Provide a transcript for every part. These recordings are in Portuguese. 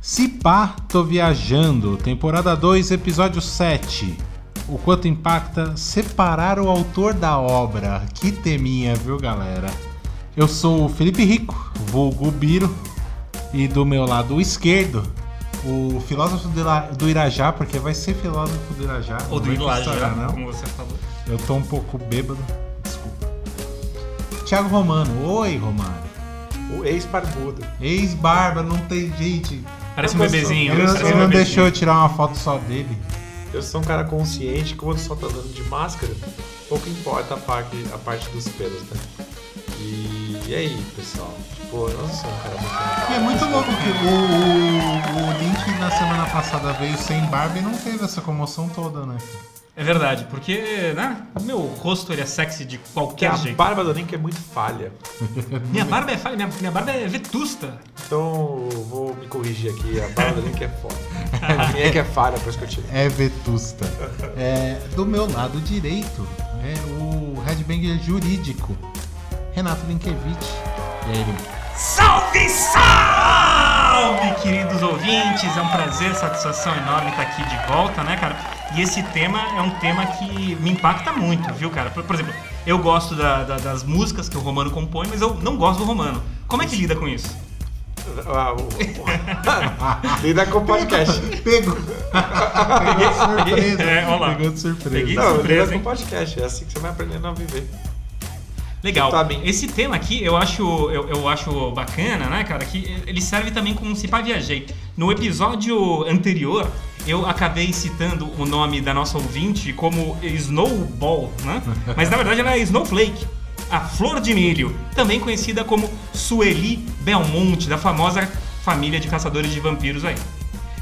Se pá, tô viajando. Temporada 2, episódio 7. O quanto impacta separar o autor da obra. Que teminha, viu, galera? Eu sou o Felipe Rico, vulgo Biro. E do meu lado esquerdo, o filósofo do Ira- do Irajá, porque vai ser filósofo do Irajá. Ou do misturar, não. como você falou. Eu tô um pouco bêbado, desculpa. Thiago Romano. Oi, Romano. O ex-barbudo. Ex-barba, não tem gente. Parece um bebezinho. Ele, né? ele um não bebezinho. deixou eu tirar uma foto só dele. Eu sou um cara consciente que quando só tá andando de máscara, pouco importa a parte, a parte dos pelos, né? E, e aí, pessoal? Tipo, eu não sou um cara muito. E é muito louco que o, o, o Link na semana passada veio sem barba e não teve essa comoção toda, né? É verdade, porque, né? O meu rosto ele é sexy de Porque qualquer a jeito. barba do Link é muito falha. Minha barba é falha, minha, minha barba é vetusta. Então eu vou me corrigir aqui. A barba do Link é foda. A minha é que é falha, por isso que eu tirei. É vetusta. É, do meu lado direito é o headbanger jurídico, Renato Linkevich. E aí, Link? Salve, salve, queridos ouvintes! É um prazer, satisfação enorme estar aqui de volta, né, cara? E esse tema é um tema que me impacta muito, viu, cara? Por, por exemplo, eu gosto da- da- das músicas que o Romano compõe, mas eu não gosto do Romano. Como é que lida com isso? Lida com o podcast. Pegou! Pegou de surpresa. É, olha lá. Pegou de surpresa. Peguei. Não, surpresa, lida com o podcast. É assim que você vai aprendendo a viver. Legal. Tá. Esse tema aqui eu acho, eu, eu acho bacana, né, cara? Que ele serve também como se pá viajei. No episódio anterior, eu acabei citando o nome da nossa ouvinte como Snowball, né? Mas na verdade ela é Snowflake. A flor de milho, também conhecida como Sueli Belmonte, da famosa família de caçadores de vampiros aí.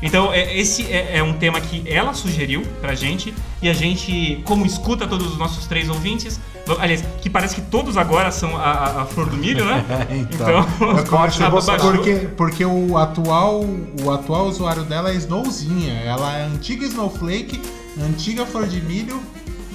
Então, é- esse é, é um tema que ela sugeriu pra gente e a gente, como escuta todos os nossos três ouvintes, aliás, que parece que todos agora são a, a- a flor do milho, né? Então, Os cortes do a- Bolsonaro. Porque, porque o, atual, o atual usuário dela é Snowzinha. Ela é a antiga Snowflake, antiga Flor de Milho,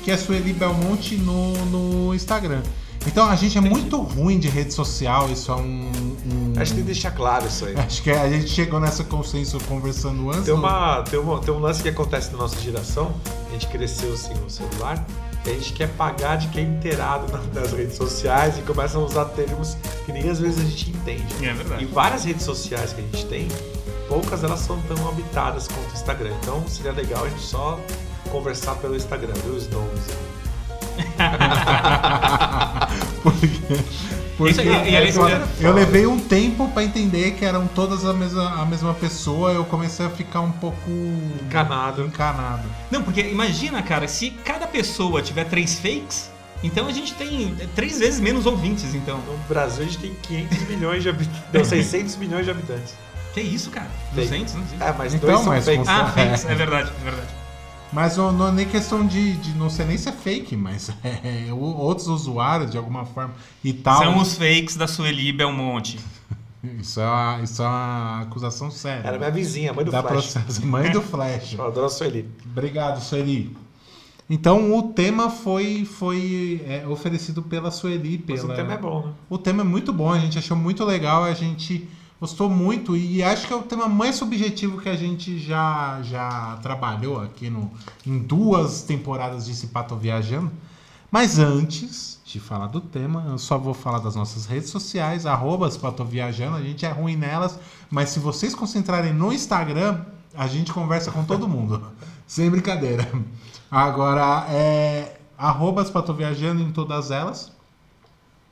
que é Sueli Belmonte no, no Instagram. Então a gente é muito ruim de rede social, isso é um. um- Acho que tem que deixar claro isso aí. Acho que a gente chegou nessa consenso conversando antes. Tem, no- uma, tem, uma, tem um lance que acontece na nossa geração, a gente cresceu sem o celular, que a gente quer pagar de quem é inteirado na- nas redes sociais e começa a usar termos que nem às vezes a gente entende. É verdade. E várias redes sociais que a gente tem, poucas elas são tão habitadas quanto o Instagram. Então seria legal a gente só conversar pelo Instagram, viu, Snows? porque porque aí, eu, eu- eu levei um tempo pra entender que eram todas a mesma, a mesma pessoa, eu comecei a ficar um pouco Encanado. encanado. Não, porque imagina, cara, se cada pessoa tiver três fakes, então a gente tem três vezes menos ouvintes, então. No Brasil a gente tem 500 milhões de habitantes. Não, 600 milhões de habitantes. Que isso, cara? Fake. 200, não sei. É, mas Então, dois são mas fakes. Ah, fakes, é verdade, é verdade. Mas não, não é nem questão de, de não sei nem se é fake, mas é, o- outros usuários de alguma forma e tal. São os fakes da Sueli Belmonte. Isso é uma, isso é uma acusação séria. Era minha vizinha, mãe do Dá Flash. processo. Mãe do Flash. Eu adoro a Sueli. Obrigado, Sueli. Então o tema foi, foi é, oferecido pela Sueli. Mas Pela... o tema é bom, né? O tema é muito bom, a gente achou muito legal, a gente gostou muito e acho que é o tema mais subjetivo que a gente já, já trabalhou aqui no, em duas temporadas de Cipato Viajando. Mas antes de falar do tema, eu só vou falar das nossas redes sociais, Viajando, a gente é ruim nelas, mas se vocês concentrarem no Instagram, a gente conversa com todo mundo. Sem brincadeira. Agora, é Viajando em todas elas.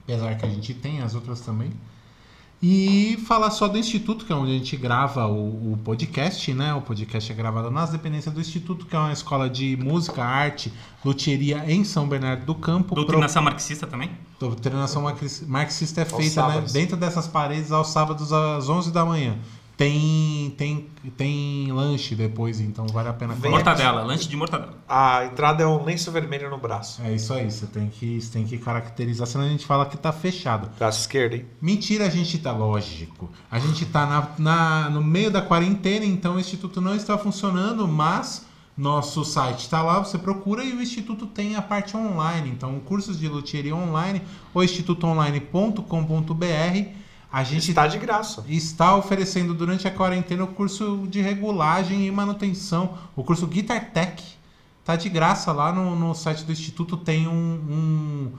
Apesar que a gente tem as outras também. E falar só do Instituto, que é onde a gente grava o, o podcast, né? O podcast é gravado nas dependências do Instituto, que é uma escola de música, arte, luthieria em São Bernardo do Campo. Doutrinação marxista também? Pro- Doutrinação marxi- marxista é feita né, dentro dessas paredes aos sábados às 11 da manhã. Tem, tem, tem lanche depois, então vale a pena Vem comer. Mortadela, lanche de mortadela. A entrada é um lenço vermelho no braço. É isso aí, você tem que, você tem que caracterizar, senão a gente fala que tá fechado. Braço esquerdo, hein? Mentira, a gente tá lógico. A gente tá na, na- no meio da quarentena, então o instituto não está funcionando, mas Nosso site está lá, você procura e o Instituto tem a parte online. Então, cursos de luthieria online, o institutoonline.com.br. A gente Está de graça. está oferecendo durante a quarentena o curso de regulagem e manutenção, o curso Guitar Tech. Tá de graça lá no, no site do Instituto, tem um.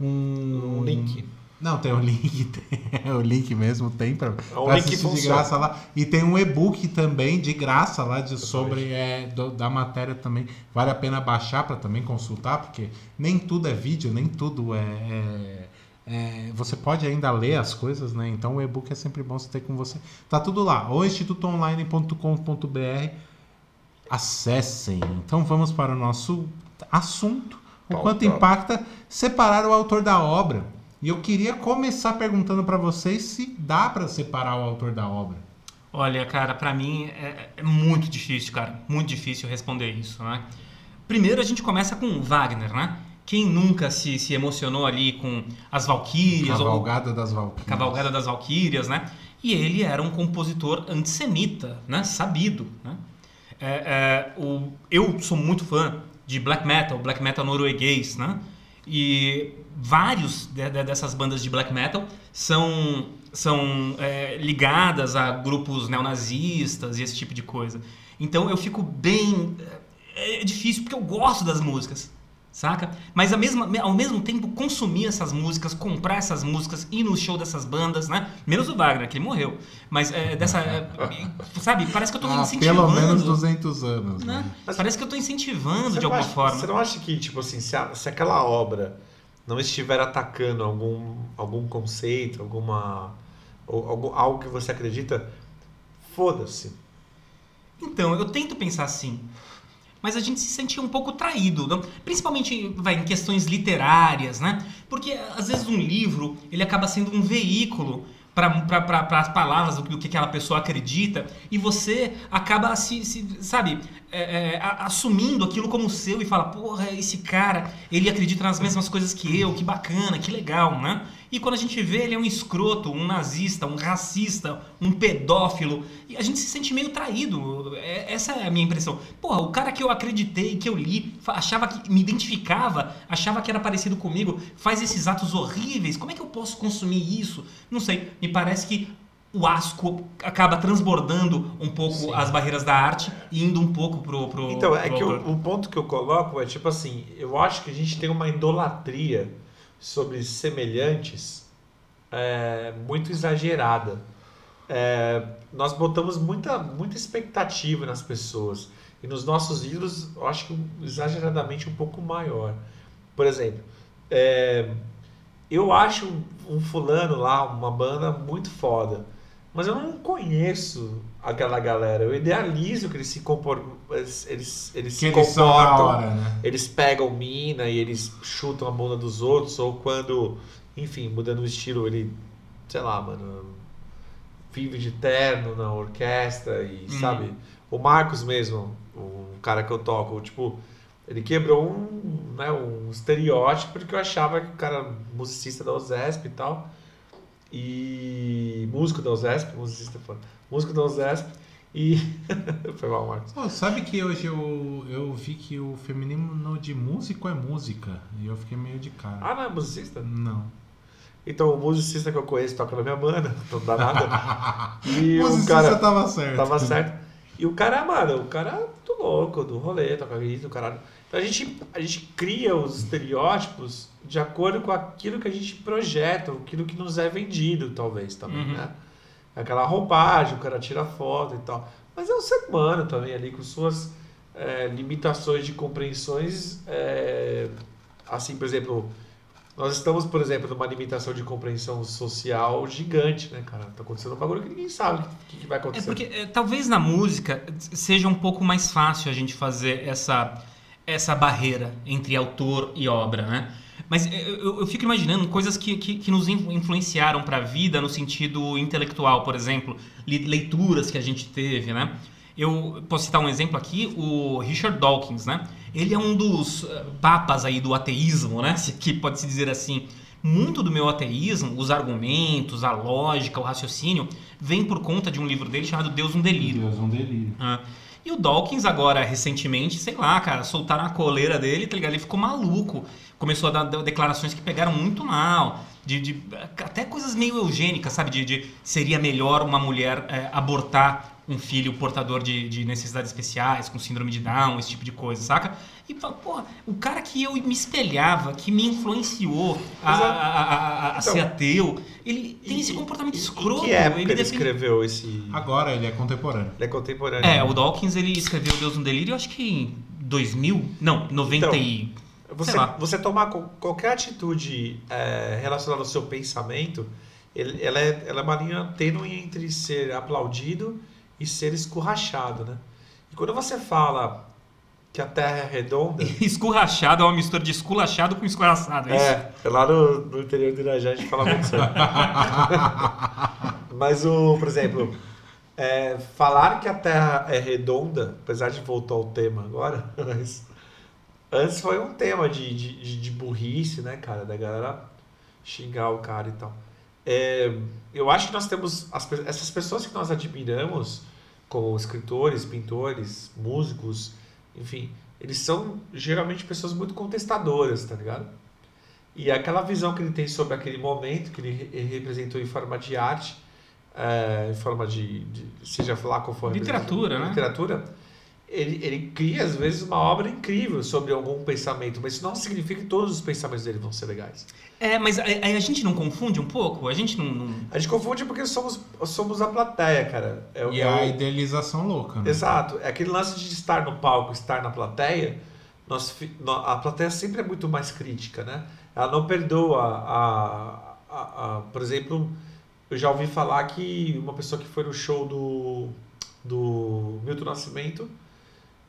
Um, um- Um link. Não, tem um link, tem, o link mesmo tem para É que de graça lá. E tem um e-book também de graça lá de, sobre é, do- da matéria também. Vale a pena baixar para também consultar, porque nem tudo é vídeo, nem tudo é, é- é- Você pode ainda ler as coisas, né? Então o e-book é sempre bom você ter com você. Tá tudo lá, ou institutoonline.com.br. Acessem. Então vamos para o nosso assunto. O Pauta. quanto impacta separar o autor da obra. E eu queria começar perguntando para vocês se dá para separar o autor da obra. Olha, cara, pra mim é, é muito difícil, cara. Muito difícil responder isso, né? Primeiro a gente começa com Wagner, né? Quem nunca se, se emocionou ali com as Valquírias ou Cavalgada das Valquírias. Cavalgada das Valquírias, né? E ele era um compositor antissemita, né? Sabido, né? É, é, o, eu sou muito fã de black metal, black metal norueguês, né? E vários de- de- dessas bandas de black metal são, são é, ligadas a grupos neonazistas e esse tipo de coisa. Então eu fico bem... É, é difícil porque eu gosto das músicas, saca? Mas ao mesmo, ao mesmo tempo consumir essas músicas, comprar essas músicas, ir no show dessas bandas, né? Menos o Wagner, que ele morreu. Mas é, dessa... é, sabe? Parece que eu tô Ah, incentivando... pelo menos 200 anos. né? Né? Mas- Parece que eu tô incentivando Você de alguma acha- forma. Você não acha que, tipo assim, se, a- se aquela obra não estiver atacando algum, algum conceito, alguma. ou algo, algo que você acredita, foda-se. Então, eu tento pensar assim. Mas a gente se sente um pouco traído, não? principalmente vai, em questões literárias, né? Porque às vezes um livro ele acaba sendo um veículo para as palavras do que do que aquela pessoa acredita e você acaba se, se- sabe, é, é, assumindo aquilo como seu e fala, porra, esse cara, ele acredita nas mesmas coisas que eu, que bacana, que legal, né? E quando a gente vê, ele é um escroto, um nazista, um racista, um pedófilo. E a gente se sente meio traído. É- essa é a minha impressão. Porra, o cara que eu acreditei, que eu li, achava que me identificava, achava que era parecido comigo, faz esses atos horríveis. Como é que eu posso consumir isso? Não sei. Me parece que o asco acaba transbordando um pouco Sim. as barreiras da arte e indo um pouco pro. pro Então, é pro que autor. o, o ponto que eu coloco é tipo assim: eu acho que a gente tem uma idolatria sobre semelhantes é, muito exagerada. É, nós botamos muita, muita expectativa nas pessoas. E nos nossos livros, eu acho que exageradamente um pouco maior. Por exemplo, é, eu acho um fulano lá, uma banda muito foda. Mas eu não conheço aquela galera. Eu idealizo que eles se compor... eles, eles, Que se eles comportam. hora, né? Eles pegam mina e eles chutam a bunda dos outros, ou quando, enfim, mudando o estilo, ele, sei lá, mano, vive de terno na orquestra e, Hum. sabe? O Marcos mesmo, o cara que eu toco, tipo, ele quebrou um, né, um estereótipo porque eu achava que o cara era musicista da OSESP e tal, e músico da OSESP, musicista é foda, músico da OSESP, e... Foi mal, Marcos. Pô, sabe que hoje eu, eu vi que o feminino de músico é música. E eu fiquei meio de cara. Ah, não é musicista? Não. Então, o musicista que eu conheço toca na minha banda, não dá nada. E o o cara tava certo. tava certo. E o cara, mano, o cara é muito louco, do rolê, toca guitarra, do caralho. Então a gente, a gente cria os estereótipos de acordo com aquilo que a gente projeta, aquilo que nos é vendido, talvez, também, Uhum. né? Aquela roupagem, o cara tira foto e tal. Mas é um ser humano também ali, com suas é, limitações de compreensões. é, assim, por exemplo, nós estamos, por exemplo, numa limitação de compreensão social gigante, né, cara? Tá acontecendo um bagulho que ninguém sabe o que, que vai É acontecer. porque é, talvez na música seja um pouco mais fácil a gente fazer essa, essa barreira entre autor e obra, né? Mas eu, eu fico imaginando coisas que, que, que nos in- influenciaram para a vida no sentido intelectual, por exemplo, leituras que a gente teve, né? Eu posso citar um exemplo aqui, o Richard Dawkins, né? Ele é um dos eh, papas aí do ateísmo, né? Que pode se dizer assim. Muito do meu ateísmo, os argumentos, a lógica, o raciocínio, vem por conta de um livro dele chamado Deus um Delírio. Deus, um delírio. Ah, E o Dawkins agora, recentemente, sei lá, cara, soltaram a coleira dele, tá ligado? Ele ficou maluco. Começou a dar declarações que pegaram muito mal. De, de até coisas meio eugênicas, sabe? De, de seria melhor uma mulher é, abortar um filho portador de, de, necessidades especiais, com síndrome de Down, esse tipo de coisa, saca? E fala, porra, o cara que eu me espelhava, que me influenciou a, a, a, a então, ser ateu, ele tem e, esse comportamento escroto. Que época ele, ele escreveu esse... Agora, ele é contemporâneo. Ele é contemporâneo. É, o Dawkins, ele escreveu Deus no Delírio, acho que em 2000, não, 90 então, e... Você, você tomar qualquer atitude é, relacionada ao seu pensamento, ele, ela, é, ela é uma linha tênue entre ser aplaudido e ser escurrachado, né? E quando você fala que a Terra é redonda... Escurrachado é uma mistura de esculachado com escorraçado, é, é isso? É, lá no, no interior do Irajá a gente fala muito isso. Mas, o, por exemplo, é, falar que a Terra é redonda, apesar de voltar ao tema agora, mas antes foi um tema de, de, de burrice, né, cara? Da galera xingar o cara e tal. É, eu acho que nós temos as, essas pessoas que nós admiramos como escritores, pintores, músicos, enfim, eles são geralmente pessoas muito contestadoras, tá ligado? E aquela visão que ele tem sobre aquele momento que ele representou em forma de arte, é, em forma de, de, seja lá qual for literatura, né? Literatura, ele, ele cria às vezes uma obra incrível sobre algum pensamento, mas isso não significa que todos os pensamentos dele vão ser legais. É, mas a, a gente não confunde um pouco? A gente não, não, A gente confunde porque somos, somos a plateia, cara. É, e é a idealização louca, né? Exato. É aquele lance de estar no palco, estar na plateia. Nós, a plateia sempre é muito mais crítica, né? Ela não perdoa a, a, a, por exemplo, eu já ouvi falar que uma pessoa que foi no show do, do Milton Nascimento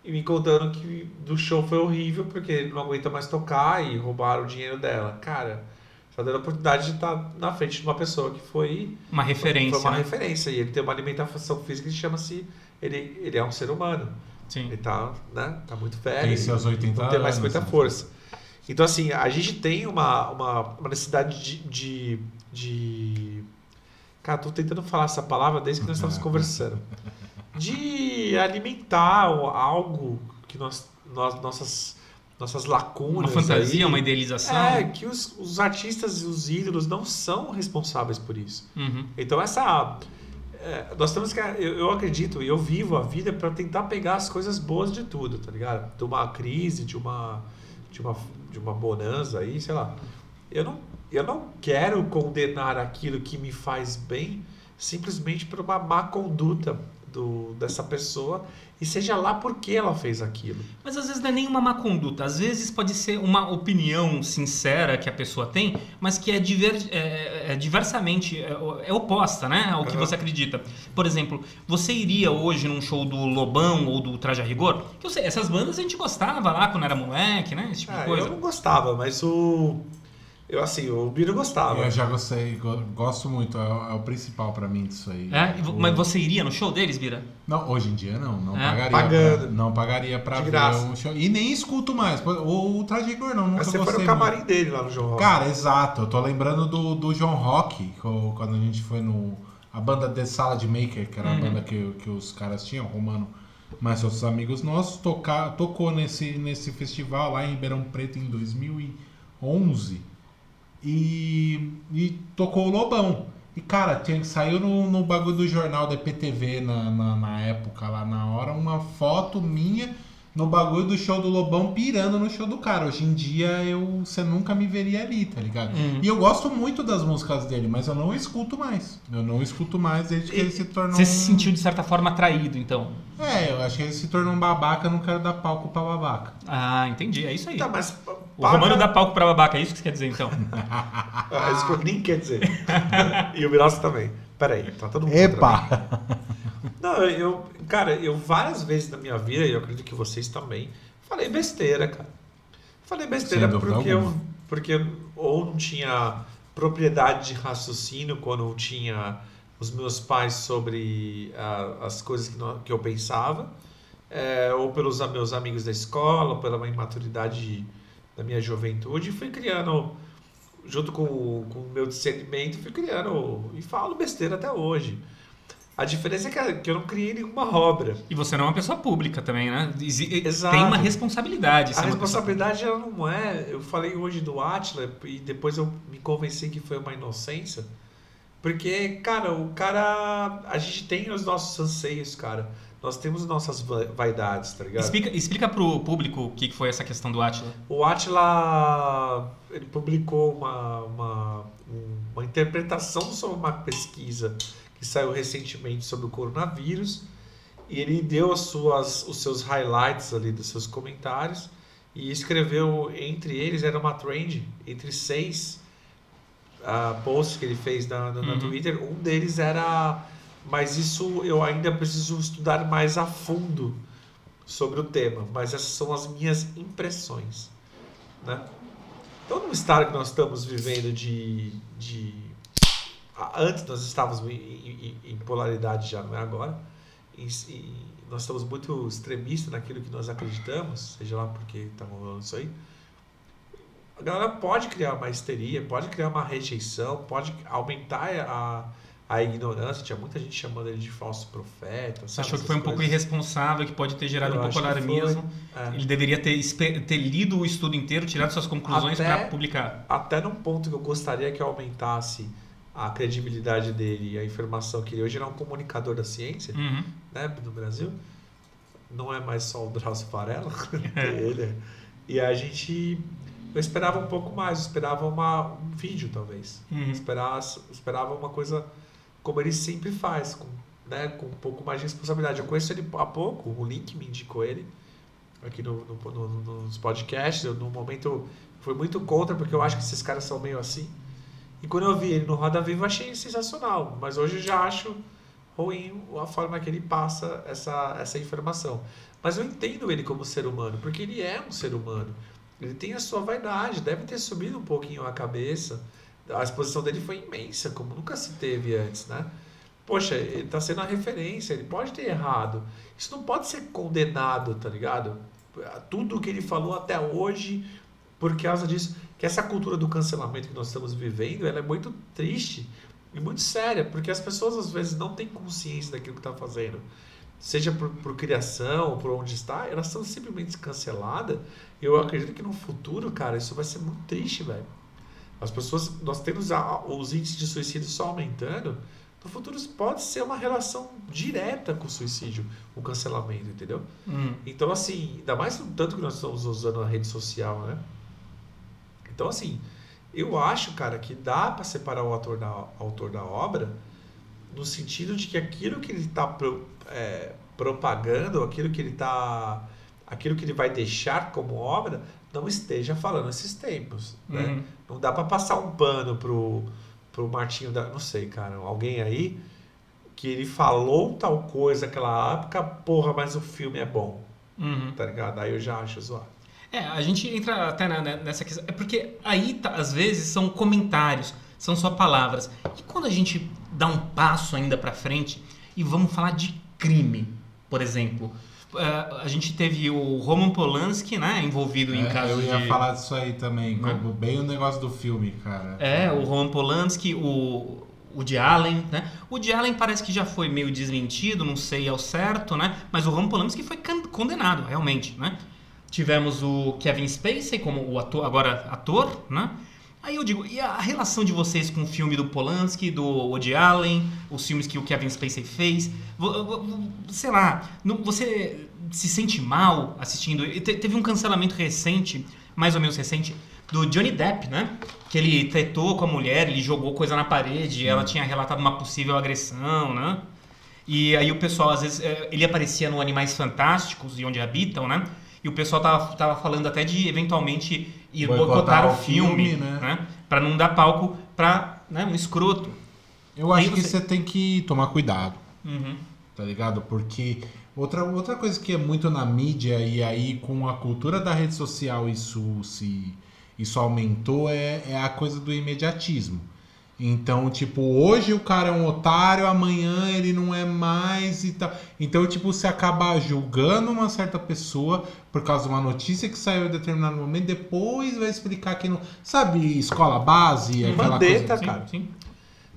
e me contando que do show foi horrível porque ele não aguenta mais tocar e roubaram o dinheiro dela. Cara, está dando a oportunidade de estar na frente de uma pessoa que foi uma referência. Foi uma né? referência e ele tem uma alimentação física que chama-se ele ele é um ser humano. Sim. Ele tá, né, tá muito velho. Tem seus 80 não tem mais muita força. Então assim, a gente tem uma, uma, uma necessidade de, de, de Cara, tô tentando falar essa palavra desde que nós estávamos conversando. De alimentar algo que nós, nós nossas nossas lacunas. Uma fantasia, aí, uma idealização. É, que os, os artistas e os ídolos não são responsáveis por isso. Uhum. Então, essa. É, nós temos que. Eu, eu acredito e eu vivo a vida para tentar pegar as coisas boas de tudo, tá ligado? De uma crise, de uma. De uma, de uma bonança aí, sei lá. Eu não, eu não quero condenar aquilo que me faz bem simplesmente por uma má conduta do, dessa pessoa e seja lá por que ela fez aquilo. Mas às vezes não é nem uma má conduta, às vezes pode ser uma opinião sincera que a pessoa tem, mas que é, diver, é, é diversamente é, é, oposta né, ao que uhum. você acredita. Por exemplo, você iria hoje num show do Lobão ou do Traje a Rigor? Que eu sei, essas bandas a gente gostava lá quando era moleque, né? Esse tipo ah, de coisa. Eu não gostava, mas o eu, assim, o Biro gostava. Eu já gostei, gosto muito, é, o, é o principal pra mim disso aí. É? O... Mas você iria no show deles, Bira? Não, hoje em dia não, não é? pagaria. Pagando. Pra, não pagaria pra De ver um show. E nem escuto mais. O, o Traje não, nunca Mas você gostei foi no camarim muito. dele lá no João Rock. Cara, exato. Eu tô lembrando do, do João Rock, quando a gente foi no... A banda The Salad Maker, que era uhum. a banda que, que os caras tinham, Romano mas outros amigos nossos, tocar, tocou nesse, nesse festival lá em Ribeirão Preto em 2011 e, e tocou o Lobão. E, cara, tinha, saiu no, no bagulho do jornal da EPTV na, na, na, época, lá na hora, uma foto minha no bagulho do show do Lobão pirando no show do cara. Hoje em dia eu você nunca me veria ali, tá ligado? Uhum. E eu gosto muito das músicas dele, mas eu não escuto mais. Eu não escuto mais desde que ele se tornou. Você se sentiu de certa forma atraído, então? É, eu acho que ele se tornou um babaca, eu não quero dar palco pra babaca. Ah, entendi. É isso aí. Tá, mas o Romano dá palco pra babaca, é isso que você quer dizer então? ah, isso que eu nem quer dizer. e o Mirosa também. Peraí, tá todo mundo. Epa! Não, eu, cara, eu várias vezes na minha vida, e eu acredito que vocês também, falei besteira, cara. Falei besteira porque eu, porque ou não tinha propriedade de raciocínio quando eu tinha os meus pais sobre uh, as coisas que, não, que eu pensava, é, ou pelos meus amigos da escola, ou pela minha imaturidade da minha juventude, fui criando, junto com, com o meu discernimento, fui criando, e falo besteira até hoje. A diferença é que, que eu não criei nenhuma obra. E você não é uma pessoa pública também, né? Exato. Tem uma responsabilidade. A uma responsabilidade ela não é. Eu falei hoje do Atila e depois eu me convenci que foi uma inocência. Porque, cara, o cara. A gente tem os nossos anseios, cara. Nós temos nossas va- vaidades, tá ligado? Explica, explica pro público o que que foi essa questão do Atila. O Atila ele publicou uma, uma, uma interpretação sobre uma pesquisa que saiu recentemente sobre o coronavírus e ele deu as suas, os seus highlights ali dos seus comentários e escreveu entre eles era uma trend entre seis ah, posts que ele fez na, na, Uhum. Twitter um deles era mas isso eu ainda preciso estudar mais a fundo sobre o tema mas essas são as minhas impressões né? Então, no estado que nós estamos vivendo de. de antes nós estávamos em, em- em polaridade, já não é agora. E, e nós estamos muito extremistas naquilo que nós acreditamos, seja lá porque está rolando isso aí. A galera pode criar uma histeria, pode criar uma rejeição, pode aumentar a, a ignorância. Tinha muita gente chamando ele de falso profeta. Você achou que foi um pouco coisas. irresponsável, que pode ter gerado Eu um pouco alarmismo. É. Ele deveria ter, ter lido o estudo inteiro, tirado suas conclusões para publicar. até num ponto que eu gostaria que aumentasse a credibilidade dele e a informação que ele hoje é um comunicador da ciência, Uhum. né, no Brasil. Não é mais só o Drauzio Varela, É. ele. é. E a gente eu esperava um pouco mais, eu esperava uma, um vídeo talvez. Uhum. Esperava, esperava uma coisa como ele sempre faz, com, né, com um pouco mais de responsabilidade. Eu conheço ele há pouco, o Link me indicou ele aqui no, no- no- nos podcasts. Eu, no momento eu fui muito contra, porque eu acho que esses caras são meio assim. E quando eu vi ele no Roda Viva, achei sensacional. Mas hoje eu já acho ruim a forma que ele passa essa, essa informação. Mas eu entendo ele como ser humano, porque ele é um ser humano. Ele tem a sua vaidade, deve ter subido um pouquinho a cabeça. A exposição dele foi imensa, como nunca se teve antes, né? Poxa, ele tá sendo a referência, ele pode ter errado. Isso não pode ser condenado, tá ligado? Tudo que ele falou até hoje, por causa disso. Que essa cultura do cancelamento que nós estamos vivendo, ela é muito triste e muito séria, porque as pessoas às vezes não têm consciência daquilo que está fazendo. Seja por, por criação ou por onde está, elas são simplesmente canceladas. Eu acredito que no futuro, cara, isso vai ser muito triste, velho. As pessoas, nós temos a- os índices de suicídio só aumentando. No futuro isso pode ser uma relação direta com o suicídio, o cancelamento, entendeu? Uhum. Então, assim, ainda mais no tanto que nós estamos usando a rede social, né? Então, assim, eu acho, cara, que dá para separar o autor da, autor da obra no sentido de que aquilo que ele está propagando, aquilo que ele tá. aquilo que ele vai deixar como obra, não esteja falando esses tempos, né? Uhum. Não dá pra passar um pano pro, pro Martinho da. Não sei, cara. Alguém aí que ele falou tal coisa naquela época, porra, mas o filme é bom, Uhum. tá ligado? Aí eu já acho zoado. É, a gente entra até na- na- nessa questão. É porque aí, tá, às vezes, são comentários, são só palavras. E quando a gente dá um passo ainda pra frente e vamos falar de crime, por exemplo. eh, a gente teve o Roman Polanski, né, envolvido em É, casos eu ia de... falar disso aí também, Né? como bem o negócio do filme, cara. É, o Roman Polanski, o, o de Allen, né? O de Allen parece que já foi meio desmentido, não sei ao certo, né? Mas o Roman Polanski foi condenado, realmente, né? Tivemos o Kevin Spacey como o ator, agora ator, né? Aí eu digo, e a relação de vocês com o filme do Polanski, do Woody Allen, os filmes que o Kevin Spacey fez? Sei lá, você se sente mal assistindo? Te- Teve um cancelamento recente, mais ou menos recente, do Johnny Depp, né? Que ele tretou com a mulher, ele jogou coisa na parede, ela tinha relatado uma possível agressão, né? E aí o pessoal, às vezes, eh, ele aparecia no Animais Fantásticos e Onde Habitam, né? E o pessoal tava, tava falando até de eventualmente ir Boicotar boicotar, o filme, filme, né? né? Pra não dar palco pra né, um escroto. Eu acho Aí que você- você tem que tomar cuidado, Uhum. tá ligado? Porque outra, outra coisa que é muito na mídia e aí com a cultura da rede social isso se isso aumentou é, é a coisa do imediatismo. Então, tipo, hoje o cara é um otário, amanhã ele não é mais e tal. Então, tipo, você acaba julgando uma certa pessoa por causa de uma notícia que saiu em determinado momento, depois vai explicar que não. Sabe, escola base, aquela Mandetta, coisa. Sim, cara. sim.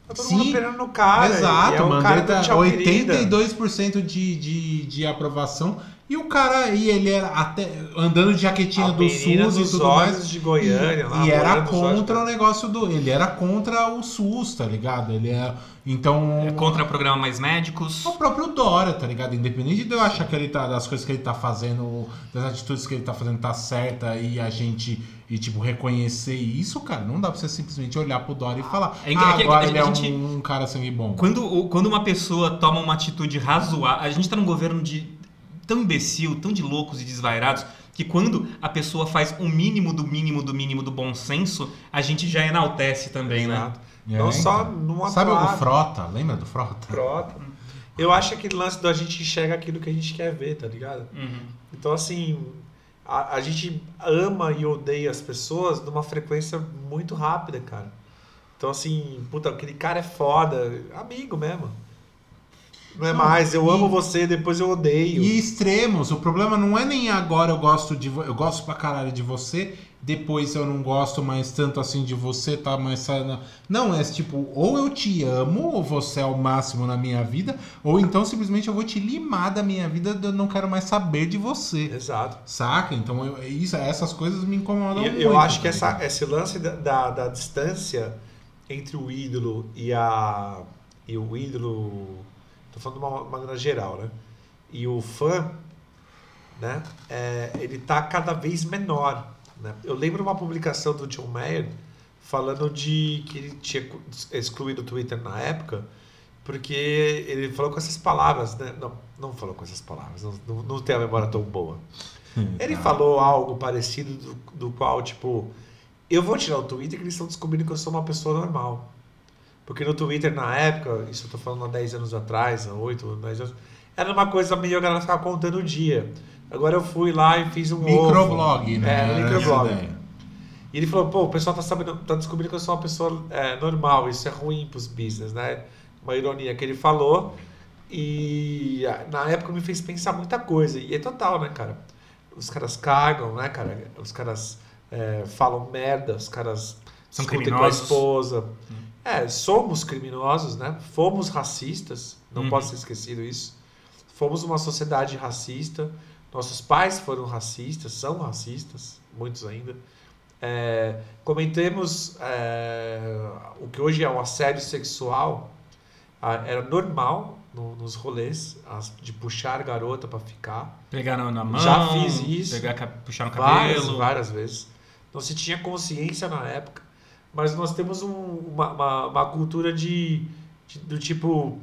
Tá todo Sim, mundo no cara. e Exato, é um cara Mandetta, querida. 82% de, de, de aprovação. E o cara, e ele era até andando de jaquetinha A do SUS e tudo mais. de Goiânia, lá, e, era contra o negócio do. Ele era contra o SUS, tá ligado? Ele é. Então. É contra programa Mais Médicos. O próprio Dória, tá ligado? Independente de eu achar que ele tá, das coisas que ele tá fazendo, das atitudes que ele tá fazendo tá certa e a gente, e tipo, reconhecer isso, cara, não dá pra você simplesmente olhar pro Dória e falar, É ah, é que agora a ele é gente- um, um cara sangue bom. Quando, o- quando uma pessoa toma uma atitude razoável. A gente tá num governo de tão imbecil, tão de loucos e desvairados, que quando a pessoa faz o mínimo do mínimo do mínimo do bom senso, a gente já enaltece também, né? Exato. É, Não então. só numa Sabe o palavra. Frota? Lembra do Frota? Frota. Eu acho aquele lance do a gente enxerga aquilo que a gente quer ver, tá ligado? Uhum. Então, assim, a, a gente ama e odeia as pessoas numa frequência muito rápida, cara. Então, assim, puta, aquele cara é foda, amigo mesmo. Não é mais, eu e- amo você, depois eu odeio. E extremos, o problema não é nem agora eu gosto de eu gosto pra caralho de você, depois eu não gosto mais tanto assim de você, tá mais. Não, é tipo, ou eu te amo, ou você é o máximo na minha vida, ou então simplesmente eu vou te limar da minha vida, eu não quero mais saber de você. Exato. Saca? Então eu- isso, essas coisas me incomodam muito. eu acho que tá essa, esse lance da, da, da distância entre o ídolo e a e o ídolo, tô falando de uma maneira geral, né? E o fã, né? É, ele tá cada vez menor, né? Eu lembro uma publicação do John Mayer falando de que ele tinha excluído o Twitter na época porque ele falou com essas palavras, né? Não, não falou com essas palavras, não, não, tem a memória tão boa. Ele falou algo parecido do, do qual, tipo, eu vou tirar o Twitter que eles estão descobrindo que eu sou uma pessoa normal. Porque no Twitter, na época, isso eu tô falando há 10 anos atrás, há 8, 10 anos, era uma coisa meio a galera ficava contando o dia. Agora eu fui lá e fiz um Microblog, né? É, microblog. E ele falou, pô, o pessoal tá, sabendo, tá descobrindo que eu sou uma pessoa é, normal, isso é ruim pros business, né? Uma ironia que ele falou. E na época me fez pensar muita coisa. E é total, né, cara? Os caras cagam, né, cara? Os caras é, falam merda, os caras São com a esposa. É, somos criminosos, né? Fomos racistas, não Uhum. pode ser esquecido isso. Fomos uma sociedade racista. Nossos pais foram racistas, são racistas, muitos ainda. É, comentemos é, o que hoje é o assédio sexual. Era normal no- nos rolês as- de puxar garota para ficar. Pegar na, mão. Já fiz isso. Pegar, puxar no Várias, cabelo. várias vezes. Não se tinha consciência na época, mas nós temos um- uma, uma, uma cultura de, de- do tipo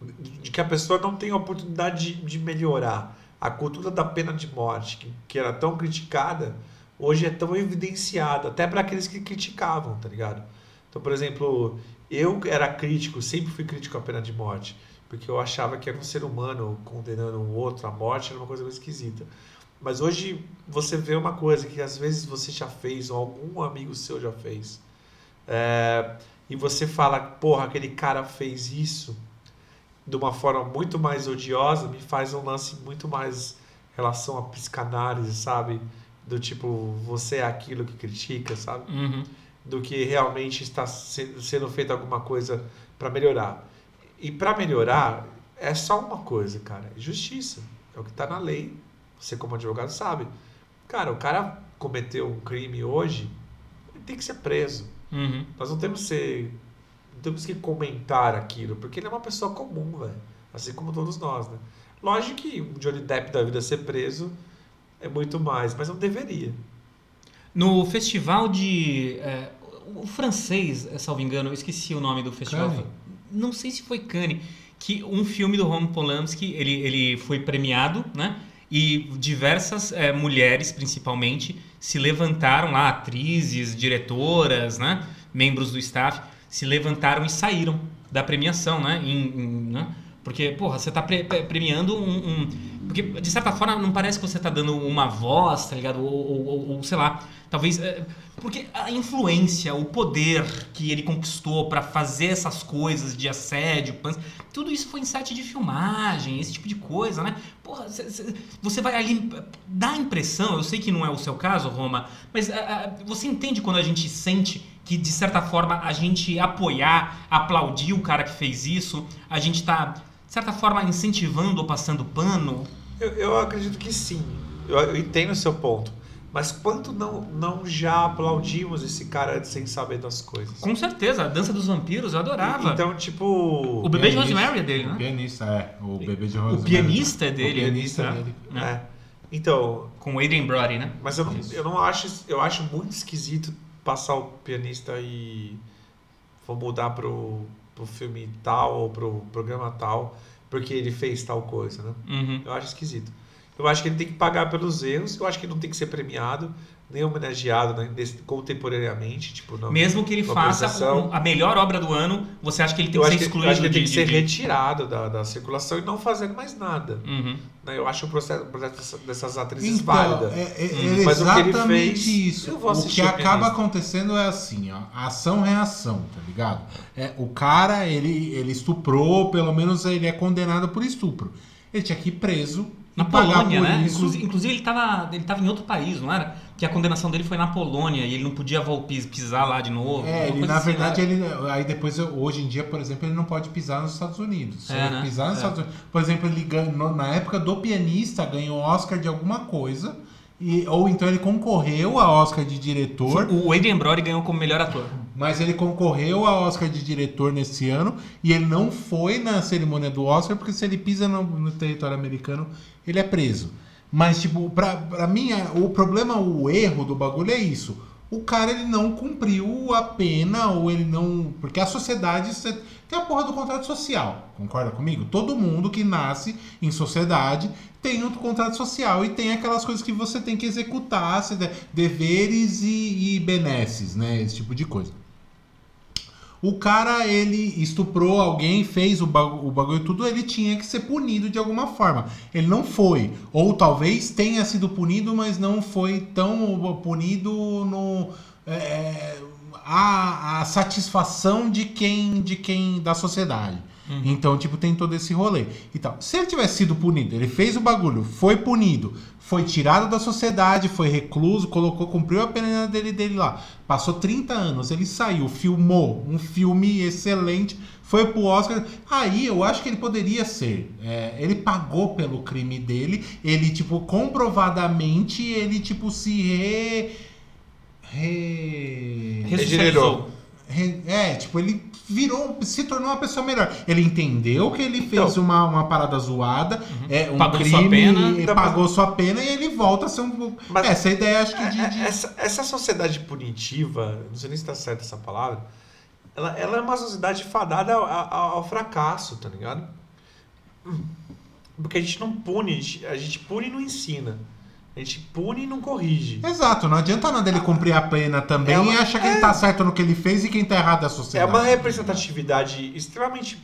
de, que a pessoa não tem a oportunidade de, de melhorar. A cultura da pena de morte, que, que era tão criticada, hoje é tão evidenciada, até para aqueles que criticavam, tá ligado? Então, por exemplo, eu era crítico, sempre fui crítico à pena de morte, porque eu achava que era um ser humano condenando um outro à morte, era uma coisa meio esquisita. Mas hoje você vê uma coisa que às vezes você já fez, ou algum amigo seu já fez, é, e você fala, porra, aquele cara fez isso de uma forma muito mais odiosa, me faz um lance muito mais relação à psicanálise, sabe? Do tipo, você é aquilo que critica, sabe? Uhum. do que realmente está se- sendo feita alguma coisa para melhorar. E para melhorar é só uma coisa, cara, é justiça. É o que está na lei. Você como advogado sabe. Cara, o cara cometeu um crime hoje, ele tem que ser preso. Uhum. Nós não temos que ser não temos que comentar aquilo, porque ele é uma pessoa comum, velho. Assim como todos nós, né? Lógico que um Johnny Depp da vida ser preso é muito mais, mas não deveria. No festival de. é, o francês, é, salvo engano, eu esqueci o nome do festival. Cannes? Não sei se foi Cannes. Que um filme do Roman Polanski, ele, ele foi premiado, né? E diversas é, mulheres, principalmente, se levantaram lá, atrizes, diretoras, né? Membros do staff, se levantaram e saíram da premiação, né? Em- em- né? Porque, porra, você tá pre- pre- premiando um, um- Porque, de certa forma, não parece que você tá dando uma voz, tá ligado? Ou, ou- ou- sei lá, talvez. é, porque a influência, o poder que ele conquistou pra fazer essas coisas de assédio, tudo isso foi em set de filmagem, esse tipo de coisa, né? Porra, cê- cê- você vai ali. Dá a impressão, eu sei que não é o seu caso, Roma, mas ah, ah, você entende quando a gente sente que de certa forma a gente apoiar, aplaudir o cara que fez isso, a gente tá, de certa forma, incentivando ou passando pano? Eu, eu acredito que sim. Eu, eu entendo o seu ponto. Mas quanto não, não já aplaudimos esse cara sem saber das coisas? Com certeza, a dança dos vampiros eu adorava. Então, tipo. o bebê de pianista. Rosemary é dele, O né? pianista, é. O bebê de Rosemary. O pianista é dele. O pianista né? é dele. Né? É. Então, Com o Adrian Brody, né? mas eu não, Isso. eu não acho. Eu acho muito esquisito passar o pianista e. Vou mudar pro, pro filme tal ou pro programa tal, porque ele fez tal coisa, né? Uhum. Eu acho esquisito. Eu acho que ele tem que pagar pelos erros, eu acho que ele não tem que ser premiado, nem homenageado né, desse- contemporaneamente, tipo, não. Mesmo que ele faça um- a melhor obra do ano, você acha que ele tem eu que ser excluído acho que ele tem que de- ser de- retirado da, da circulação e não fazendo mais nada. Uhum. né? Eu acho o processo, o processo dessa- dessas atrizes Então, válida. é, é- Hum. é Mas o que ele exatamente fez, isso. O que acaba acontecendo é assim, ó, ação-reação, tá ligado? É, o cara, ele, ele estuprou, pelo menos ele é condenado por estupro. Ele tinha que ir preso Na Polônia, né? isso. Inclusive, inclusive ele estava ele tava em outro país, não era? Que a condenação dele foi na Polônia e ele não podia pisar lá de novo. É, ele, na assim, verdade, né? ele, aí depois, hoje em dia, por exemplo, ele não pode pisar nos Estados Unidos. É, né? pisar nos É. Estados Unidos. Por exemplo, ele ganhou, na época do pianista, ganhou Oscar de alguma coisa. E, ou então ele concorreu a Oscar de diretor. O Adrian Brody ganhou como melhor ator. Mas ele concorreu a Oscar de diretor nesse ano e ele não foi na cerimônia do Oscar, porque se ele pisa no, no território americano, ele é preso. Mas, tipo, pra, pra mim, o problema, o erro do bagulho é isso. O cara, ele não cumpriu a pena, ou ele não... Porque a sociedade tem a porra do contrato social, concorda comigo? Todo mundo que nasce em sociedade tem um contrato social e tem aquelas coisas que você tem que executar, deveres e, e benesses, né? Esse tipo de coisa. O cara, ele estuprou alguém, fez o bagu- o bagulho tudo, ele tinha que ser punido de alguma forma. Ele não foi. Ou talvez tenha sido punido, mas não foi tão punido no. é, a, a satisfação de quem, de quem da sociedade. Então, tipo, tem todo esse rolê. Então, se ele tivesse sido punido, ele fez o bagulho, foi punido, foi tirado da sociedade, foi recluso, colocou, cumpriu a pena dele, dele lá. Passou 30 anos, ele saiu, filmou um filme excelente, foi pro Oscar. Aí eu acho que ele poderia ser. é, ele pagou pelo crime dele, ele, tipo, comprovadamente, ele, tipo, se re. Re... Regenerou. Re- É, tipo, ele virou, se tornou uma pessoa melhor. Ele entendeu que ele fez Então. uma, uma parada zoada, é um Pagou crime, sua pena. Então, pagou sua pena e ele volta a ser um. Mas- essa é a ideia, acho que, de. É, de- Essa, essa sociedade punitiva, não sei nem se está certa essa palavra, ela, ela é uma sociedade fadada ao, ao- ao fracasso, tá ligado? Porque a gente não pune, a gente, a gente pune e não ensina. A gente pune e não corrige. Exato, não adianta nada ele cumprir a pena também É uma- e achar que ele tá certo no que ele fez e quem tá errado é a É sociedade. uma representatividade extremamente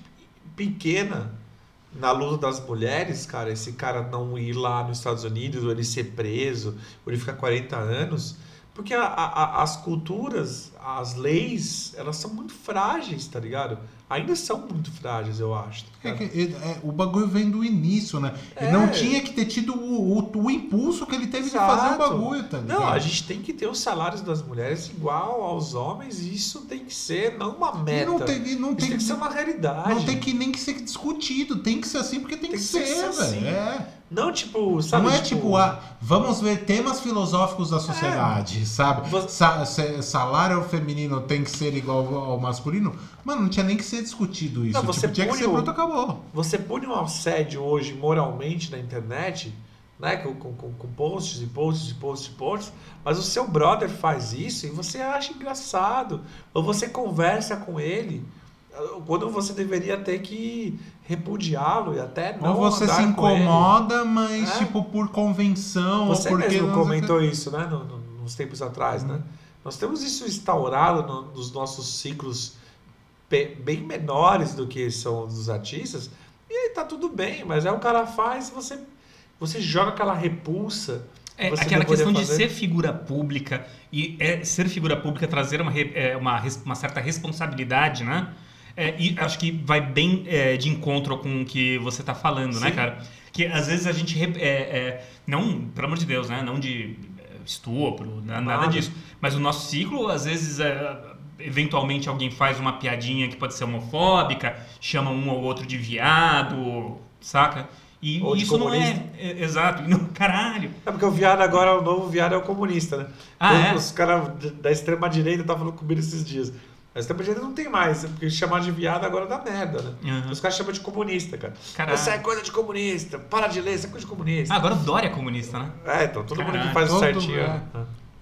pequena na luta das mulheres, cara. Esse cara não ir lá nos Estados Unidos, ou ele ser preso, ou ele ficar 40 anos. Porque a- a- as culturas, as leis, elas são muito frágeis, tá ligado? Ainda são muito frágeis, eu acho. tá É que, é, é, o bagulho vem do início, né? É. não tinha que ter tido o, o, o impulso que ele teve de fazer o Exato. bagulho, tá ligado? Não, a gente tem que ter os salários das mulheres igual aos homens, e isso tem que ser não uma E meta. não tem, e não isso tem, tem que ser uma realidade. não tem que nem que ser discutido, tem que ser assim porque tem, Tem que, que ser ser, assim. velho. É. Não, tipo, sabe? não é tipo, ah, vamos ver temas filosóficos da sociedade, sabe? Você- salário feminino tem que ser igual ao masculino? Mano, não tinha nem que ser discutido isso. Não, você tipo, tinha que ser pronto, acabou. Você pune um assédio hoje moralmente na internet, né? Com, com, com- posts e posts e posts e posts, mas o seu brother faz isso e você acha engraçado. Ou você conversa com ele quando você deveria ter que repudiá-lo e até não. ou você se andar com ele. incomoda, mas É. tipo por convenção, Você ou porque mesmo não- comentou isso, né? no- no- nos tempos atrás, né? Nós temos isso instaurado no- nos nossos ciclos bem menores do que são dos artistas. E aí tá tudo bem, mas aí o cara faz você, você joga aquela repulsa. É, aquela questão de fazer. ser figura pública e é, ser figura pública trazer uma, é, uma, uma certa responsabilidade, né? É, e acho que vai bem é, de encontro com o que você está falando, né, Sim. cara? Que às vezes a gente. é, é, não, pelo amor de Deus, né? Não de é, estupro, na- nada disso. Mas o nosso ciclo, às vezes, é, eventualmente alguém faz uma piadinha que pode ser homofóbica, chama um ou outro de viado, saca? E Ou de isso não é, é- Exato. Não- Caralho. É porque o viado agora, o novo viado é o comunista, né? Ah, é? Os caras da extrema direita estavam falando comigo esses dias. Extrema direita não tem mais, porque chamar de viado agora dá merda, né? Uhum. Os caras chamam de comunista, cara. Caralho. Isso é coisa de comunista, para de ler, isso é coisa de comunista. Ah, agora o Dória é comunista, né? É, então todo mundo que faz o Todo- certinho. é. né?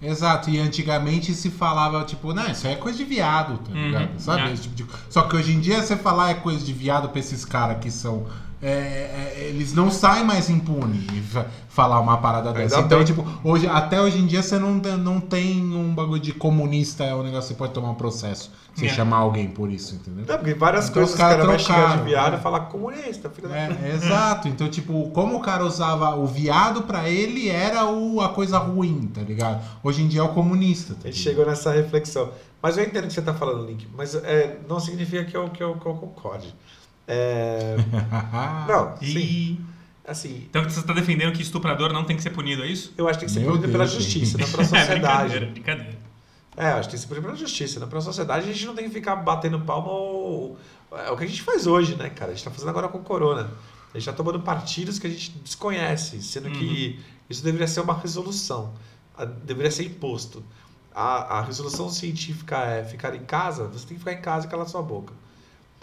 Exato, e antigamente se falava, tipo, não, isso aí é coisa de viado, tá Uhum, ligado? Sabe? é. Esse tipo de- Só que hoje em dia você falar é coisa de viado pra esses caras que são. É, é, eles não saem mais impunes falar uma parada Ainda dessa. Então, bem. tipo, hoje, até hoje em dia você não, tem- não tem um bagulho de comunista, é um negócio que você pode tomar um processo. Você É. chamar alguém por isso, entendeu? Não, porque várias Então coisas os caras caras vai xingar de viado e falar comunista, filho da É, é, exato. Então, tipo, como o cara usava o viado pra ele era o, a coisa ruim, tá ligado? Hoje em dia é o comunista. Tá ligado? chegou nessa reflexão. Mas eu entendo o que você está falando, Link. Mas é, não significa que eu, que eu, que eu concorde. É, não, sim. E... Assim, Então você está defendendo que estuprador não tem que ser punido, é isso? eu acho que tem que ser Meu punido pela Deus, justiça, não pela É, sociedade. brincadeira, brincadeira. É, eu acho que tem que ser punido pela justiça, não pela sociedade. A gente não tem que ficar batendo palma ou... É o que a gente faz hoje, né, cara? A gente tá fazendo agora com o Corona. A gente tá tomando partidos que a gente desconhece, sendo que isso deveria ser uma resolução. A- Deveria ser imposto. A, a resolução científica é ficar em casa, você tem que ficar em casa e calar sua boca.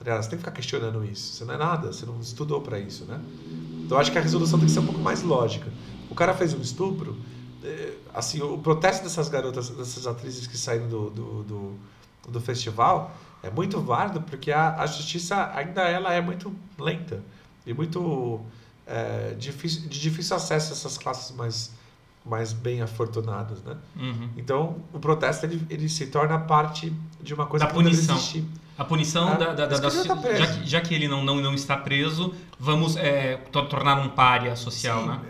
Tá? Você tem que ficar questionando isso. Você não é nada, você não estudou pra isso, né? Então acho que a resolução tem que ser um pouco mais lógica. O cara fez um estupro, eh, assim, o protesto dessas garotas, dessas atrizes que saíram do, do, do, do festival é muito válido porque a, a justiça ainda ela é muito lenta e muito eh, difícil, de difícil acesso a essas classes mais, mais bem afortunadas, né? Uhum. Então o protesto ele, ele se torna parte de uma coisa Da que punição. existir. A punição Ah, da, da, da, da- tá já, que, já que ele não, não, não está preso, vamos é, to- tornar um pária social, Sim, né?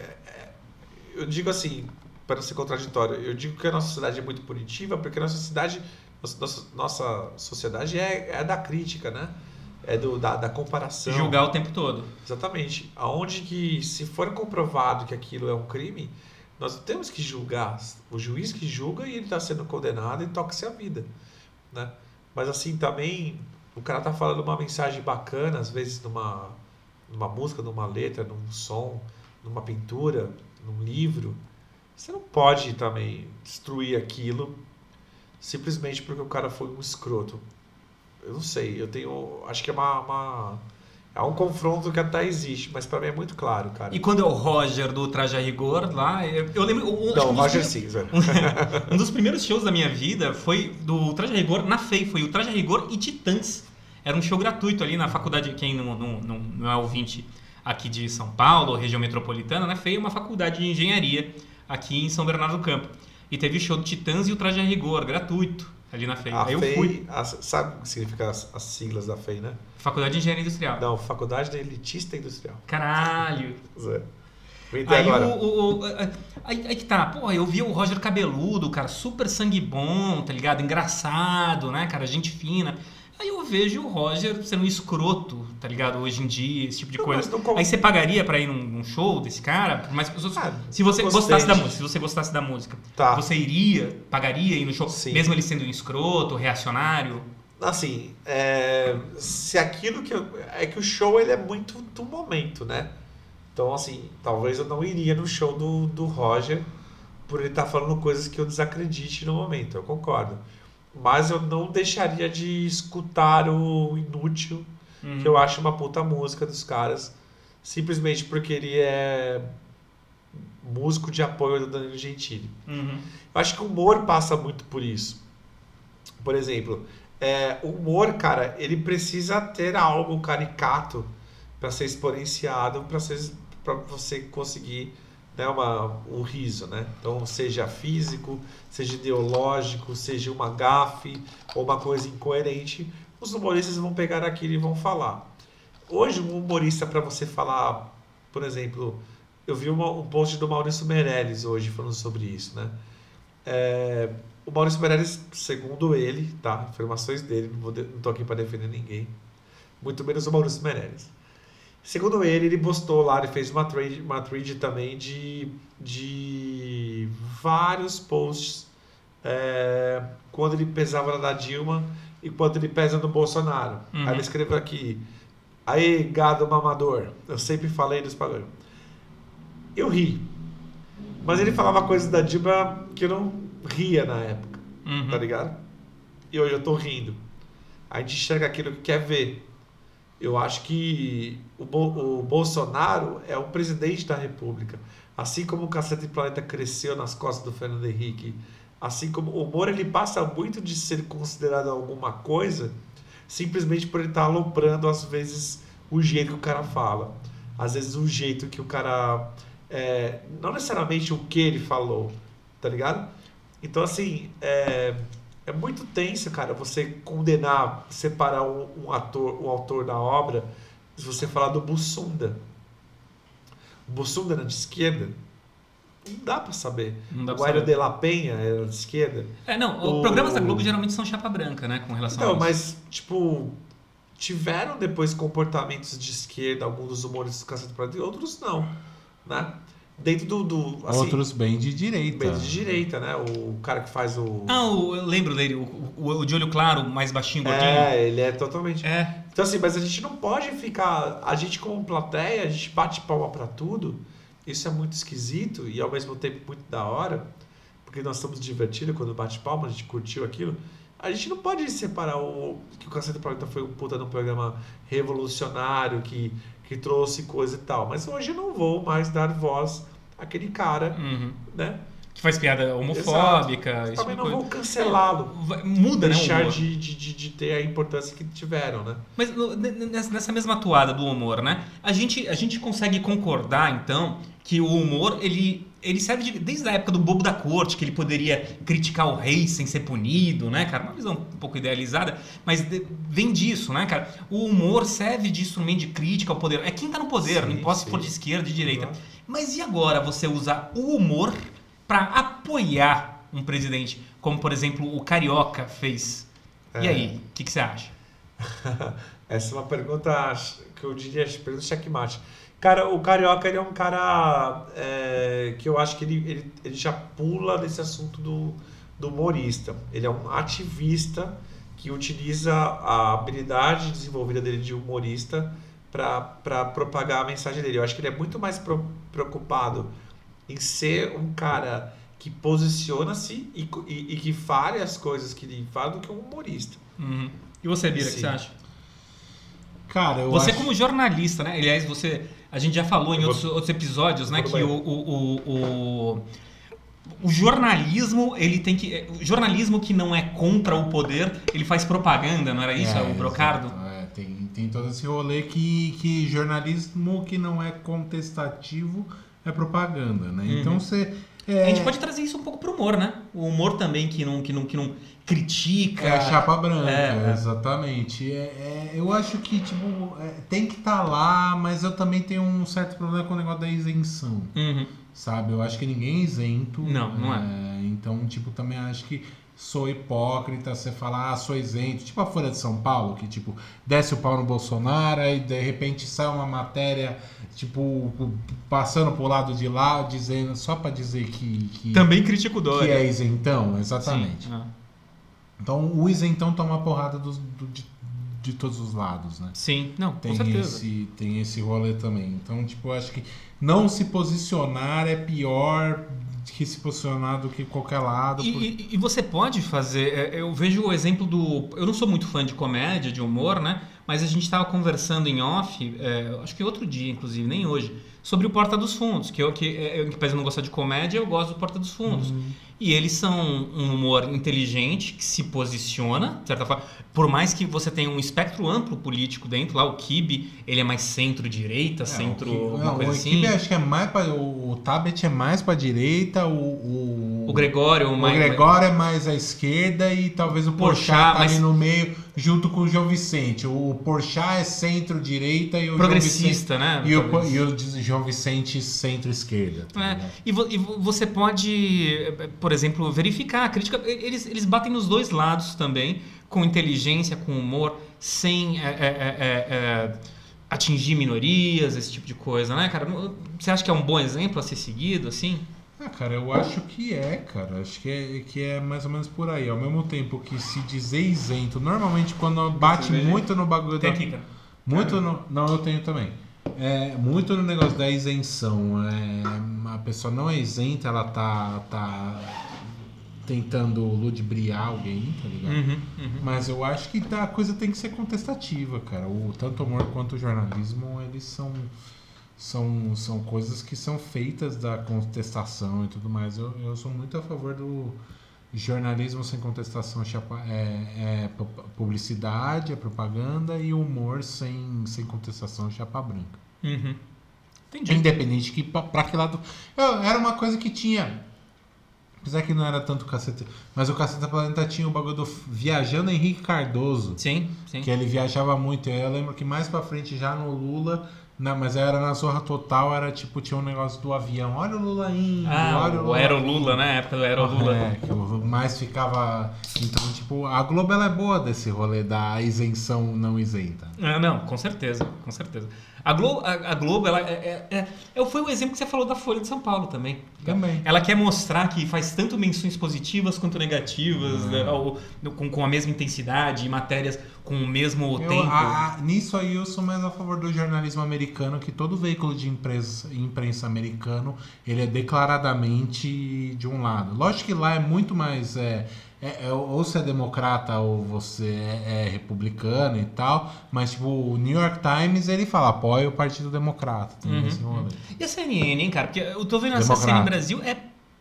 eu digo assim, para não ser contraditório, eu digo que a nossa sociedade é muito punitiva porque a nossa sociedade, nossa- nossa sociedade é, é da crítica, né? É do, da, da comparação. Julgar o tempo todo. Exatamente. Aonde que, se for comprovado que aquilo é um crime, nós temos que julgar. O juiz que julga e ele está sendo condenado e toca-se a vida, né? Mas assim, também, o cara tá falando uma mensagem bacana, às vezes numa, numa música, numa letra, num som, numa pintura, num livro. Você não pode também destruir aquilo simplesmente porque o cara foi um escroto. Eu não sei, eu tenho. Acho que é uma. uma- é um confronto que até existe, mas pra mim é muito claro, cara. E quando é o Roger do Traje a Rigor lá, eu, lembro. um- Não, um dos Roger primeiros- Cinza. Um dos primeiros shows da minha vida foi do Traje a Rigor na FEI. Foi o Traje a Rigor e Titãs. Era um show gratuito ali na faculdade. Quem não, não, não, não é ouvinte aqui de São Paulo, região metropolitana, né? FEI é uma faculdade de engenharia aqui em São Bernardo do Campo. E teve o show do Titãs e o Traje a Rigor, gratuito, ali na FEI. A Aí eu FEI, fui. a- sabe o que significa as, as siglas da FEI, né? Faculdade de Engenharia Industrial. Não, Faculdade de Elitista Industrial. Caralho. Zé. Aí, agora. o, o- o- aí, aí que tá, pô, eu vi o Roger Cabeludo, cara, super sangue bom, tá ligado? Engraçado, né, cara, gente fina. Aí eu vejo o Roger sendo um escroto, tá ligado? Hoje em dia, esse tipo de Não, coisa. não Aí você pagaria pra ir num, num show desse cara? Mas se você- Ah, se você gostei gostasse da música, se você gostasse da música, Tá. você iria, pagaria ir no show, Sim. mesmo ele sendo um escroto, reacionário? Assim, é, se aquilo que eu, é que o show ele é muito do momento, né? Então, assim, talvez eu não iria no show do, do Roger por ele estar falando coisas que eu desacredite no momento, eu concordo. Mas eu não deixaria de escutar o Inútil, Uhum. que eu acho uma puta música dos caras, simplesmente porque ele é músico de apoio do Danilo Gentili. Uhum. Eu acho que o humor passa muito por isso. Por exemplo, é, o humor, cara, ele precisa ter algo caricato para ser exponenciado, para você conseguir né, uma, um riso, né? Então, seja físico, seja ideológico, seja uma gafe ou uma coisa incoerente, os humoristas vão pegar aquilo e vão falar. Hoje, um humorista para você falar, por exemplo, eu vi uma- um post do Maurício Meirelles hoje falando sobre isso, né? É, o Maurício Meirelles, segundo ele, tá? Informações dele, não, vou não tô aqui para defender ninguém. Muito menos o Maurício Meirelles. Segundo ele, ele postou lá, ele fez uma thread, uma thread também de, de vários posts é, quando ele pesava na Dilma e quando ele pesa no Bolsonaro. Uhum. Aí ele escreveu aqui, aí gado mamador, eu sempre falei dos pagões. Eu ri, mas ele falava coisas da Dilma que eu não ria na época, Uhum. tá ligado? E hoje eu tô rindo. A gente enxerga aquilo que quer ver. Eu acho que o, Bo- o Bolsonaro é o presidente da República. Assim como o Cacete Planeta cresceu nas costas do Fernando Henrique, assim como o Moro ele passa muito de ser considerado alguma coisa simplesmente por ele estar aloprando às vezes o jeito que o cara fala. Às vezes o jeito que o cara. é, não necessariamente o que ele falou, tá ligado? Então, assim, é, é muito tenso, cara, você condenar, separar um, um ator, um autor da obra, se você falar do Bussunda. O Bussunda era de esquerda? Não dá pra saber. Não dá o saber. de la Penha era de esquerda. É, não, os O- programas da Globo geralmente são chapa branca, né, com relação Então, a isso. mas, tipo, tiveram depois comportamentos de esquerda, alguns dos humoristas do Cacete Planeta e outros não, né? Dentro do, do assim, Outros bem de direita. bem de direita, né? O cara que faz o... Ah, eu lembro dele, o, o, o de olho claro, mais baixinho, gordinho. é, ele é totalmente... É, Então, assim, mas a gente não pode ficar... A gente como plateia, a gente bate palma pra tudo. Isso é muito esquisito e ao mesmo tempo muito da hora, porque nós estamos divertidos quando bate palma, a gente curtiu aquilo. A gente não pode separar o que o Cacete Planeta foi um puta de um programa revolucionário que, que trouxe coisa e tal. Mas hoje eu não vou mais dar voz àquele cara, uhum. né? Que faz piada homofóbica, Também tipo de não vou cancelá-lo. Vai- Muda, né, Deixar humor. de, de, de, de ter a importância que tiveram, né? Mas nessa mesma toada do humor, né? A gente, a gente consegue concordar, então, que o humor, ele, ele serve de- desde a época do bobo da corte, que ele poderia criticar o rei sem ser punido, né, cara? Uma visão um pouco idealizada, mas vem disso, né, cara? O humor serve de instrumento de crítica ao poder. É quem tá no poder, não Sim, importa se for de esquerda, de direita. Mas e agora você usar o humor para apoiar um presidente, como, por exemplo, o Carioca fez? E É. aí, o que, que você acha? Essa é uma pergunta que eu diria, pergunta checkmate. Cara, o Carioca ele é um cara é, que eu acho que ele, ele, ele já pula nesse assunto do, do humorista. Ele é um ativista que utiliza a habilidade desenvolvida dele de humorista para propagar a mensagem dele. Eu acho que ele é muito mais pro- preocupado em ser um cara que posiciona-se e, e, e que fale as coisas que ele fala do que um humorista. Uhum. E você, Bira, o que você acha? Cara, eu Você acho... como jornalista, né? Aliás, você, a gente já falou em vou- outros, outros episódios, né, que o, o, o, o, o jornalismo, ele tem que, o jornalismo que não é contra o poder, ele faz propaganda, não era isso, É, o Brocardo? É, tem, tem todo esse rolê que, que jornalismo que não é contestativo é propaganda, né? Uhum. Então você. A É, gente pode trazer isso um pouco pro humor, né? O humor também que não, que não, que não critica. É a chapa branca, É, é. exatamente. É, é, eu acho que, tipo, é, tem que estar lá, mas eu também tenho um certo problema com o negócio da isenção, Uhum. sabe? Eu acho que ninguém é isento. Não, não é. Então, tipo, também acho que sou hipócrita você falar, ah, sou isento. Tipo a Folha de São Paulo, que, tipo, desce o pau no Bolsonaro e de repente sai uma matéria, tipo, passando pro lado de lá, dizendo, só pra dizer que, que, Também critica o que Dória. é isentão, exatamente. Sim. Ah. Então o isentão toma porrada dos- do- de, de todos os lados, né? Sim, não, Tem com certeza. esse, tem esse rolê também. Então, tipo, eu acho que não se posicionar é pior que se posicionar do que qualquer lado. E, por- e- e você pode fazer. é, Eu vejo o exemplo do. Eu não sou muito fã de comédia, de humor, né? Mas a gente estava conversando em off, é, acho que outro dia, inclusive, nem hoje, sobre o Porta dos Fundos. Que eu, que, é, eu, que apesar de não gostar de comédia, eu gosto do Porta dos Fundos. E eles são um humor inteligente, que se posiciona, de certa forma. Por mais que você tenha um espectro amplo político dentro, lá o Kibe, ele é mais centro-direita, É, centro. o que- alguma não, coisa o assim. equipe acho que é mais pra, o, o Tabet é mais pra direita, o, o, O Gregório, o mais- Gregório é mais à esquerda e talvez o Porchat Porchat, tá mas- ali no meio junto com o João Vicente. O Porchat é centro-direita e o progressista, né? João Vicente, e, o, e o João Vicente centro-esquerda. tá É, e, vo- e vo- você pode, por exemplo, verificar a crítica. Eles, eles batem nos dois lados também, com inteligência, com humor, sem eh, eh, eh, eh, eh, atingir minorias, esse tipo de coisa, né, cara? Você acha que é um bom exemplo a ser seguido, assim? Ah, cara, eu acho que é, cara. Acho que é, que é mais ou menos por aí. Ao mesmo tempo que se dizer isento, normalmente quando bate muito no bagulho da. cara. Muito no. Não, eu tenho também. É, muito no negócio da isenção. É, a pessoa não é isenta, ela tá, tá tentando ludibriar alguém, tá ligado? Uhum, uhum. Mas eu acho que tá- a coisa tem que ser contestativa, cara. O, tanto o humor quanto o jornalismo, eles são, são, são coisas que são feitas da contestação e tudo mais. Eu, eu sou muito a favor do jornalismo sem contestação, chapa- é, é pu- publicidade, é propaganda e humor sem, sem contestação, chapa branca. Uhum. Entendi. Independente que pra que lado. Eu- era uma coisa que tinha. Apesar que não era tanto caceta. Mas o Caceta Planeta tinha o bagulho do Viajando Henrique Cardoso. Sim, sim. Que ele viajava muito. Eu lembro que mais pra frente, já no Lula, na, mas era na Zorra Total, era tipo, tinha um negócio do avião. Olha o Lula indo, Ah, olha o o Lula. Aero Lula, né? Época do Aero Lula. É, que o mais ficava. Então, tipo, a Globo ela é boa desse rolê da isenção não isenta. Ah, não, com certeza, com certeza. A Globo, a, a Globo ela é, é, é- é- foi o exemplo que você falou da Folha de São Paulo também. Também. Ela quer mostrar que faz tanto menções positivas quanto negativas, né, ao- com, com a mesma intensidade, matérias com o mesmo Eu, tempo. a- a- nisso aí eu sou mais a favor do jornalismo americano, que todo veículo de imprensa, imprensa americano, ele é declaradamente de um lado. Lógico que lá é muito mais... É, é- é- ou você é democrata ou você é, é republicano e tal, mas tipo, o New York Times ele fala, apoia o Partido Democrata. Tem Uhum, esse rolê. E a CNN, hein, cara? Porque eu tô vendo essa Democrata. CNN Brasil, é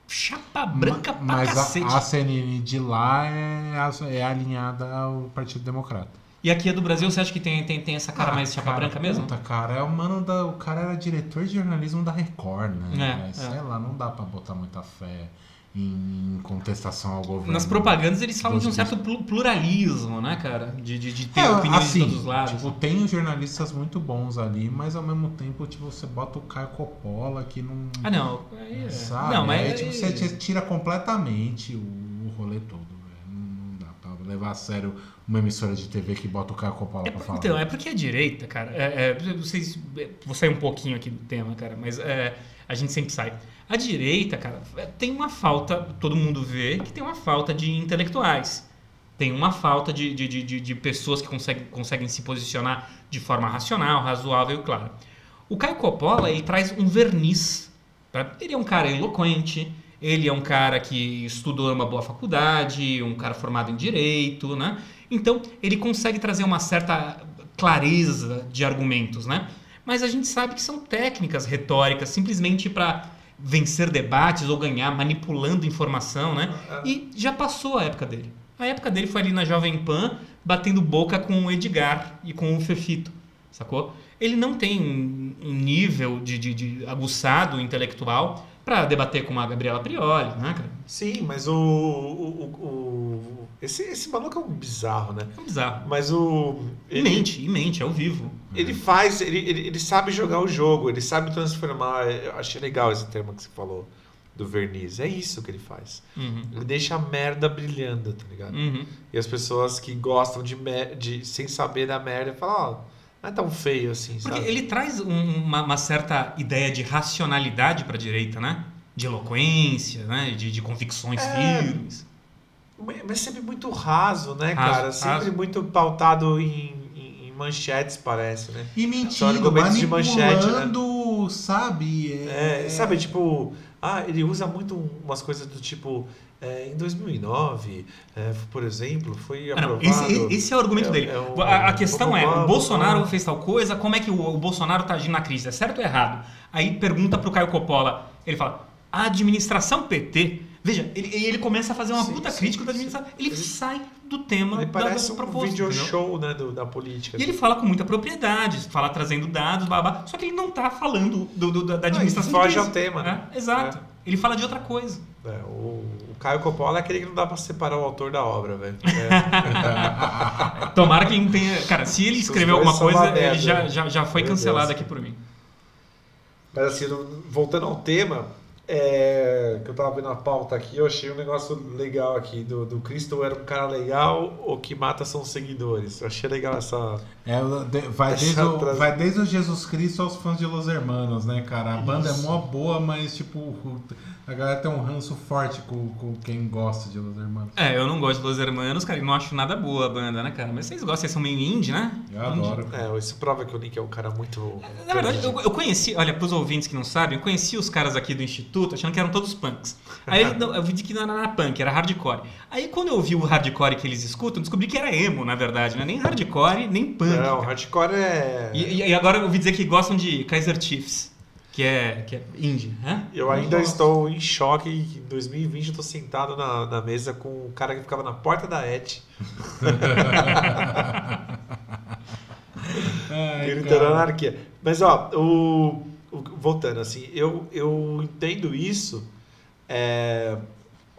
chapa branca pra mas cacete. a, a CNN de lá é, é alinhada ao Partido Democrata. E aqui a do Brasil, você acha que tem, tem, tem essa cara Ah, mais chapa cara, branca mesmo? Puta, cara, é o mano da. O cara era diretor de jornalismo da Record, né? É, Mas, é. Sei lá, não dá pra botar muita fé em contestação ao governo. Nas propagandas eles falam de um certo plu- pluralismo, né, cara? De, de, de ter É, opiniões assim, de todos os lados. Tipo, tem os jornalistas muito bons ali, mas ao mesmo tempo, tipo, você bota o Caio Coppola que não. Ah, não. É- Sabe? Não, mas. Aí, tipo, você tira completamente o, o rolê todo. Não, não dá pra levar a sério uma emissora de TV que bota o Caio Coppola É, pra falar. então, é porque a direita, cara, é, é, vocês, vou sair um pouquinho aqui do tema, cara, mas é, a gente sempre sai. A direita, cara, tem uma falta, todo mundo vê que tem uma falta de intelectuais. Tem uma falta de, de, de, de- pessoas que conseguem, conseguem se posicionar de forma racional, razoável e clara. O Caio Coppola, ele traz um verniz. Ele é um cara eloquente, ele é um cara que estudou numa boa faculdade, um cara formado em direito, né? Então, ele consegue trazer uma certa clareza de argumentos, né? Mas a gente sabe que são técnicas retóricas simplesmente para vencer debates ou ganhar manipulando informação, né? E já passou a época dele. A época dele foi ali na Jovem Pan, batendo boca com o Edgar e com o Fefito, sacou? Ele não tem um um nível de, de, de aguçado intelectual para debater com a Gabriela Prioli, né, cara? Sim, mas o. o, o- o- esse, esse maluco é um bizarro, né? É bizarro. Mas o. E mente, e mente, ao vivo. Ele faz, ele, ele, ele sabe jogar o jogo, ele sabe transformar. Eu achei legal esse termo que você falou do verniz. É isso que ele faz. Uhum. Ele deixa a merda brilhando, tá ligado? Uhum. E as pessoas que gostam de, de sem saber da merda falam, ó, não é tão feio assim, Porque sabe? ele traz um- uma, uma certa ideia de racionalidade para a direita, né? De eloquência, né? De, de convicções É. firmes. Mas sempre muito raso, né, Raso, cara? Sempre raso. muito pautado em, em- em manchetes, parece, né? E mentindo, de manchete, né? manipulando, sabe? É, sabe, tipo, ah, ele usa muito umas coisas do tipo, é, em 2009, é, por exemplo, foi Ah, não, aprovado... esse, esse é o argumento É, dele. é a, a questão é, o Bolsonaro lá. fez tal coisa, como é que o, o Bolsonaro tá agindo na crise? É certo ou errado? Aí pergunta pro Caio Coppola, ele fala, a administração PT... Veja, ele, ele começa a fazer uma Sim, puta sim, crítica da administração. Ele, Ele- sai do tema Ele da- parece do um video show, né, do- da política. E ele fala com muita propriedade, fala trazendo dados, babá, só que ele não tá falando do, do- da da administração. Não, ele foge ao tema, né? É, exato. Ele fala de outra coisa. É, o, o Caio Coppola é aquele que não dá pra separar o autor da obra, velho. É. Tomara que ele não tenha. Cara, se ele escreveu alguma coisa, ele merda. já, já, já foi cancelado Deus. aqui por mim. Mas assim, voltando ao tema, É, que eu tava vendo a pauta aqui, eu achei um negócio legal aqui, do, do Cristo era um cara legal, o que mata são os seguidores. Eu achei legal essa... É, vai, Essa desde o, vai desde o Jesus Cristo aos fãs de Los Hermanos, né, cara? A banda Isso. é mó boa, mas, tipo, a galera tem um ranço forte com, com quem gosta de Los Hermanos. É, eu não gosto de Los Hermanos, cara, e não acho nada boa a banda, né, cara? Mas vocês gostam, vocês são meio indie, né? Eu Indie. adoro. É, isso prova que o Nick é um cara muito... Na verdade, eu, eu conheci, olha, pros ouvintes que não sabem, eu conheci os caras aqui do Instituto achando que eram todos punks. Aí não, eu vi que não era punk, era hardcore. Aí quando eu ouvi o hardcore que eles escutam, descobri que era emo, na verdade, não é nem hardcore, nem punk. Não, cara. hardcore é... E, e agora eu ouvi dizer que gostam de Kaiser Chiefs, que é, que é indie, né? Eu ainda Nossa. estou em choque que em 2020 eu tô sentado na, na mesa com o cara que ficava na porta da ET, gritando anarquia. Mas ó, o, o- voltando assim, eu, eu entendo isso é,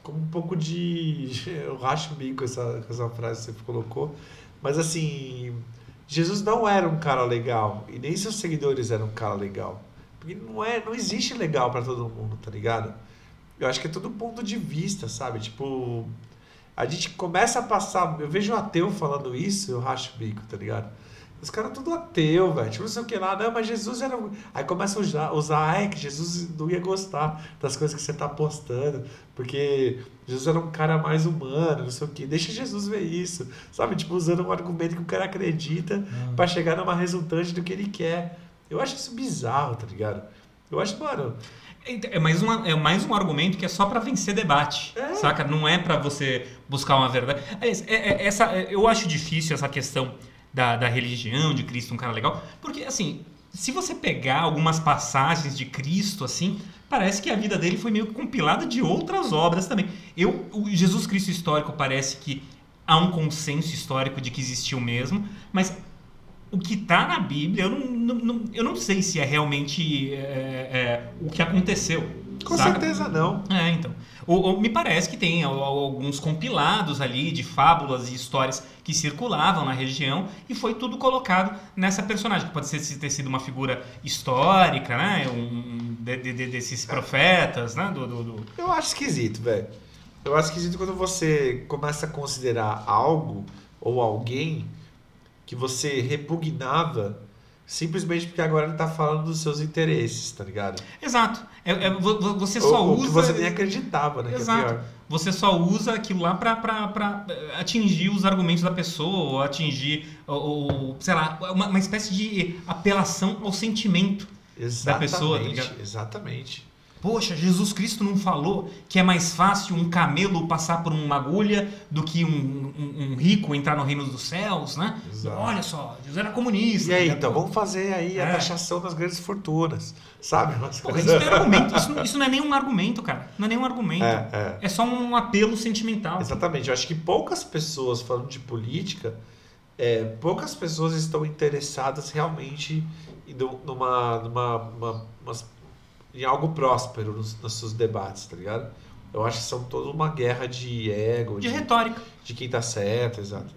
como um pouco de. Eu racho o bico com essa, com essa frase que você colocou, mas assim, Jesus não era um cara legal e nem seus seguidores eram um cara legal. Porque não, é, não existe legal pra todo mundo, tá ligado? Eu acho que é tudo ponto de vista, sabe? Tipo, a gente começa a passar. Eu vejo um ateu falando isso, eu racho o bico, tá ligado? Os caras tudo ateu, velho. Tipo, não sei o que lá. Não, mas Jesus era. Aí começa a usar, usar ai, que Jesus não ia gostar das coisas que você tá postando. Porque Jesus era um cara mais humano, não sei o que. Deixa Jesus ver isso. Sabe? Tipo, usando um argumento que o cara acredita pra chegar numa resultante do que ele quer. Eu acho isso bizarro, tá ligado? Eu acho, mano. É mais, uma, é mais um argumento que é só pra vencer debate, É. saca? Não é pra você buscar uma verdade. Aliás, é- é- essa, é- eu acho difícil essa questão da, da religião, de Cristo um cara legal, porque, assim, se você pegar algumas passagens de Cristo, assim, parece que a vida dele foi meio compilada de outras obras também. Eu, o Jesus Cristo histórico parece que há um consenso histórico de que existiu mesmo, mas o que está na Bíblia, eu não, não- não- eu não sei se é realmente é, é, o que aconteceu. Com saca? certeza não. É, então. Ou, ou me parece que tem al- al- alguns compilados ali de fábulas e histórias que circulavam na região e foi tudo colocado nessa personagem, que pode ser, ter sido uma figura histórica, né? Um, de- de- de- desses profetas, né? Do, do- do- Eu acho esquisito, velho. Eu acho esquisito quando você começa a considerar algo ou alguém que você repugnava simplesmente porque agora ele tá falando dos seus interesses, tá ligado? Exato. É- é- vo- vo- você ou, só ou usa. que você nem acreditava, né? É Exato. pior. Você só usa aquilo lá pra eh, atingir os argumentos da pessoa, ou atingir, ou, ou, sei lá, uma, uma espécie de apelação ao sentimento. Exatamente, pessoa, tá ligado? exatamente. Poxa, Jesus Cristo não falou que é mais fácil um camelo passar por uma agulha do que um, um- um rico entrar no reino dos céus, né? Exato. Olha só, Jesus era comunista. E aí, tá então, vamos fazer aí a É. taxação das grandes fortunas, sabe? Isso não é argumento. Isso, isso não é nenhum argumento, cara. Não é nenhum argumento. É, é. É só um apelo sentimental. Exatamente. Eu acho que poucas pessoas, falando de política, é, poucas pessoas estão interessadas realmente numa, numa, uma- umas- em algo próspero nos, nos seus debates, tá ligado? Eu acho que são toda uma guerra de ego, De de, retórica. de quem tá certo, exato.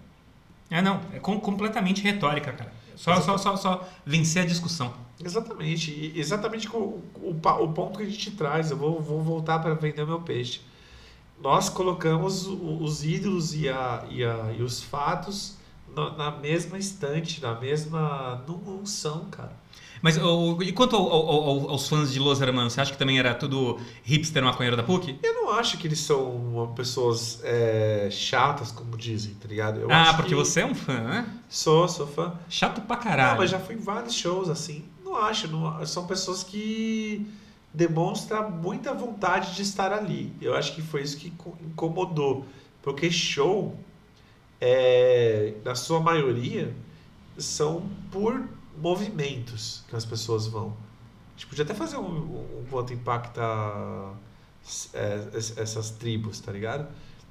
É, não. É com- completamente retórica, cara. Só, só, só, só vencer a discussão. Exatamente. E exatamente o, o, o ponto que a gente traz. Eu vou, vou voltar para vender meu peixe. Nós colocamos os ídolos e, a, e, a, e os fatos na, na mesma estante, na mesma. Não, não são, cara. Mas o- e quanto ao- ao- ao- aos fãs de Los Hermanos, você acha que também era tudo hipster maconheiro da PUC? Eu não acho que eles são pessoas é, chatas, como dizem, tá ligado? Eu ah, porque que você é um fã, né? Sou, sou fã. Chato pra Não, caralho. mas já fui em vários shows assim. Não acho, não, são pessoas que demonstram muita vontade de estar ali. Eu acho que foi isso que co- incomodou, porque show, é, na sua maioria, são por movimentos que as pessoas vão. A gente podia até fazer um, um quanto impacta é, es- essas tribos, tá ligado?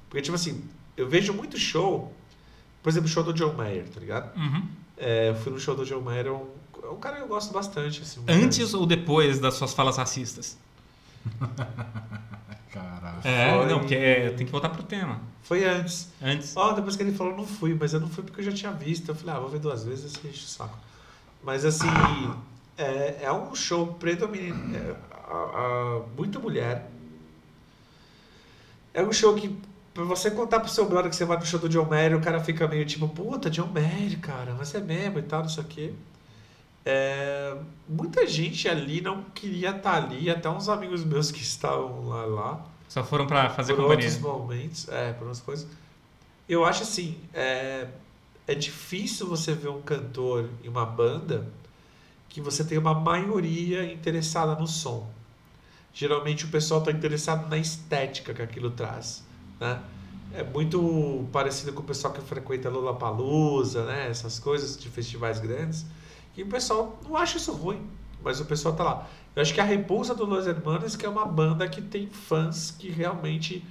Porque, tipo assim, eu vejo muito show, por exemplo, o show do John Mayer, tá ligado? Uhum. É, eu fui no show do John Mayer, é um, é um cara que eu gosto bastante. Assim, um Antes ou depois das suas falas racistas? Caralho. É, Foi- não, porque é- tem que voltar pro tema. cara. Foi antes. Antes. Ó, depois que ele falou, não fui, mas eu não fui porque eu já tinha visto. Eu falei, ah, vou ver duas vezes, esse enche o saco. Mas assim, É, é um show predominante. É, a- a- muita mulher. É um show que, pra você contar pro seu brother que você vai no show do John Mayer, o cara fica meio tipo, puta, John Mayer, cara, mas é mesmo e tal, não sei o quê. É, muita gente ali não queria estar ali, até uns amigos meus que estavam lá, lá Só foram pra fazer por companhia. outros momentos, é, por outras coisas. Eu acho assim, é, é difícil você ver um cantor e uma banda que você tem uma maioria interessada no som. Geralmente o pessoal está interessado na estética que aquilo traz, né? É muito parecido com o pessoal que frequenta Lollapalooza, né? Essas coisas de festivais grandes. E o pessoal não acha isso ruim, mas o pessoal tá lá. Eu acho que a Repulsa do Los Hermanos que é uma banda que tem fãs que realmente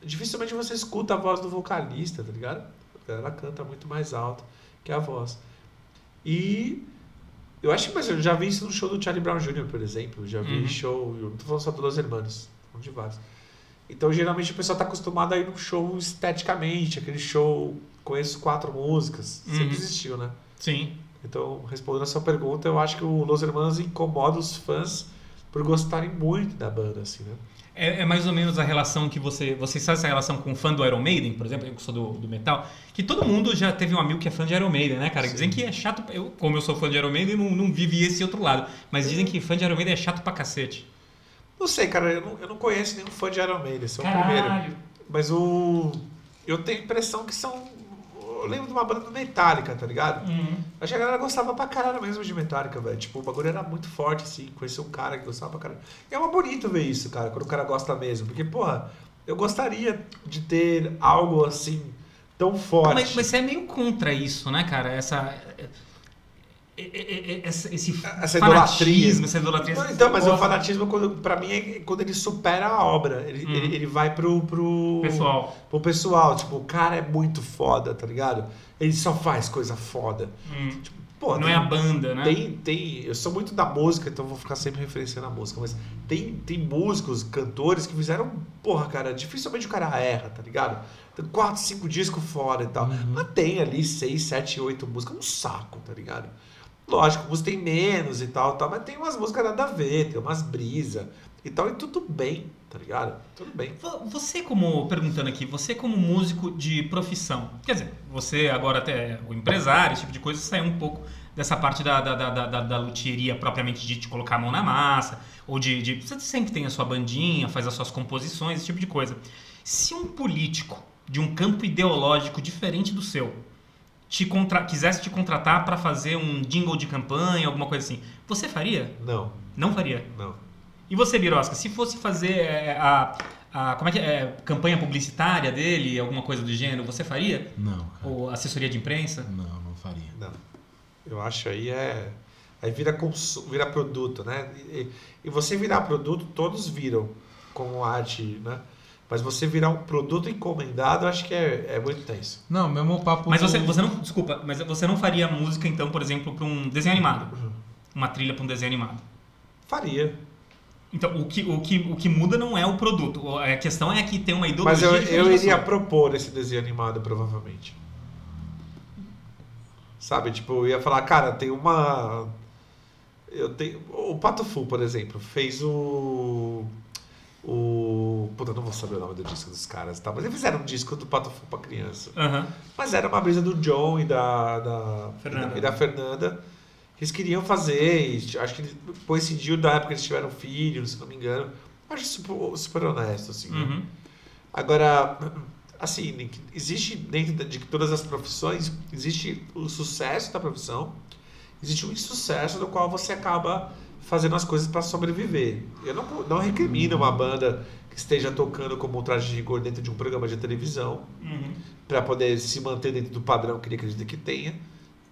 dificilmente você escuta a voz do vocalista, tá ligado? Ela canta muito mais alto que a voz. E eu acho que, mas eu já vi isso no show do Charlie Brown Jr., por exemplo. Já vi Uhum. show, eu não tô falando só do Los Hermanos, de vários. Então, geralmente o pessoal tá acostumado a ir num show esteticamente, aquele show, conheço quatro músicas, Uhum. sempre existiu, né? Sim. Então, respondendo a sua pergunta, eu acho que o Los Hermanos incomoda os fãs por gostarem muito da banda, assim, né? É, é mais ou menos a relação que você. Você sabe essa relação com um fã do Iron Maiden, por exemplo, eu que sou do, do metal, que todo mundo já teve um amigo que é fã de Iron Maiden, né, cara? Sim. Dizem que é chato. Eu, como eu sou fã de Iron Maiden, não, não vivi esse outro lado. Mas dizem que fã de Iron Maiden é chato pra cacete. Não sei, cara, eu não, eu não conheço nenhum fã de Iron Maiden, esse é o primeiro. Mas o. Eu tenho a impressão que são. Eu lembro de uma banda do Metallica, tá ligado? Uhum. Acho que a galera gostava pra caralho mesmo de Metallica, velho. Tipo, o bagulho era muito forte, assim. Conheci um cara que gostava pra caralho. E é uma bonito ver isso, cara, quando o cara gosta mesmo. Porque, porra, eu gostaria de ter algo assim tão forte. Mas, mas você é meio contra isso, né, cara? Essa. É- é- é- é- essa- esse Essa fanatismo, idolatria. essa idolatria. Não, então, mas o fanatismo, quando, pra mim, é quando ele supera a obra. Ele, Uhum. ele, ele vai pro, pro. Pessoal. Pro pessoal. Tipo, o cara é muito foda, tá ligado? Ele só faz coisa foda. Hum. Tipo, pô, Não tem- é a banda, né? Tem, tem. Eu sou muito da música, então vou ficar sempre referenciando a música, mas tem, tem músicos, cantores que fizeram. Porra, cara, dificilmente o cara erra, tá ligado? Tem quatro, cinco discos fora e tal. Mas tem ali seis, sete, oito músicas, um saco, tá ligado? Lógico, música tem menos e tal, tal, mas tem umas músicas nada a ver, tem umas brisa e tal, e tudo bem, tá ligado? Tudo bem. Vo- Você como, perguntando aqui, você como músico de profissão, quer dizer, você agora até é o empresário, esse tipo de coisa, saiu um pouco dessa parte da, da, da, da, da, luthieria propriamente de te colocar a mão na massa, ou de, de... Você sempre tem a sua bandinha, faz as suas composições, esse tipo de coisa. Se um político de um campo ideológico diferente do seu te contra... quisesse te contratar para fazer um jingle de campanha, alguma coisa assim, você faria? Não, Não faria. não. E você, Birosca, se fosse fazer é, a, a- como é que é, é, campanha publicitária dele, alguma coisa do gênero, você faria? Não, cara. Ou assessoria de imprensa? Não, não faria. Não. Eu acho aí é. Aí vira, consu- vira produto, né? E, e você virar produto, todos viram como arte, né? Mas você virar um produto encomendado, eu acho que é, é muito tenso. Não, mesmo papo. Mas do- você, você não, desculpa, mas você não faria música então, por exemplo, para um desenho animado, uma trilha para um desenho animado. Faria. Então, o que, o, que, o que muda não é o produto. A questão é que tem uma Mas ideologia eu, diferente eu da iria sua. propor esse desenho animado, provavelmente. Sabe? Tipo, eu ia falar, cara, tem uma. Eu tenho. O Pato Fu, por exemplo, fez o. O. Puta, eu não vou saber o nome do disco dos caras, tá? Mas eles fizeram um disco do Pato Fu pra criança. Aham. Mas era uma brisa do John e da, da, Fernanda. E da Fernanda. Eles queriam fazer, e acho que eles- coincidiu da época que eles tiveram filhos, se não me engano. Acho super, super honesto, assim. né? Uhum. Agora, assim, existe dentro de todas as profissões, existe o sucesso da profissão, existe o insucesso do qual você acaba fazendo as coisas para sobreviver. Eu não, não recrimino uma banda que esteja tocando como um traje de rigor dentro de um programa de televisão, Uhum. para poder se manter dentro do padrão que ele acredita que tenha,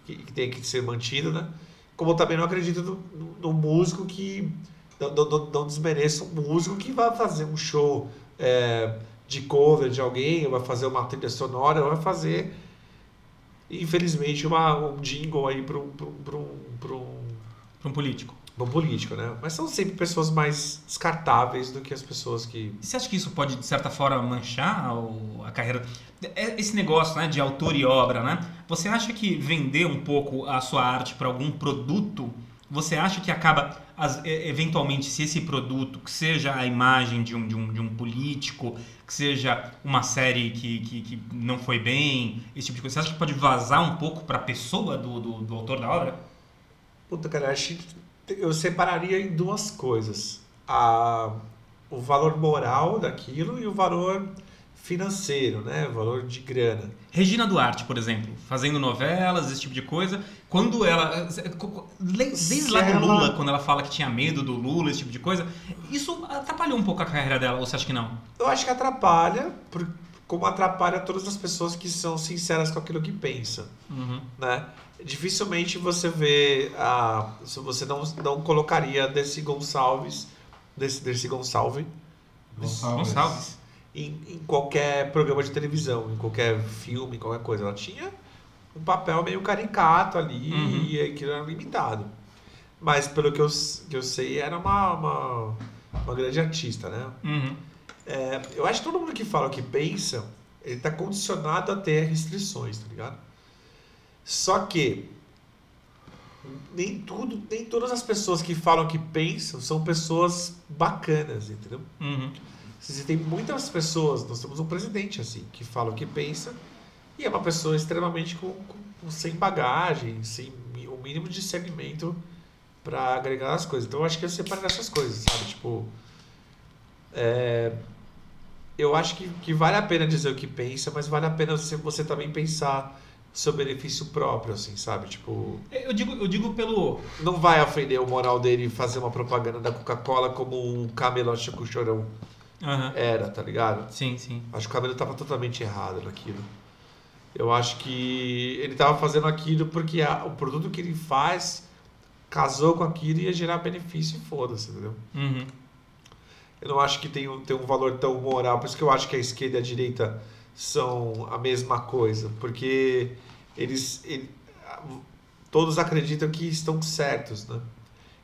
que, que tenha que ser mantido, né? Como eu também não acredito no, no- no músico que. Não, não, não- desmereça um músico que vai fazer um show é, de cover de alguém, ou vai fazer uma trilha sonora, ou vai fazer, infelizmente, uma, um jingle aí para um, pra um, pra um, pra um, Para um político. Um político, né? Mas são sempre pessoas mais descartáveis do que as pessoas que. E Você acha que isso pode, de certa forma, manchar a carreira? É- Esse negócio né, de autor e obra, né? Você acha que vender um pouco a sua arte para algum produto você acha que acaba, eventualmente, se esse produto, que seja a imagem de um, de um, de um político, que seja uma série que, que, que não foi bem, esse tipo de coisa, você acha que pode vazar um pouco para a pessoa do, do, do autor da obra? Puta, cara, acho que eu separaria em duas coisas. A, o valor moral daquilo e o valor financeiro, né? O valor de grana. Regina Duarte, por exemplo, fazendo novelas, esse tipo de coisa. Quando ela. Desde lá do Lula, quando ela fala que tinha medo do Lula, esse tipo de coisa, isso atrapalhou um pouco a carreira dela, ou você acha que não? Eu acho que atrapalha, por- como atrapalha todas as pessoas que são sinceras com aquilo que pensam, Uhum. né? Dificilmente você vê a, se você não, não colocaria Dercy Gonçalves, Dercy, Dercy Gonçalves Gonçalves. Gonçalves. em, em qualquer programa de televisão, em qualquer filme, em qualquer coisa. Ela tinha um papel meio caricato ali Uhum. e aquilo era limitado. Mas pelo que eu, que eu sei, era uma, uma, uma grande artista, né? Uhum. É, eu acho que todo mundo que fala o que pensa, ele tá condicionado a ter restrições, tá ligado? Só que nem tudo, nem todas as pessoas que falam o que pensam são pessoas bacanas, entendeu? Uhum. Você tem muitas pessoas, nós temos um presidente assim, que fala o que pensa, e é uma pessoa extremamente com, com- sem bagagem, sem o mínimo de discernimento para agregar as coisas. Então eu acho que eu separo essas coisas, sabe? Tipo, é, eu acho que, que vale a pena dizer o que pensa, mas vale a pena você, você também pensar seu benefício próprio, assim, sabe? Tipo, Eu digo, eu digo pelo. não vai ofender o moral dele fazer uma propaganda da Coca-Cola como um Camelo Chico Chorão Aham. era, tá ligado? Sim, sim. Acho que o Camelo estava totalmente errado naquilo. Eu acho que ele estava fazendo aquilo porque a- o produto que ele faz casou com aquilo e ia gerar benefício e foda-se, entendeu? Uhum. Eu não acho que tem, um- tem um valor tão moral, por isso que eu acho que a esquerda e a direita são a mesma coisa, porque eles, ele- todos acreditam que estão certos, né?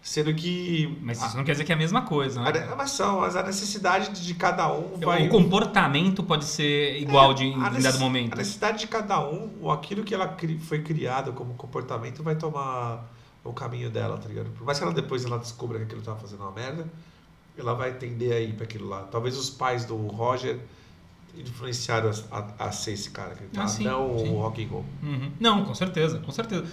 Sendo que Mas isso não quer dizer que é a mesma coisa, a, né? a, mas são, mas a necessidade de cada um vai O comportamento pode ser igual de, em A dado A momento. necessidade de cada um, aquilo que ela cri- foi criado como comportamento, vai tomar o caminho dela, tá ligado? Por mais que ela depois ela descubra que aquilo tava fazendo uma merda, ela vai tender aí para aquilo lá. Talvez os pais do Roger influenciaram a, a, a ser esse cara, que tá, Ah, sim, não sim. o rock and roll. Uhum. Não, com certeza, com certeza.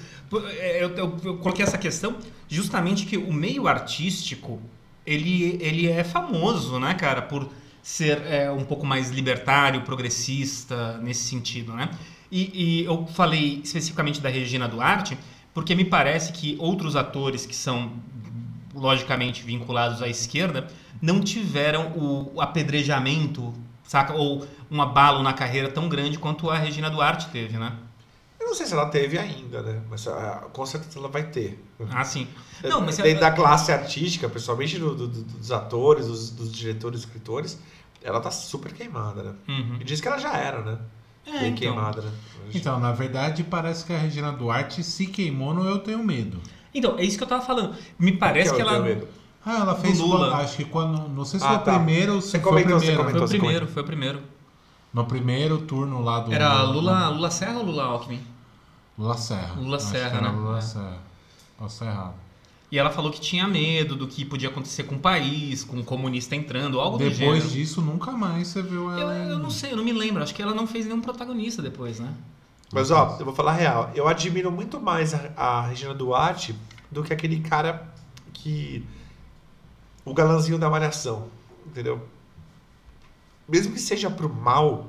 É, Eu, eu- eu coloquei essa questão justamente que o meio artístico ele, ele é famoso, né, cara, por ser é, um pouco mais libertário, progressista nesse sentido, né? E, e eu falei especificamente da Regina Duarte porque me parece que outros atores que são logicamente vinculados à esquerda não tiveram o apedrejamento, saca, ou um abalo na carreira tão grande quanto a Regina Duarte teve, né? Eu não sei se ela teve ainda, né? Mas ah, com certeza ela vai ter. Ah, sim. Não, mas Dentro da classe artística, principalmente do- do- dos atores, dos, dos diretores, escritores, ela tá super queimada, né? Uhum. E diz que ela já era, né? É, Bem então. queimada, né? Então, na verdade, parece que a Regina Duarte se queimou no Eu Tenho Medo. Então, é isso que eu tava falando. Me parece Que que eu ela. Ah, ela fez Lula. quando- acho que quando. Não sei se Ah, foi o tá. primeiro ou se Você foi o comentou, você primeiro. Foi comentou. o primeiro, foi o primeiro. No primeiro turno lá do. Era Lula, Lula Serra ou Lula Alckmin? Lula Serra. Lula Acho Serra, que era né? Lula É. Serra. Posso estar errado. E ela falou que tinha medo do que podia acontecer com o país, com o comunista entrando, algo do Depois gênero. disso, nunca mais você viu Eu, ela. eu não sei, eu não me lembro. Acho que ela não fez nenhum protagonista depois, né? Mas ó, eu vou falar a real. Eu admiro muito mais a, a Regina Duarte do que aquele cara que. O galanzinho da malhação. Entendeu? Mesmo que seja pro mal,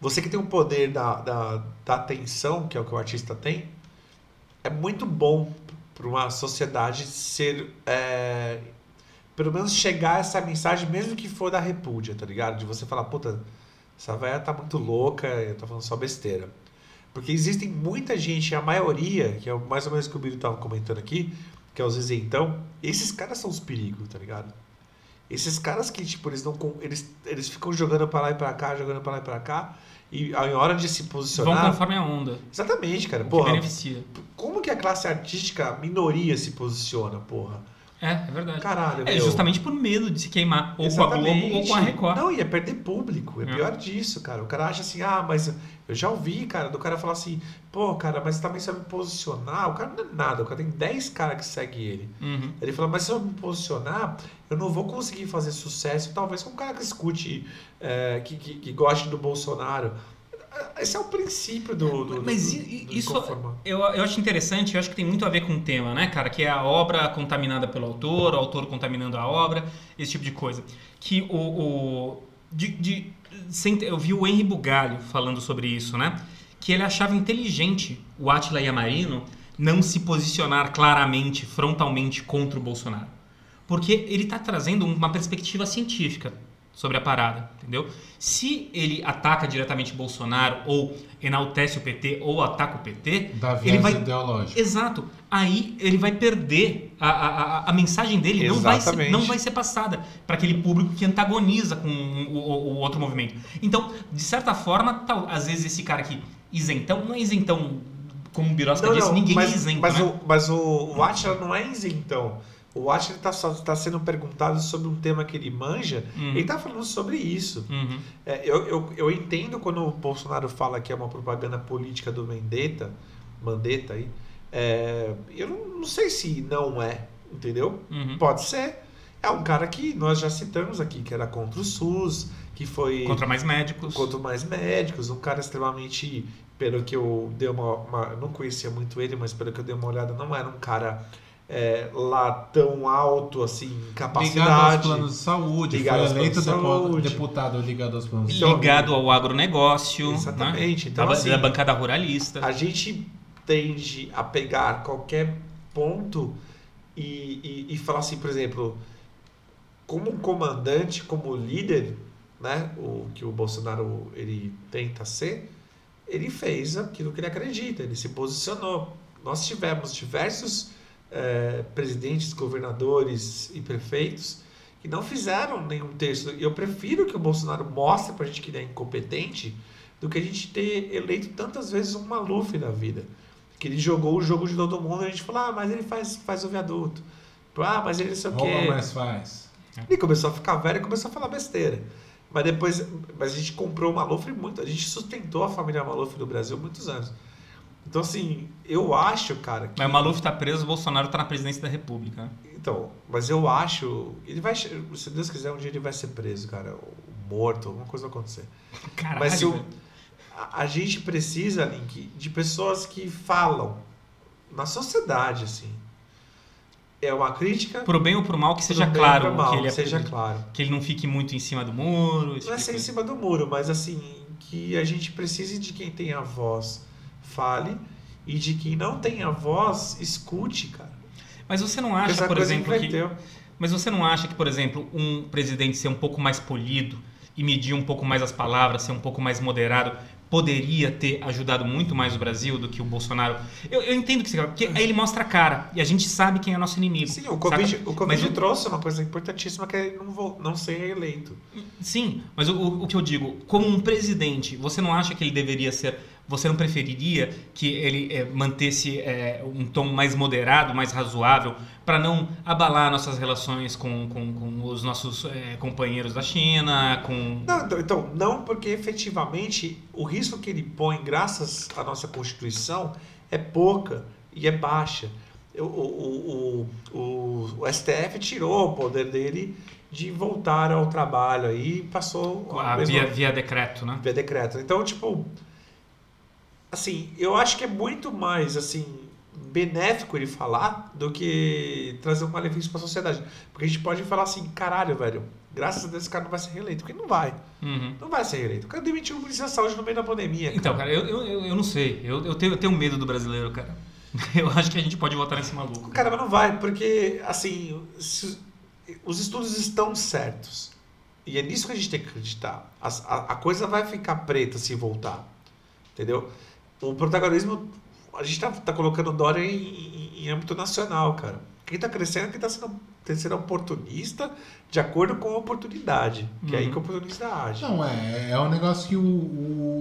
você que tem o poder da, da, da atenção, que é o que o artista tem, é muito bom para uma sociedade ser. é, pelo menos chegar essa mensagem, mesmo que for da repúdia, tá ligado? De você falar, puta, essa velha tá muito louca, eu tô falando só besteira. Porque existem muita gente, a maioria, que é mais ou menos o que o Biro tava comentando aqui, que é os isentão, esses caras são os perigos, tá ligado? Esses caras que, tipo, eles não. Eles, eles ficam jogando pra lá e pra cá, jogando pra lá e pra cá, e a hora de se Vão posicionar. conforme a onda. Exatamente, cara. O que Porra, beneficia. como que a classe artística, a minoria, se posiciona, porra? É, é verdade. Caralho, É meu. justamente por medo de se queimar, ou com a Globo ou com a Record. Não, ia perder público. É É. pior disso, cara. O cara acha assim, ah, mas eu já ouvi, cara, do cara falar assim, pô, cara, mas também se eu me posicionar, o cara não é nada, o cara tem 10 caras que seguem ele. Uhum. Ele fala, mas se eu me posicionar, eu não vou conseguir fazer sucesso, talvez com um cara que escute, é, que, que, que goste do Bolsonaro. Esse é o princípio do. do Mas do, isso eu, eu acho interessante, eu acho que tem muito a ver com o tema, né, cara? Que é a obra contaminada pelo autor, o autor contaminando a obra, esse tipo de coisa. Que o. o de, de- sem- eu vi o Henry Bugalho falando sobre isso, né? Que ele achava inteligente o Attila Yamarino não se posicionar claramente, frontalmente contra o Bolsonaro. Porque ele está trazendo uma perspectiva científica sobre a parada, entendeu? Se ele ataca diretamente Bolsonaro ou enaltece o PT ou ataca o PT, Da ele vai ideológico. Exato. Aí ele vai perder a, a, a- a mensagem dele, não vai, ser, não vai ser passada para aquele público que antagoniza com o, o- o outro movimento. Então, de certa forma, tal, às vezes esse cara aqui, isentão, não é isentão, como o Birosca disse, ninguém mas, é isento. Mas, né? o, mas o, o Atila não é isentão. O Atila está tá sendo perguntado sobre um tema que ele manja, Uhum. ele está falando sobre isso. Uhum. É, eu, eu, eu entendo quando o Bolsonaro fala que é uma propaganda política do Mendetta, Mandetta aí. É, eu não, não sei se não é, entendeu? Uhum. Pode ser. É um cara que nós já citamos aqui, que era contra o SUS, que foi Contra mais médicos. quanto mais médicos, um cara extremamente, pelo que eu dei uma, uma- não conhecia muito ele, mas pelo que eu dei uma olhada, não era um cara é, lá tão alto assim, em Ligado aos capacidade. planos de saúde, Ligado foi eleito de saúde. deputado ligado aos planos de Então, ligado ao agronegócio, Exatamente. né? Então, da, assim, da bancada ruralista. a gente tende a pegar qualquer ponto e, e, e falar assim, por exemplo, como um comandante, como líder, né, o que o Bolsonaro ele tenta ser, ele fez aquilo que ele acredita, ele se posicionou. Nós tivemos diversos eh, presidentes, governadores e prefeitos que não fizeram nenhum terço. Eu prefiro que o Bolsonaro mostre pra gente que ele é incompetente do que a gente ter eleito tantas vezes um Maluf na vida. Que ele jogou o jogo de todo mundo e a gente falou, ah, mas ele faz, faz o viaduto. Ah, mas ele não sei o quê. Rouba, mas faz. Ele começou a ficar velho e começou a falar besteira. Mas depois, mas a gente comprou o Maluf muito, a gente sustentou a família Maluf no Brasil muitos anos. Então assim, eu acho, cara, que Mas o Maluf tá preso, o Bolsonaro tá na presidência da República. então, mas eu acho, ele vai, se Deus quiser um dia ele vai ser preso, cara, ou morto, alguma coisa vai acontecer. Caralho, Mas se a, a gente precisa, Link, de pessoas que falam na sociedade, assim. É uma crítica. Pro bem ou pro mal, que seja claro mal, que ele é seja claro. que ele não fique muito em cima do muro. Não é tipo ser em cima do muro, mas assim, que a gente precise de quem tem a voz fale e de quem não tem a voz escute, cara. Mas você não acha, essa por exemplo, que. Mas você não acha que, por exemplo, um presidente ser um pouco mais polido e medir um pouco mais as palavras, ser um pouco mais moderado, poderia ter ajudado muito mais o Brasil do que o Bolsonaro? Eu, eu entendo que você porque aí ele mostra a cara e a gente sabe quem é nosso inimigo. Sim, o Covid, saca? o COVID Mas trouxe uma coisa importantíssima que é ele não, vo- não ser reeleito. Sim, mas o, o que eu digo, como um presidente, você não acha que ele deveria ser. Você não preferiria que ele eh, mantesse eh, um tom mais moderado, mais razoável, para não abalar nossas relações com, com, com os nossos eh, companheiros da China, com. Não, então, então, não porque efetivamente o risco que ele põe, graças à nossa Constituição, é pouca e é baixa. O, o, o, o, STF tirou o poder dele de voltar ao trabalho aí e passou a mesma- via, via decreto, né? via decreto. Então, tipo, assim, eu acho que é muito mais assim benéfico ele falar do que trazer um malefício para a sociedade. Porque a gente pode falar assim, caralho, velho, graças a Deus esse cara não vai ser reeleito, porque não vai. Uhum. Não vai ser reeleito. O cara demitiu o ministro da saúde no meio da pandemia. Então, cara, eu, eu, eu não sei. Eu, eu, tenho, eu tenho medo do brasileiro, cara. Eu acho que a gente pode votar nesse maluco. Cara, mas não vai, porque, assim, se- os estudos estão certos. E é nisso que a gente tem que acreditar. As- A, a coisa vai ficar preta se voltar. Entendeu? O protagonismo, a gente tá, tá colocando Dória em, em- em âmbito nacional, cara. Quem tá crescendo é quem tá sendo, sendo oportunista de acordo com a oportunidade. Que é aí Uhum. que o oportunista age. Não, é, é um negócio que o,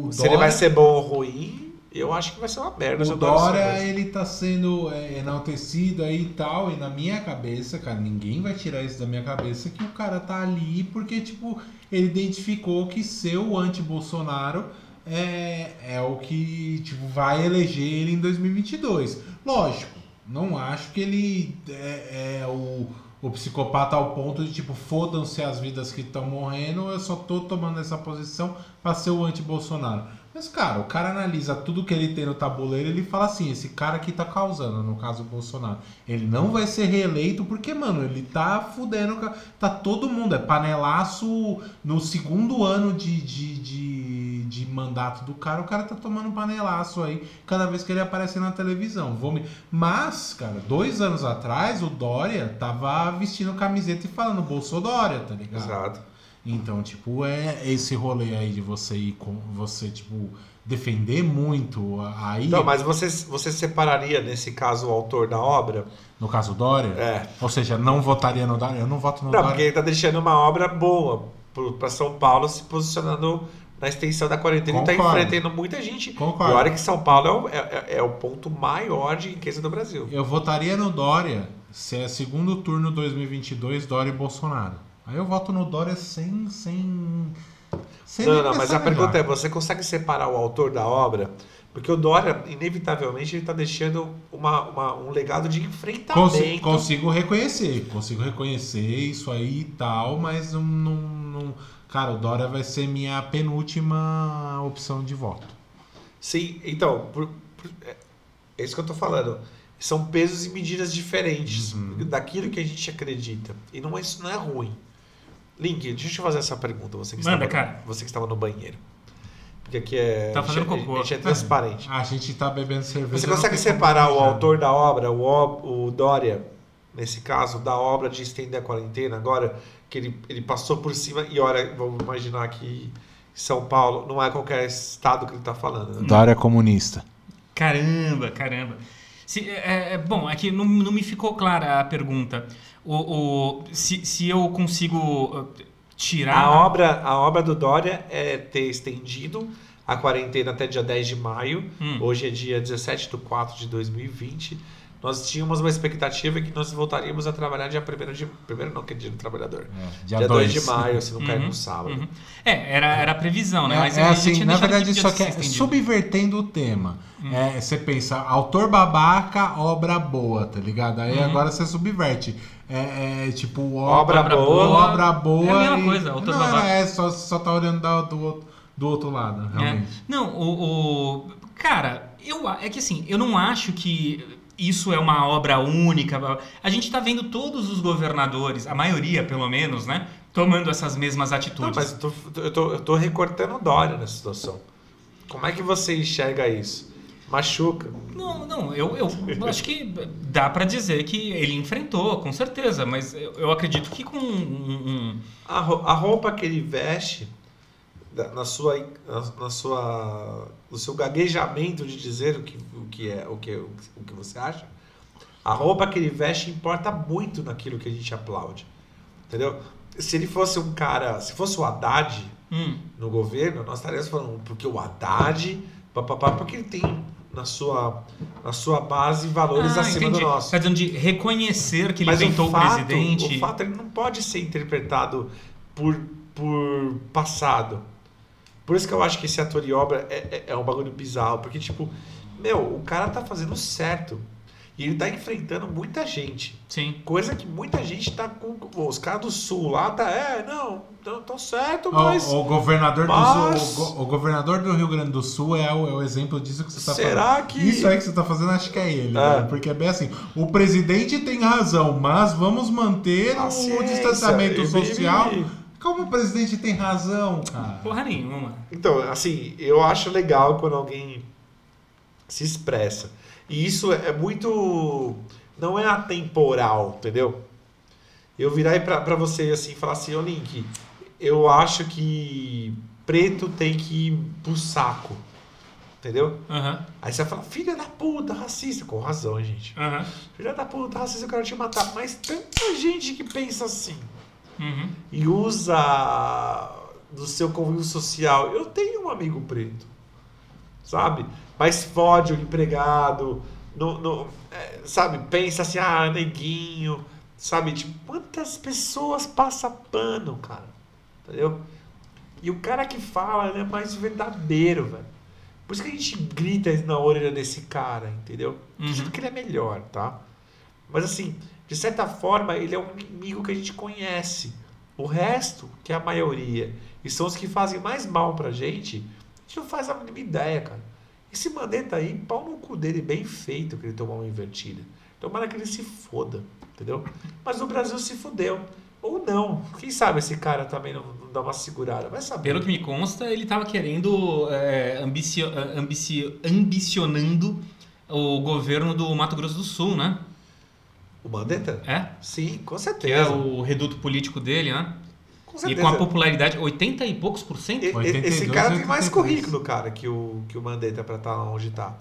o Se ele vai ser bom ou ruim, Eu acho que vai ser uma merda. O Dória ele tá sendo é, enaltecido aí e tal, e na minha cabeça, cara, ninguém vai tirar isso da minha cabeça, que o cara tá ali porque, tipo, ele identificou que ser o anti-Bolsonaro é, é o que, tipo, vai eleger ele em 2022. Lógico, não acho que ele é, é o, o psicopata ao ponto de, tipo, fodam-se as vidas que estão morrendo, eu só tô tomando essa posição pra ser o anti-Bolsonaro. Mas, cara, o cara analisa tudo que ele tem no tabuleiro ele fala assim: esse cara aqui tá causando, no caso o Bolsonaro. Ele não vai ser reeleito porque, mano, ele tá fudendo. Tá todo mundo. É panelaço no segundo ano de, de, de, de mandato do cara. O cara tá tomando panelaço aí cada vez que ele aparece na televisão. Vou me... Mas, cara, dois anos atrás o Dória tava vestindo camiseta e falando Bolsodória, tá ligado? Exato. Então, tipo, é esse rolê aí de você ir com você, tipo, defender muito aí. Não, mas você, você separaria, nesse caso, o autor da obra? No caso Dória? É. Ou seja, não votaria no Dória? Eu não voto no Não, Dória. porque ele tá deixando uma obra boa para São Paulo se posicionando na extensão da quarentena e tá Concordo. enfrentando muita gente. Concordo. E olha que São Paulo é o, é, é- é o ponto maior de riqueza do Brasil. Eu votaria no Dória se é segundo turno 2022, Dória e Bolsonaro. Aí eu voto no Dória sem. sem, sem Não, não, mas a pergunta é: você consegue separar o autor da obra? Porque o Dória, inevitavelmente, ele tá deixando uma, uma- um legado de enfrentamento. Consi- consigo reconhecer, consigo reconhecer isso aí e tal, mas não, não, não- Cara, o Dória vai ser minha penúltima opção de voto. Sim, então, por- por- é é isso que eu tô falando. São pesos e medidas diferentes Uhum. daquilo que a gente acredita. E não, é- isso não é ruim. Link, deixa eu te fazer essa pergunta, você que, Manda, estava, cara. você que estava no banheiro. Porque aqui é. Tá a gente fazendo é- cocô. A gente é transparente. A gente tá bebendo cerveja. Você consegue separar o autor da obra, o- o Dória, nesse caso, da obra de estender a quarentena, agora que ele, ele passou por cima, e olha, vamos imaginar que São Paulo não é qualquer estado que ele está falando. Né? Dória comunista. Caramba, caramba. Se, é, é, bom, aqui não, não me ficou clara a pergunta. O, o- se, se eu consigo uh, tirar. A obra, a obra do Dória é ter estendido a quarentena até dia 10 de maio. Hum. Hoje é dia 17 de 4 de 2020. Nós tínhamos uma expectativa que nós voltaríamos a trabalhar dia 1 de... Primeiro não, que é dia do trabalhador. dia Dia 2 de maio, se não cair Uhum, no sábado. uhum. É, era, era a previsão, né? É, Mas é assim, na verdade, que aqui ser é subvertendo o tema. É, você pensa, autor babaca, obra boa, tá ligado? Aí Uhum. agora você subverte. É, é, tipo, Obra obra, boa. obra boa. É a mesma e- coisa, autor não, babaca. É, só, só tá olhando do, outro- do outro lado, É. realmente. Não, o, o- Cara, eu, é que assim, eu não acho que isso é uma obra única. A gente tá vendo todos os governadores, a maioria pelo menos, né? Tomando essas mesmas Não, atitudes. mas eu tô, eu, tô, eu tô recortando Dória nessa situação. Como é que você enxerga isso? Machuca. Não, não, eu, eu acho que dá pra dizer que ele enfrentou, com certeza, mas eu, eu acredito que com um, um- A, ro- a roupa que ele veste, na sua, na, sua, no seu gaguejamento de dizer o que, o que é, o que, o que você acha, a roupa que ele veste importa muito naquilo que a gente aplaude. Entendeu? Se ele fosse um cara, se fosse o Haddad um- no governo, nós estaríamos falando porque o Haddad, papapá, porque ele tem na sua, na sua base valores Ah, acima entendi. do nosso. Tá dizendo de reconhecer que ele Mas inventou o, fato, presidente. O fato ele não pode ser interpretado por, por passado. Por isso que eu acho que esse ator e obra é, é, é um bagulho bizarro. Porque, tipo, meu, o cara tá fazendo certo. E ele tá enfrentando muita gente. Sim. Coisa que muita gente tá com. Os caras do sul lá tá. É, não, não tô certo, O- mas. O, governador mas- do Sul, o, o governador do Rio Grande do Sul é o, é o exemplo disso que você está Será falando. que- Isso aí que você está fazendo, acho que é ele, É. né? Porque é bem assim. O presidente tem razão, mas vamos manter A o ciência, distanciamento e- social. e- Como o presidente tem razão, cara? Porra nenhuma. Então, assim, eu acho legal quando alguém se expressa. E isso é muito. Não é atemporal, entendeu? Eu virar pra, pra você assim e falar assim, ô Link, eu acho que preto tem que ir pro saco. Entendeu? Aham, Aí você vai falar, filha da puta, racista. Com razão, gente. aham. Filha da puta, racista, eu quero te matar. Mas tanta gente que pensa assim Uhum. e usa do seu convívio social. Eu tenho um amigo preto. sabe? Mas fode o empregado, no, no, é, sabe? Pensa assim, ah, neguinho, sabe? Tipo, quantas pessoas passa pano, cara, entendeu? E o cara que fala, é mais verdadeiro, velho. Por isso que a gente grita na orelha desse cara, entendeu? Uhum. Que ele é melhor, tá? Mas assim, de certa forma, ele é um inimigo que a gente conhece. O resto, que é a maioria, e são os que fazem mais mal pra gente, a gente não faz a mínima ideia, cara. Esse Mandetta aí, pau no cu dele, bem feito que ele tomou uma invertida. Tomara que ele se foda, entendeu? Mas o Brasil se fudeu. Ou não. Quem sabe esse cara também não, não dá uma segurada. Vai saber. Pelo que me consta, ele estava querendo, é, ambicio, ambicio, ambicionando o governo do Mato Grosso do Sul, né? O Mandetta? É? Sim, com Que certeza. é o reduto político dele, né? Com E com a popularidade, 80 e poucos por cento? E- e- 82, Esse cara tem mais 83. currículo, cara, que o, que o Mandetta pra estar onde tá.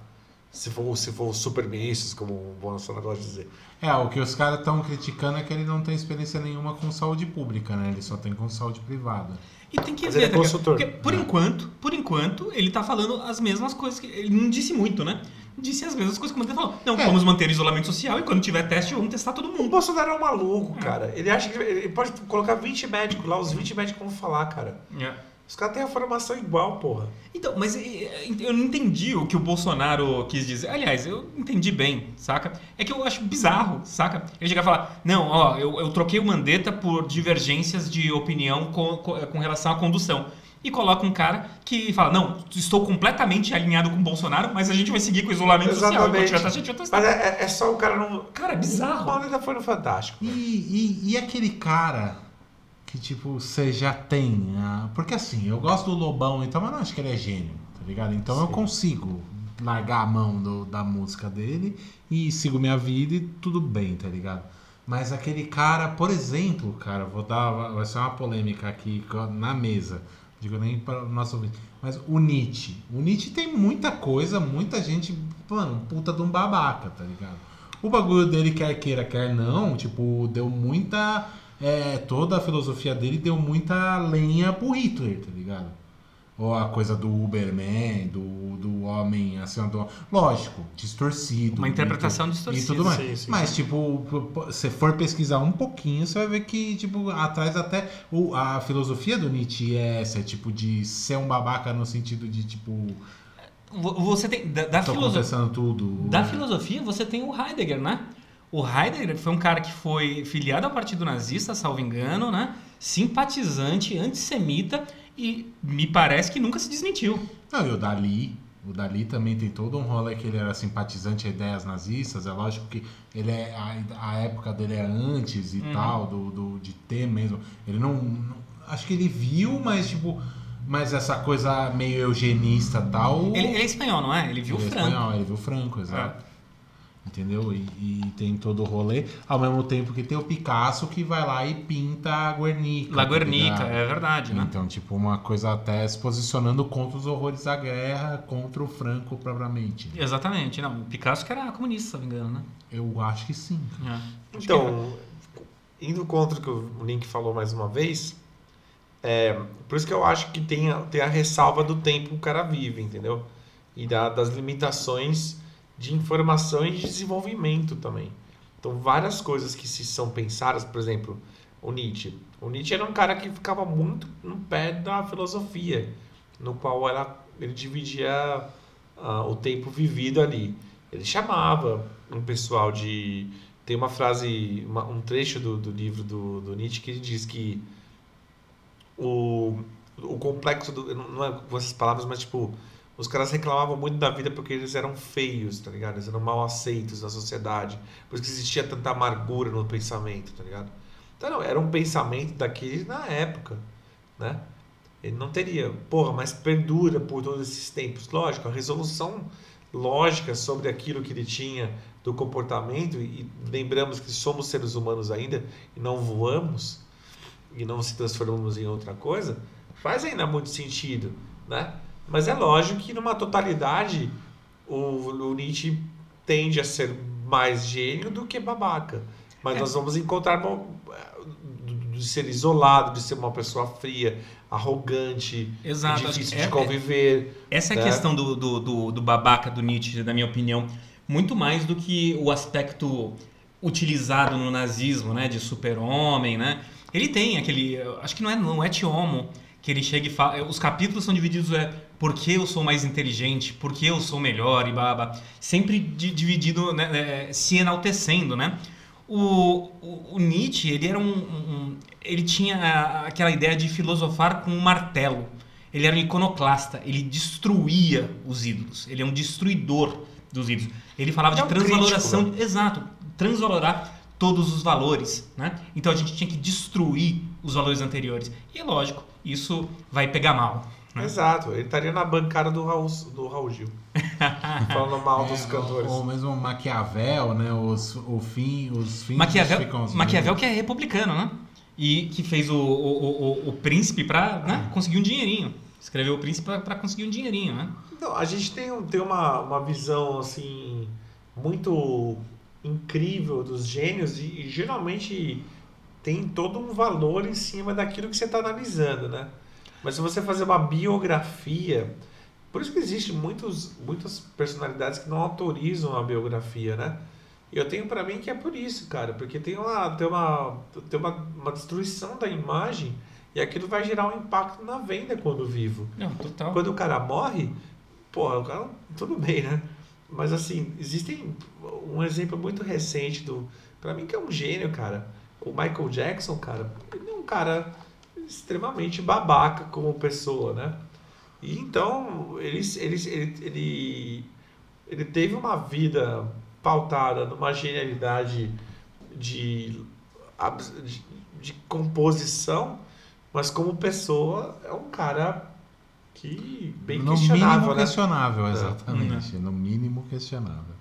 Se for, se for super ministros, como o Bolsonaro gosta de dizer. É, o que os caras estão criticando é que ele não tem experiência nenhuma com saúde pública, né? Ele só tem com saúde privada. E tem que Mas ver, é tá consultor. Porque, por enquanto, por enquanto, ele tá falando as mesmas coisas que. Ele não disse muito, né? Disse as mesmas coisas que o Mandetta falou. Não, É. vamos manter isolamento social e quando tiver teste, vamos testar todo O mundo. Bolsonaro é um maluco, cara. Ele acha que ele pode colocar 20 médicos lá, os 20 médicos vão falar, cara. É. Os caras têm a formação igual, porra. Então, mas eu não entendi o que o Bolsonaro quis dizer. Aliás, eu entendi bem, saca? É que eu acho bizarro, saca? Ele chega a falar, não, ó, eu, eu troquei o Mandetta por divergências de opinião com, com, com relação à condução. E coloca um cara que fala, não, estou completamente alinhado com o Bolsonaro, mas a gente vai seguir com o isolamento social. Exatamente. tiver teste, a gente vai testar. Mas é, é- é só o cara não. Cara, é bizarro. O Mandetta foi no Fantástico. E, e, e aquele cara que, tipo, você já tem. ah, porque assim, eu gosto do Lobão, então, mas não acho que ele é gênio, tá ligado? Então eu Sim. consigo largar a mão do- da música dele e sigo minha vida e tudo bem, tá ligado? Mas aquele cara, por exemplo, cara, vou dar. Vai ser uma polêmica aqui na mesa. Digo nem para o nosso ouvinte. Mas o Nietzsche. O Nietzsche tem muita coisa, muita gente. Mano, puta de um babaca, tá ligado? O bagulho dele, quer queira, quer não, tipo, deu muita. é, toda a filosofia dele deu muita lenha pro Hitler, tá ligado? Ou a coisa do Uberman, do, do homem assim, do, lógico, distorcido. Uma interpretação tu- distorcida, E tudo mais. sim, sim, Mas, tipo, se for pesquisar um pouquinho, você vai ver que, tipo, atrás até. O, a filosofia do Nietzsche é essa, é, tipo, de ser um babaca no sentido de, tipo, Vo- Você tem. Da, da filosofia. tudo. Da filosofia, você tem o Heidegger, né? O Heidegger foi um cara que foi filiado ao partido nazista, salvo engano, né? Simpatizante, antissemita e me parece que nunca se desmentiu. Não, e o Dali. O Dali também tem todo um rolê que ele era simpatizante a ideias nazistas. É lógico que ele é a, a época dele é antes e Uhum. tal, do, do, de ter mesmo. Ele não, não- Acho que ele viu, mas tipo. Mas essa coisa meio eugenista e tal. Ele, ele é espanhol, não é? Ele viu ele o é Franco. espanhol, ele viu Franco, exato. Entendeu? E, e tem todo o rolê. Ao mesmo tempo que tem o Picasso que vai lá e pinta a Guernica. La tá Guernica, ligado? é verdade, né? Então, tipo, uma coisa até se posicionando contra os horrores da guerra, contra o Franco propriamente. Exatamente. Não, o Picasso que era comunista, se não me engano, né? Eu acho que sim. É. Então, indo contra o que o Link falou mais uma vez, é, por isso que eu acho que tem a, tem a ressalva do tempo que o cara vive, entendeu? E da- das limitações de informação e de desenvolvimento também. Então, várias coisas que se são pensadas, por exemplo, o Nietzsche. O Nietzsche era um cara que ficava muito no pé da filosofia, no qual era, ele dividia ah, o tempo vivido ali. Ele chamava um pessoal de. Tem uma frase, uma- um trecho do, do livro do, do Nietzsche que diz que o, o complexo, do, não é com essas palavras, mas tipo, os caras reclamavam muito da vida porque eles eram feios, tá ligado? Eles eram mal aceitos na sociedade. Por isso que existia tanta amargura no pensamento, tá ligado? Então, não, era um pensamento daquele na época, né? Ele não teria, porra, mas perdura por todos esses tempos. Lógico, a resolução lógica sobre aquilo que ele tinha do comportamento, e lembramos que somos seres humanos ainda e não voamos e não se transformamos em outra coisa, faz ainda muito sentido, né? Mas é lógico que numa totalidade o, o Nietzsche tende a ser mais gênio do que babaca. Mas É. nós vamos encontrar de ser isolado, de ser uma pessoa fria, arrogante, Exato. difícil É- de conviver. Essa é a né? questão do, do, do, do babaca do Nietzsche, na minha opinião. Muito mais do que o aspecto utilizado no nazismo, né? De super-homem, né? Ele tem aquele... Acho que não é no Et Homo, que ele chega e fala... Os capítulos são divididos, é... Por que eu sou mais inteligente? Por que eu sou melhor? E baba. Sempre di- dividido, né, é, se enaltecendo, né? O, o, o Nietzsche, ele era um, um- Ele tinha aquela ideia de filosofar com um martelo. Ele era um iconoclasta. Ele destruía os ídolos. Ele é um destruidor dos ídolos. Ele falava é de um transvaloração. crítico, exato. Transvalorar todos os valores, né? Então a gente tinha que destruir os valores anteriores. E é lógico, isso vai pegar mal. Né? Exato, ele estaria na bancada do Raul, do Raul Gil. falando mal dos É, cantores. Ou, ou mesmo Maquiavel, né? Os, o fim, os fins Maquiavel, justificam os Maquiavel que é republicano, né? E que fez o, o, o, o príncipe pra né, conseguir um dinheirinho. Escreveu o príncipe pra, pra conseguir um dinheirinho, né? Não, a gente tem, um- tem uma, uma visão assim muito incrível dos gênios e, e geralmente tem todo um valor em cima daquilo que você está analisando, né? Mas se você fazer uma biografia, por isso que existe muitos, muitas personalidades que não autorizam a biografia, né? E eu tenho pra mim que é por isso, cara, porque tem uma tem uma tem uma, uma destruição da imagem e aquilo vai gerar um impacto na venda quando vivo. Não, total. Quando o cara morre, porra, o cara, tudo bem, né? Mas assim, existem um exemplo muito recente do. Pra mim, que é um gênio, cara. O Michael Jackson, cara, ele é um cara extremamente babaca como pessoa, né? E então, ele, ele, ele, ele, ele teve uma vida pautada numa genialidade de, de, de composição, mas como pessoa é um cara que bem no questionável, mínimo né? questionável, É. exatamente. No mínimo questionável.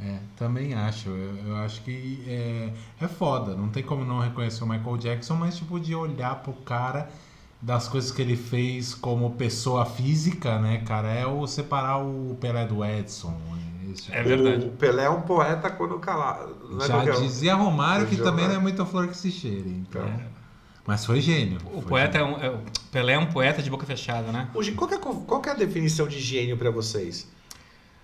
É, também acho. Eu, eu acho que é, é foda. Não tem como não reconhecer o Michael Jackson, mas tipo de olhar pro cara das coisas que ele fez como pessoa física, né, cara, é o separar o Pelé do Edson. Esse- É verdade. O Pelé é um poeta quando calado. não é Já qualquer um. dizia Romário que também não é muita flor que se cheire. Então. É. Mas foi gênio. O foi poeta é gênio. um. é- o Pelé é um poeta de boca fechada, né? Hoje, qual, que é, qual que é a definição de gênio pra vocês?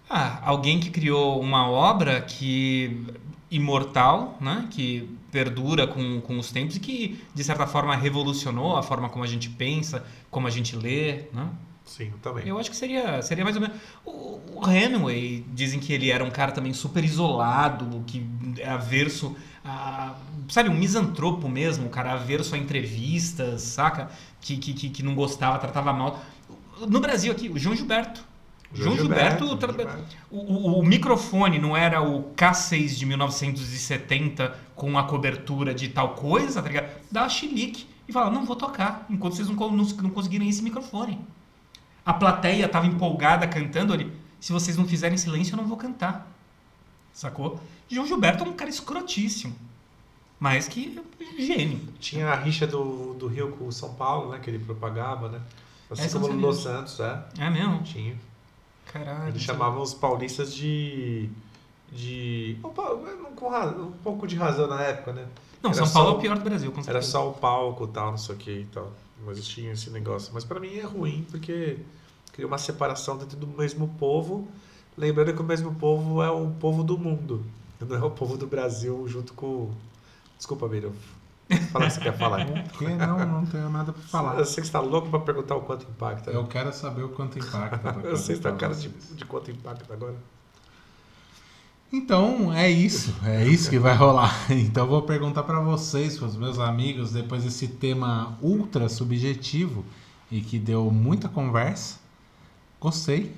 Ah, alguém que criou uma obra que imortal, né? Que perdura com, com os tempos e que, de certa forma, revolucionou a forma como a gente pensa, como a gente lê, né? Sim, também. Eu acho que seria, seria mais ou menos. O, o Hemingway dizem que ele era um cara também super isolado, que é averso a. Sabe, um misantropo mesmo, um cara averso a entrevistas, saca? Que, que, que, que não gostava, tratava mal. No Brasil aqui, o João Gilberto. João Gilberto, tra- Gilberto. O, o- o microfone não era o K6 de 1970 com a cobertura de tal coisa, tá ligado? Dava chilique e falava, não vou tocar, enquanto vocês não, não, não conseguirem esse microfone. A plateia estava empolgada cantando ali. Se vocês não fizerem silêncio, eu não vou cantar. Sacou? João Gilberto é um cara escrotíssimo. Mas que é gênio. Tinha a rixa do, do Rio com o São Paulo, né? Que ele propagava, né? Assim Essa eu como o Los. Santos, é. É mesmo? Tinha. Caralho. Eles chamavam os paulistas de. de. um com um pouco de razão na época, né? Não, Era São Paulo só- é o pior do Brasil, com Era certeza. só o palco e tal, não sei o que e tal. Mas tinha esse negócio. Mas pra mim é ruim, porque cria uma separação dentro do mesmo povo. Lembrando que o mesmo povo é o povo do mundo. Não é o povo do Brasil junto com. Desculpa, Miriam. Fala o que você quer falar. Não, não tenho nada pra falar. Eu sei que você tá louco pra perguntar o quanto impacta. né? Eu quero saber o quanto impacta. pra Eu sei que tá poder cara de, de quanto impacta agora. Então, é isso. É isso que vai rolar. Então, vou perguntar para vocês, para os meus amigos, depois desse tema ultra subjetivo e que deu muita conversa. Gostei.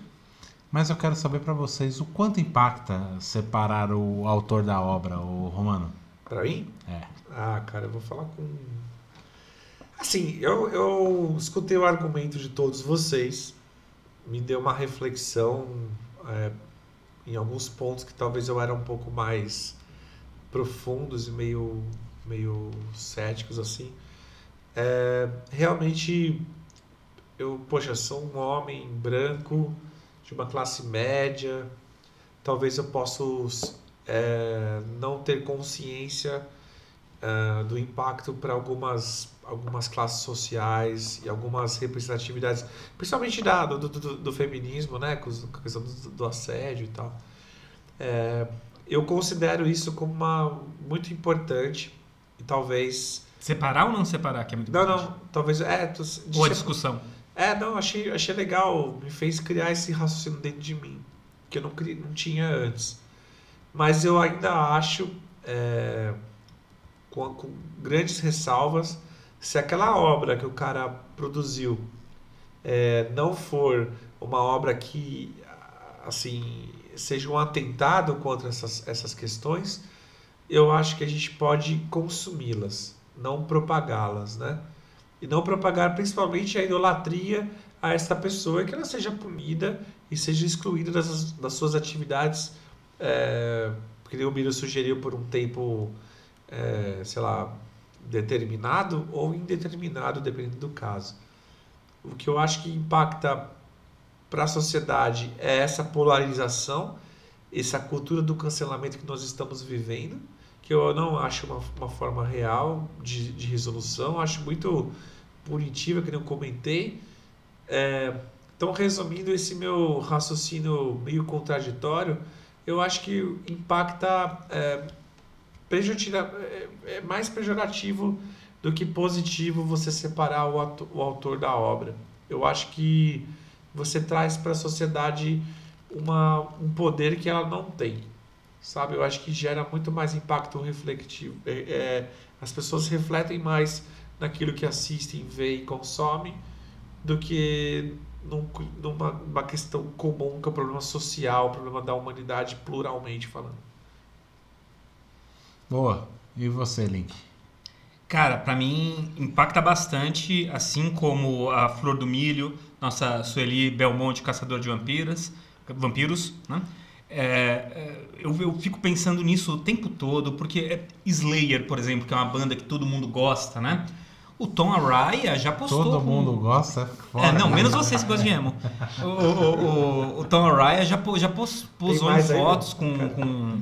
Mas eu quero saber para vocês o quanto impacta separar o autor da obra, o Romano. Pra mim? É. Ah, cara, eu vou falar com. Assim, eu, eu escutei o argumento de todos vocês, me deu uma reflexão é, em alguns pontos que talvez eu era um pouco mais profundos e meio, meio céticos assim. É, realmente, eu, poxa, sou um homem branco de uma classe média, talvez eu possa é, não ter consciência ah, do impacto para algumas, algumas classes sociais e algumas representatividades, principalmente da, do, do, do feminismo, né, com a questão do, do assédio e tal. É, eu considero isso como uma muito importante e talvez Separar ou não separar, que é muito não importante? não talvez é tu- Ou a discussão. é, não, achei, achei legal. Me fez criar esse raciocínio dentro de mim, que eu não, não tinha antes. Mas eu ainda acho, é, com, com grandes ressalvas, se aquela obra que o cara produziu é, não for uma obra que, assim, seja um atentado contra essas, essas questões, eu acho que a gente pode consumi-las, não propagá-las, né? E não propagar principalmente a idolatria a esta pessoa, que ela seja punida e seja excluída das, das suas atividades, é, que nem o Miro sugeriu por um tempo, é, sei lá, determinado ou indeterminado, dependendo do caso. O que eu acho que impacta para a sociedade é essa polarização, essa cultura do cancelamento que nós estamos vivendo, que eu não acho uma, uma forma real de, de resolução, acho muito punitiva, que eu comentei. É, então, resumindo esse meu raciocínio meio contraditório, eu acho que impacta é, prejudicial, é, é mais pejorativo do que positivo você separar o, ato- o autor da obra. Eu acho que você traz para a sociedade uma, um poder que ela não tem, sabe? Eu acho que gera muito mais impacto refletivo. É, é, as pessoas refletem mais naquilo que assistem, veem e consomem do que num, numa, numa questão comum que é o problema social, o problema da humanidade pluralmente falando. Boa. E você, Link? Cara, pra mim impacta bastante, assim como a Flor do Milho, nossa Sueli Belmonte, caçador de vampiras, vampiros, né? É, é, eu, eu fico pensando nisso o tempo todo, porque é Slayer, por exemplo, que é uma banda que todo mundo gosta, né? O Tom Araya já postou. Todo com- mundo gosta? Fora, É, não, né? menos vocês que gostam de emo. O, o, o, o Tom Araya já, já pos- posou em aí, fotos com, com,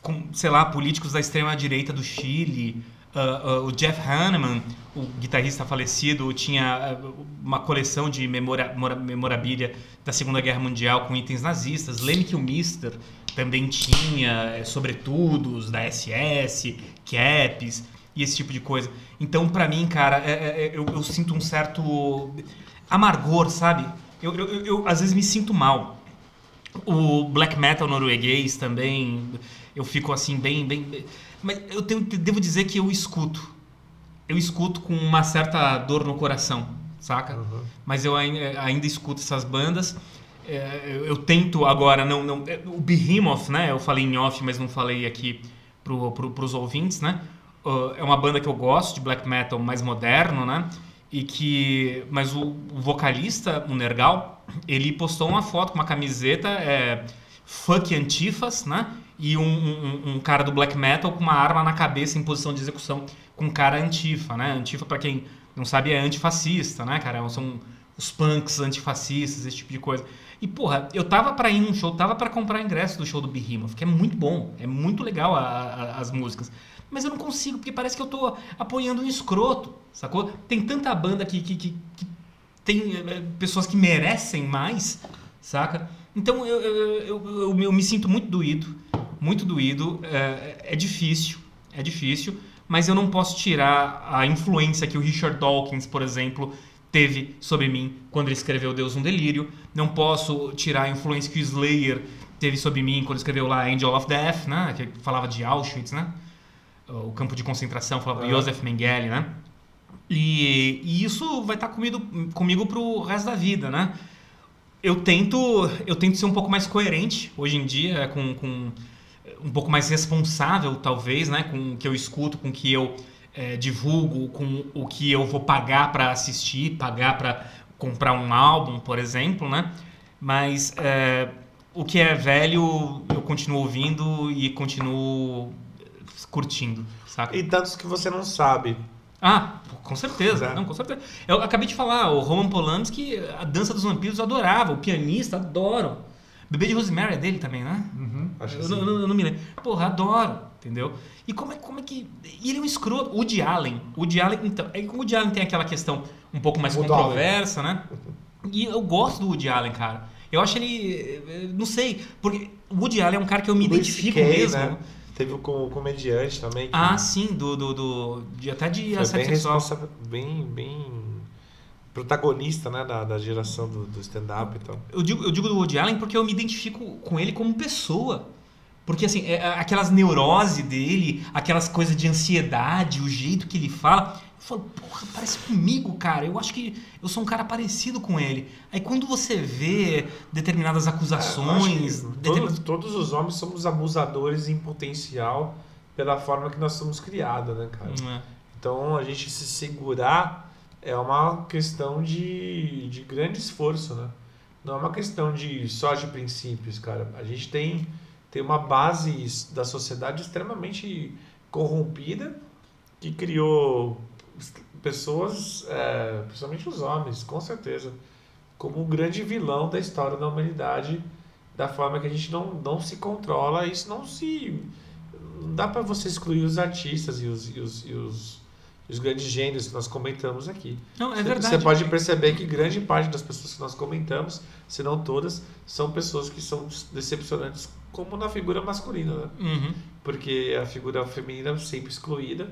com, sei lá, políticos da extrema-direita do Chile. Ah, ah, o Jeff Hanneman, o guitarrista falecido, tinha ah, uma coleção de memora, mora- memorabilia da Segunda Guerra Mundial com itens nazistas. Lemmy Kilmister também tinha eh, sobretudos da SS, caps e esse tipo de coisa. Então, pra mim, cara, é- é- é- eu, eu sinto um certo amargor, sabe? Eu, eu, eu- às vezes me sinto mal. O black metal norueguês também, eu fico assim bem, bem. Mas eu tenho, devo dizer que eu escuto. Eu escuto com uma certa dor no coração, saca? Mas eu ai- ainda escuto essas bandas. É, eu, tento agora não, não é, o Behemoth, né? Eu falei em off, mas não falei aqui pro, pro, pros ouvintes, né? Uh, é uma banda que eu gosto de black metal mais moderno, né? E que, mas o, o vocalista, o Nergal, ele postou uma foto com uma camiseta é, Fuck Antifas, né? E um, um, um cara do black metal com uma arma na cabeça em posição de execução com cara antifa, né? Antifa, pra quem não sabe, é antifascista, né, cara? São os punks antifascistas, esse tipo de coisa. E, porra, eu tava pra ir num show, tava pra comprar ingresso do show do Behemoth, que é muito bom, é muito legal a- a- as músicas. Mas eu não consigo, porque parece que eu tô apoiando um escroto, sacou? Tem tanta banda que, que, que, que tem eh, pessoas que merecem mais, saca? Então eu, eu, eu, eu- me sinto muito doído, muito doído. É, é difícil, é difícil, mas eu não posso tirar a influência que o Richard Dawkins, por exemplo, teve sobre mim quando ele escreveu Deus um Delírio. Não posso tirar a influência que o Slayer teve sobre mim quando escreveu lá Angel of Death, né? Que falava de Auschwitz, né? O campo de concentração, falava do Aham. Joseph Mengele, né? E, e isso vai estar comigo, comigo pro resto da vida, né? Eu tento, eu tento ser um pouco mais coerente hoje em dia, com, com um pouco mais responsável, talvez, né? Com o que eu escuto, com o que eu eh, divulgo, com o que eu vou pagar para assistir, pagar para comprar um álbum, por exemplo, né? Mas eh, o que é velho, eu continuo ouvindo e continuo curtindo, saca? E tantos que você não sabe. Ah, com certeza. É. Não, com certeza. Eu acabei de falar, o Roman Polanski, a dança dos vampiros eu adorava, o pianista, adoro. Bebê de Rosemary é dele também, né? Uhum. Acho Eu eu não- eu não me lembro. Porra, adoro. Entendeu? E como é, como é que. E ele é um escroto. O Woody Allen. O Woody Allen, então. É que o Woody Allen tem aquela questão um pouco mais Woody controversa, né? E eu gosto do Woody Allen, cara. Eu acho ele. eh, Não sei. Porque o Woody Allen é um cara que eu me identifico mesmo. né? Teve o com- o comediante também. que Ah, sim, do. do, do de, até de foi assédio bem sexual. responsa- bem, bem protagonista, né, da, da geração do, do stand-up então. e tal. Eu digo, eu digo do Woody Allen porque eu me identifico com ele como pessoa. Porque, assim, é, é, aquelas neurose dele, aquelas coisas de ansiedade, o jeito que ele fala. Falo, porra, parece comigo, cara. Eu acho que eu sou um cara parecido com ele. Aí quando você vê determinadas É, acusações. que determinadas- todos, todos os homens somos abusadores em potencial pela forma que nós somos criados, né, cara? Hum, é. Então a gente se segurar é uma questão de, de grande esforço, né? Não é uma questão de só de princípios, cara. A gente tem, tem uma base da sociedade extremamente corrompida que criou pessoas, é, principalmente os homens, com certeza, como um grande vilão da história da humanidade, da forma que a gente não, não se controla, isso não se. Não dá para você excluir os artistas e os, e os, e os, e os grandes gênios que nós comentamos aqui. Não, é Você- verdade. Você pode perceber que grande parte das pessoas que nós comentamos, se não todas, são pessoas que são decepcionantes, como na figura masculina, né? Uhum. porque a figura feminina é sempre excluída,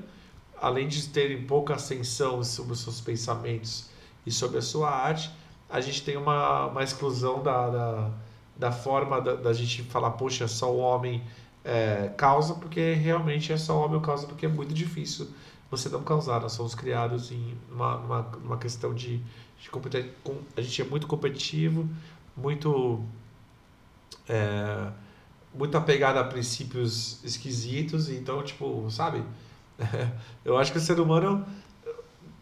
além de terem pouca ascensão sobre os seus pensamentos e sobre a sua arte, a gente tem uma, uma exclusão da, da, da forma da, da gente falar, poxa, só o homem é, causa, porque realmente é só o homem causa, porque é muito difícil você não causar. Nós somos criados em uma, uma, uma questão de, de competi- com- a gente é muito competitivo, muito é, muito apegado a princípios esquisitos, então, tipo, sabe? Eu acho que o ser humano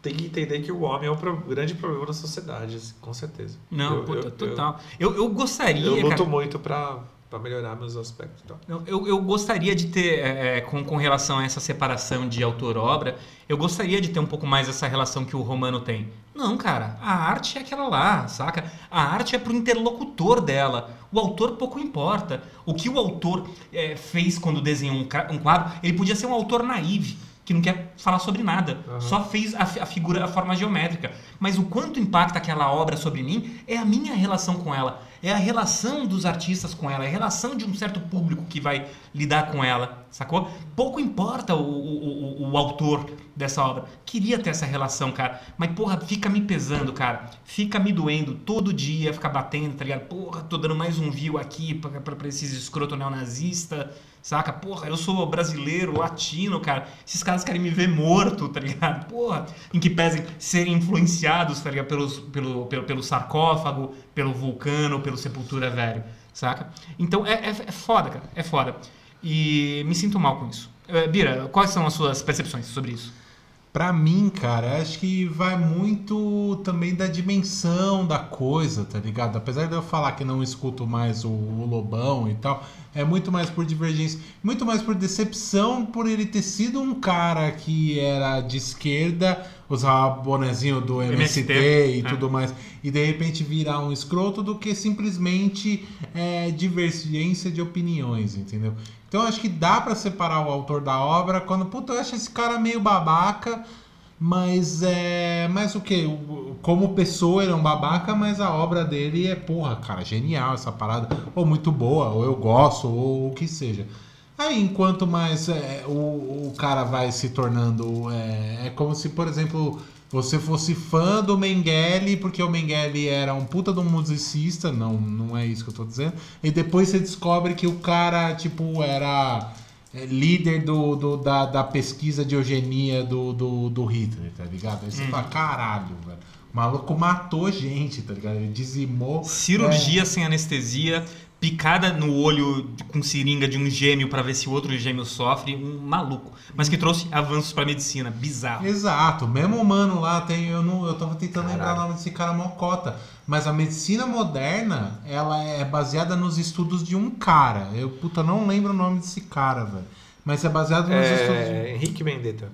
tem que entender que o homem é um pro- grande problema da sociedade, com certeza. Não, eu, puta, eu- total. Eu, eu gostaria, Eu, eu luto cara, muito pra, pra melhorar meus aspectos. Eu, eu, gostaria de ter, é, é, com, com relação a essa separação de autor-obra, eu gostaria de ter um pouco mais essa relação que o Romano tem. Não, cara, a arte é aquela lá, saca? A arte é pro interlocutor dela. O autor pouco importa. O que o autor é, fez quando desenhou um, um quadro, ele podia ser um autor naive, que não quer falar sobre nada. Aham. Só fez a, a figura, a forma geométrica. Mas o quanto impacta aquela obra sobre mim é a minha relação com ela. É a relação dos artistas com ela, é a relação de um certo público que vai lidar com ela, sacou? Pouco importa o, o, o, o autor dessa obra. Queria ter essa relação, cara. Mas, porra, fica me pesando, cara. Fica me doendo todo dia, fica batendo, tá ligado? Porra, tô dando mais um view aqui pra, pra, pra esses escroto neonazista, saca? Porra, eu sou brasileiro, latino, cara. Esses caras querem me ver morto, tá ligado? Porra, em que pesem serem influenciados, tá ligado? Pelos, pelo, pelo, pelo sarcófago, pelo vulcano, pelo sepultura velho, saca? Então é, é, é foda, cara. É foda. E me sinto mal com isso. Eh, Bira, quais são as suas percepções sobre isso? Pra mim, cara, acho que vai muito também da dimensão da coisa, tá ligado? Apesar de eu falar que não escuto mais o, o Lobão e tal, é muito mais por divergência, muito mais por decepção por ele ter sido um cara que era de esquerda, usava bonezinho do MST, MST, e é. tudo mais, e de repente virar um escroto do que simplesmente é, divergência de opiniões, entendeu? Então acho que dá pra separar o autor da obra quando, puta, eu acho esse cara meio babaca, mas é. Mas o que? Como pessoa ele é um babaca, mas a obra dele é, porra, cara, genial essa parada. Ou muito boa, ou eu gosto, ou o que seja. Aí, enquanto mais é, o, o cara vai se tornando. É, é como se, por exemplo, você fosse fã do Mengele, porque o Mengele era um puta de um musicista, não, não é isso que eu tô dizendo. E depois você descobre que o cara, tipo, era é, líder do, do- da, da pesquisa de eugenia do, do, do Hitler, tá ligado? Aí você fala, caralho, velho. O maluco matou gente, tá ligado? Ele dizimou. Cirurgia sem anestesia, picada no olho com seringa de um gêmeo pra ver se o outro gêmeo sofre, um maluco. Mas que trouxe avanços pra medicina, bizarro. Exato, mesmo o mano lá tem. Eu, não, eu tava tentando lembrar o Caralho. nome desse cara mocota. Mas a medicina moderna, ela é baseada nos estudos de um cara. Eu, puta, não lembro o nome desse cara, velho. Mas é baseado nos estudos de... É, Henrique Mendetta.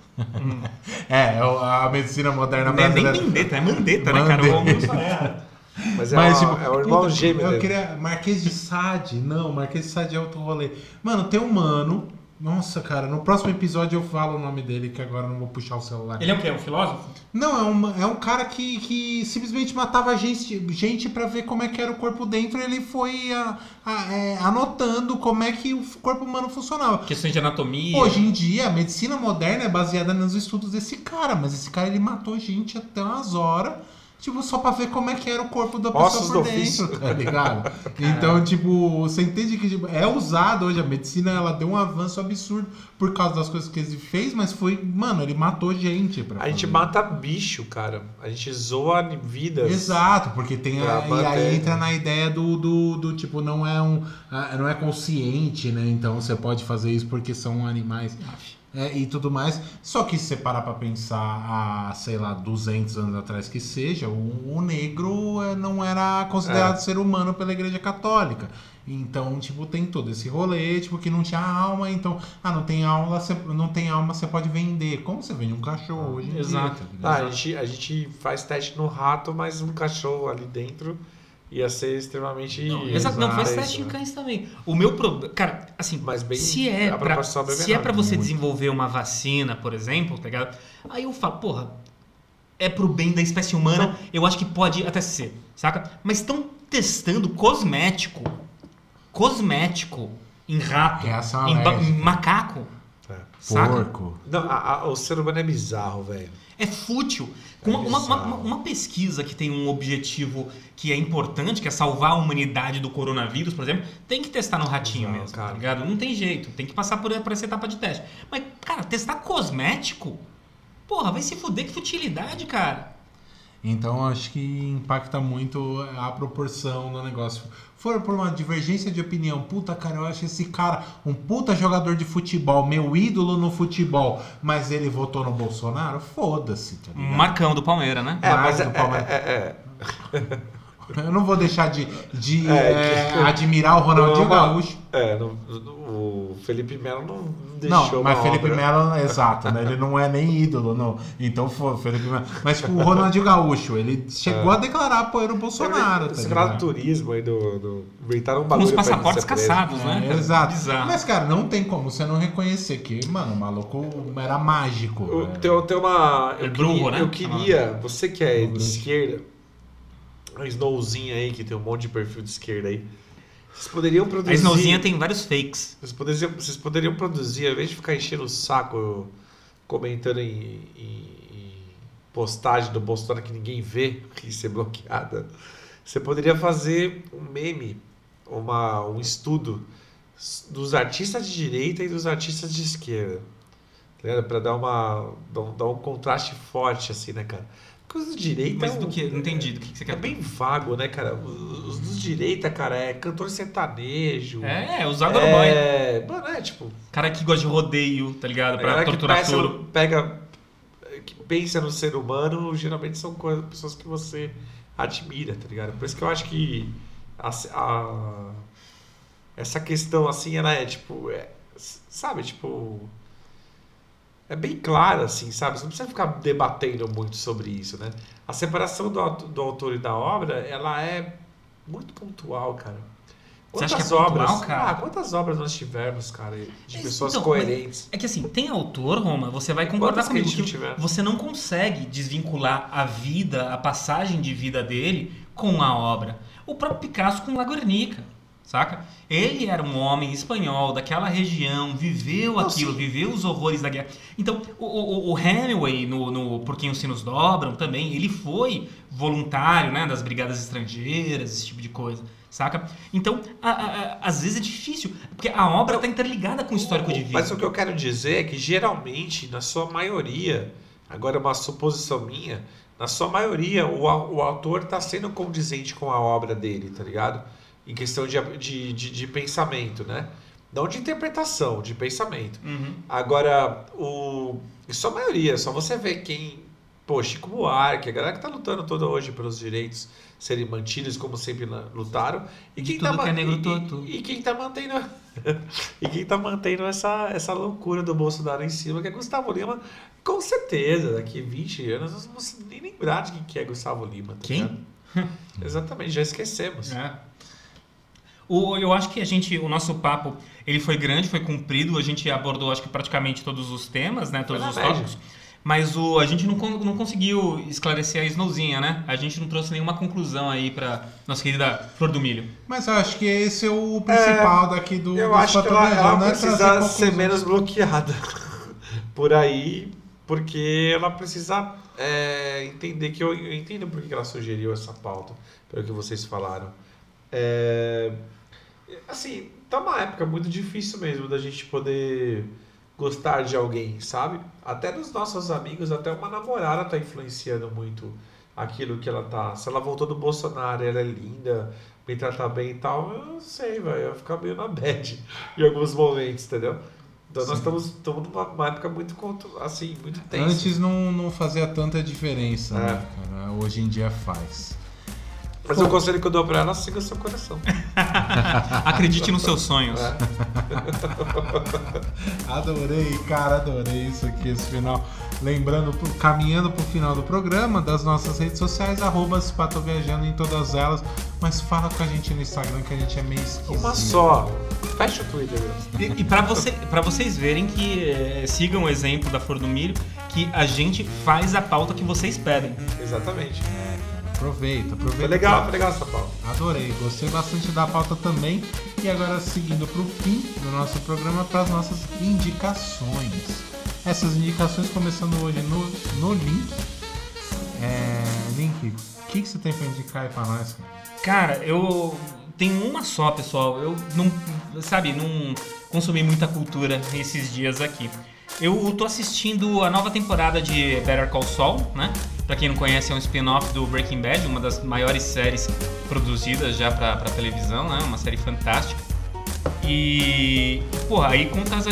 É, o- a medicina moderna Não é nem brasileira. Mendetta, é Mandetta, né, cara? O Mandetta. Augusto é. Mas é, Mas, uma- tipo, é o irmão gêmeo Eu dele. queria. Marquês de Sade. Não, Marquês de Sade é outro rolê. Mano, tem um mano Nossa, cara, no próximo episódio eu falo o nome dele, que agora eu não vou puxar o celular. Ele é o quê? Um filósofo? Não, é um, é um cara que, que simplesmente matava gente, gente para ver como é que era o corpo dentro e ele foi a- a- é, anotando como é que o corpo humano funcionava. Questões de anatomia. Hoje em dia, a medicina moderna é baseada nos estudos desse cara, mas esse cara ele matou gente até umas horas, tipo, só pra ver como é que era o corpo da pessoa Ossos por do ofício. dentro, tá ligado? então, tipo, você entende que tipo, é usado hoje, a medicina ela deu um avanço absurdo por causa das coisas que ele fez, mas foi, mano, ele matou gente pra A gente fazer. mata bicho, cara. A gente zoa vidas. Exato, porque tem a, e aí entra na ideia do, do, do, tipo, não é um. ah, não é consciente, né? Então você pode fazer isso porque são animais é, e tudo mais. Só que se você parar pra pensar há, sei lá, 200 anos atrás que seja, o, o negro eh, não era considerado É. ser humano pela Igreja Católica. Então, tipo, tem todo esse rolê, tipo, que não tinha alma, então, ah, não tem alma, você, não tem alma, você pode vender. Como você vende um cachorro hoje em Exato. dia? tá ligado? a, gente, a gente faz teste no rato, mas um cachorro ali dentro ia ser extremamente. Exato, não, faz teste em né? cães também. O meu problema. Cara, assim, Mas bem- se é pra, é se é pra você Muito. desenvolver uma vacina, por exemplo, tá ligado? Aí eu falo, porra, é pro bem da espécie humana, eu acho que pode até ser, saca? Mas estão testando cosmético, cosmético em rato, Reação em, ba- alérgica. em macaco, É. Porco. Não, a- a- o ser humano é bizarro, velho. É fútil. Uma, uma- uma- uma pesquisa que tem um objetivo que é importante, que é salvar a humanidade do coronavírus, por exemplo, tem que testar no ratinho Exato, mesmo, cara. tá ligado? Não tem jeito, tem que passar por, por essa etapa de teste. Mas, cara, testar cosmético? Porra, vai se fuder, que futilidade, cara. Então acho que impacta muito a proporção do negócio. For por uma divergência de opinião, puta cara, eu acho esse cara um puta jogador de futebol, meu ídolo no futebol, mas ele votou no Bolsonaro, foda-se, tá ligado? Marcão do Palmeiras, né? É, mas Mas é, do Palmeiras. é- é- Eu não vou deixar de, de É, é, que- admirar o Ronaldinho Não, Gaúcho. é, no- o Felipe Melo não não Não, deixou mas uma Felipe obra. Melo, exato, né? Ele não é nem ídolo, não. Então foi Felipe Melo. Mas tipo, o Ronaldinho Gaúcho, ele chegou a declarar apoio no Bolsonaro, tá Esse ligado? grado turismo aí do. do inventaram um Com bagulho os pra ele passaportes caçados, né? É, exato. Bizarro. Mas, cara, não tem como você não reconhecer que, mano, o maluco era mágico. Eu, tem, tem uma. É Eu Bruno, queria, né? eu queria você que é de esquerda, a Snowzinha aí, que tem um monte de perfil de esquerda aí. Vocês poderiam produzir. A Snowzinha tem vários fakes. Vocês poderiam, vocês poderiam produzir, ao invés de ficar enchendo o saco comentando em, em- em postagem do Bolsonaro que ninguém vê, que ser bloqueada, você poderia fazer um meme, uma, um estudo dos artistas de direita e dos artistas de esquerda. Para dar, uma, dar, um, dar um contraste forte, assim, né, cara? Porque os de direita. Mas é do que? Não entendi do que que você É quer. bem vago, né, cara? Os, os dos direita, cara, é cantor sertanejo. É, é, os agroboy. É, mano, é tipo. Cara que gosta de rodeio, tá ligado? Pra que torturar pensa, no- pega. Que pensa no ser humano, geralmente são coisas, pessoas que você admira, tá ligado? Por isso que eu acho que. a- a- essa questão, assim, ela é tipo. é, sabe, tipo. É bem clara, assim, sabe? Você não precisa ficar debatendo muito sobre isso, né? A separação do, do autor e da obra, ela é muito pontual, cara. Você acha Quantas que é pontual, obras? cara? Ah, quantas obras nós tivemos, cara, de Mas, pessoas então, coerentes? É que assim, tem autor, Roma, você vai concordar Quantas que comigo que tiver? você não consegue desvincular a vida, a passagem de vida dele com a obra. O próprio Picasso com La Guernica, saca? Ele era um homem espanhol daquela região, viveu aquilo, viveu os horrores da guerra. Então, o, o, o Hemingway, no, no Por Quem os Sinos Dobram, também, ele foi voluntário, né, das brigadas estrangeiras, esse tipo de coisa. Saca? Então, a- a- a- às vezes é difícil, porque a obra está interligada com o histórico de vida. Mas o que eu quero dizer é que geralmente, na sua maioria, agora é uma suposição minha, na sua maioria o, o autor está sendo condizente com a obra dele, tá ligado? Em questão de, de, de, de pensamento, né? Não de interpretação, de pensamento. Uhum. Agora, o. Em sua maioria, só você vê quem. Pô, Chico Buarque, a galera que tá lutando toda hoje pelos direitos serem mantidos como sempre lutaram. E quem tá, que é ma- negro, e, e, e quem tá mantendo. e quem tá mantendo essa, essa loucura do Bolsonaro em cima, que é Gustavo Lima, com certeza, daqui 20 anos nós não vamos nem lembrar de quem que é Gustavo Lima. Tá Quem? Exatamente, já esquecemos. É. O, eu acho que a gente, o nosso papo, ele foi grande, foi cumprido, a gente abordou, acho que praticamente todos os temas, né? Todos os média. tópicos. Mas o, a gente não, não conseguiu esclarecer a Snowzinha, né? A gente não trouxe nenhuma conclusão aí pra nossa querida Flor do Milho. Mas eu acho que esse é o principal daqui do Eu do acho que ela, ela Viajando, é precisa ser menos bloqueada por aí, porque ela precisa é, entender que eu, eu entendo porque que ela sugeriu essa pauta, pelo que vocês falaram. É, assim, tá uma época muito difícil mesmo da gente poder gostar de alguém, sabe? Até dos nossos amigos, até uma namorada tá influenciando muito aquilo que ela tá. Se ela voltou do Bolsonaro, ela é linda, me trata bem e tal, eu não sei, vai, eu ia ficar meio na bad em alguns momentos, entendeu? Então nós Sim. estamos, estamos numa uma época muito assim, muito tensa. Antes não, não fazia tanta diferença, É. né, cara? Hoje em dia faz. Mas o conselho que eu dou pra ela, siga seu coração. Acredite nos seus sonhos. É. Adorei, cara, adorei isso aqui, esse final. Lembrando, caminhando pro final do programa, das nossas redes sociais, arroba Viajando em todas elas. Mas fala com a gente no Instagram que a gente é meio esquisito. Uma só. Fecha o Twitter. E, e para você, pra vocês verem que eh, sigam o exemplo da Flor do Milho, que a gente faz a pauta que vocês pedem. Exatamente. Aproveita, aproveita. Foi legal, foi legal essa pauta. Adorei, gostei bastante da pauta também. E agora seguindo para o fim do nosso programa para as nossas indicações. Essas indicações começando hoje no, no link. É, link, o que, que você tem para indicar aí para nós? cara? Cara, eu tenho uma só, pessoal. Eu não, sabe, não consumi muita cultura esses dias aqui. Eu tô assistindo a nova temporada de Better Call Saul, né? Pra quem não conhece, é um spin-off do Breaking Bad, uma das maiores séries produzidas já pra, pra televisão, né? Uma série fantástica. E, porra, aí conta as,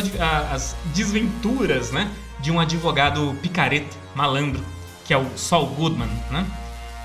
as desventuras, né? De um advogado picareta, malandro, que é o Saul Goodman, né?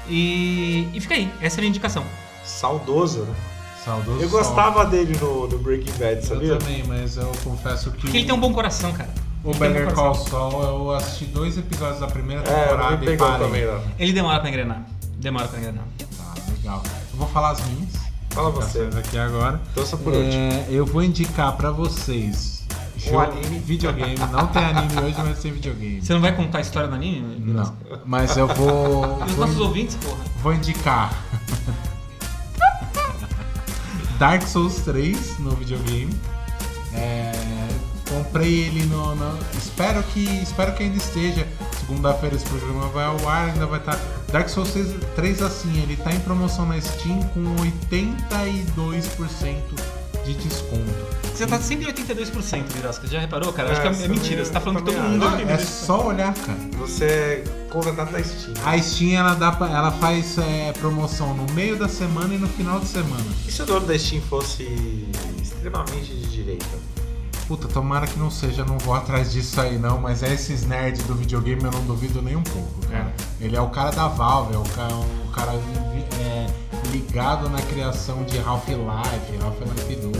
E, e fica aí, essa é a minha indicação. Saudoso, né? Saudoso Eu gostava dele no, no Breaking Bad, sabia? Eu também, mas eu confesso que Porque ele tem um bom coração, cara. O Better. Call Saul, eu assisti dois episódios da primeira É, temporada me e parei. também, não. Ele demora pra engrenar. Demora pra engrenar. Tá, legal. Eu vou falar as minhas. Fala você. indicações aqui agora. Só por último. É, eu vou indicar pra vocês Um anime. videogame. Não tem anime hoje, mas tem videogame. Você não vai contar a história do anime? Não, mas eu vou E os vou, nossos ouvintes, porra. vou indicar Dark Souls 3 no videogame. É, comprei ele no, no- espero que espero que ainda esteja. Segunda-feira esse programa vai ao ar, ainda vai estar Dark Souls 3, 3 assim, ele tá em promoção na Steam com 82% de desconto. Você tá 182%, Virasca. Já reparou, cara? Acho É, que é, é mentira. Você tá falando que todo mundo acho. é É só olhar, cara. Você é contratado na Steam. A Steam ela, dá pra- ela faz é, promoção no meio da semana e no final de semana. E se o dono da Steam fosse extremamente de direita? Puta, tomara que não seja, não vou atrás disso aí não, mas é esses nerds do videogame eu não duvido nem um pouco, cara. Ele é o cara da Valve, é o cara, cara é, ligado na criação de Half-Life, Half-Life 2.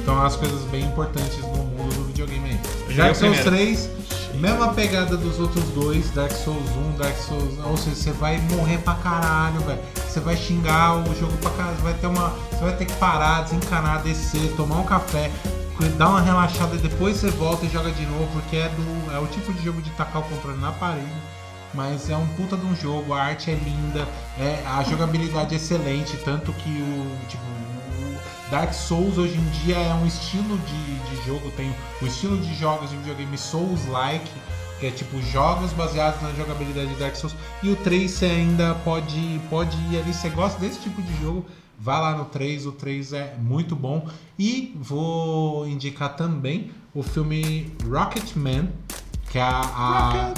Então é umas coisas bem importantes no mundo do videogame aí. Já Dark é o Souls primeiro. 3, mesma pegada dos outros dois, Dark Souls 1, Dark Souls. Ou seja, você vai morrer pra caralho, velho. Você vai xingar o jogo pra caralho. Vai ter uma. Você vai ter que parar, desencanar, descer, tomar um café, dar uma relaxada e depois você volta e joga de novo, porque é, do, é o tipo de jogo de tacar o controle na parede. Mas é um puta de um jogo, a arte é linda, é, a jogabilidade é excelente, tanto que o. Tipo, o Dark Souls hoje em dia é um estilo de, de jogo, tem o estilo de jogos de videogame Souls-like, que é tipo jogos baseados na jogabilidade de Dark Souls. E o 3 você ainda pode, pode ir ali, você gosta desse tipo de jogo, vá lá no 3, o 3 é muito bom. E vou indicar também o filme Rocketman, que é a, a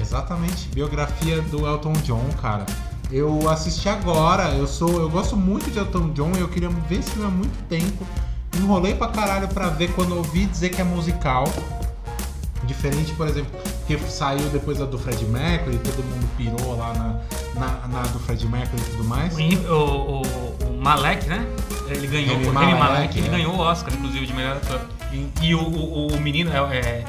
Exatamente, biografia do Elton John, cara. Eu assisti agora, eu sou, eu gosto muito de Elton John, eu queria ver esse filme há muito tempo. Enrolei pra caralho pra ver quando ouvi dizer que é musical. Diferente, por exemplo, que saiu depois da do Fred Mercury, todo mundo pirou lá na, na, na do Fred Mercury e tudo mais. O, o, o Malek, né? Ele ganhou. O Malek, Malek, ele é. ganhou o Oscar, inclusive, de melhor ator. E o, o, o menino é. é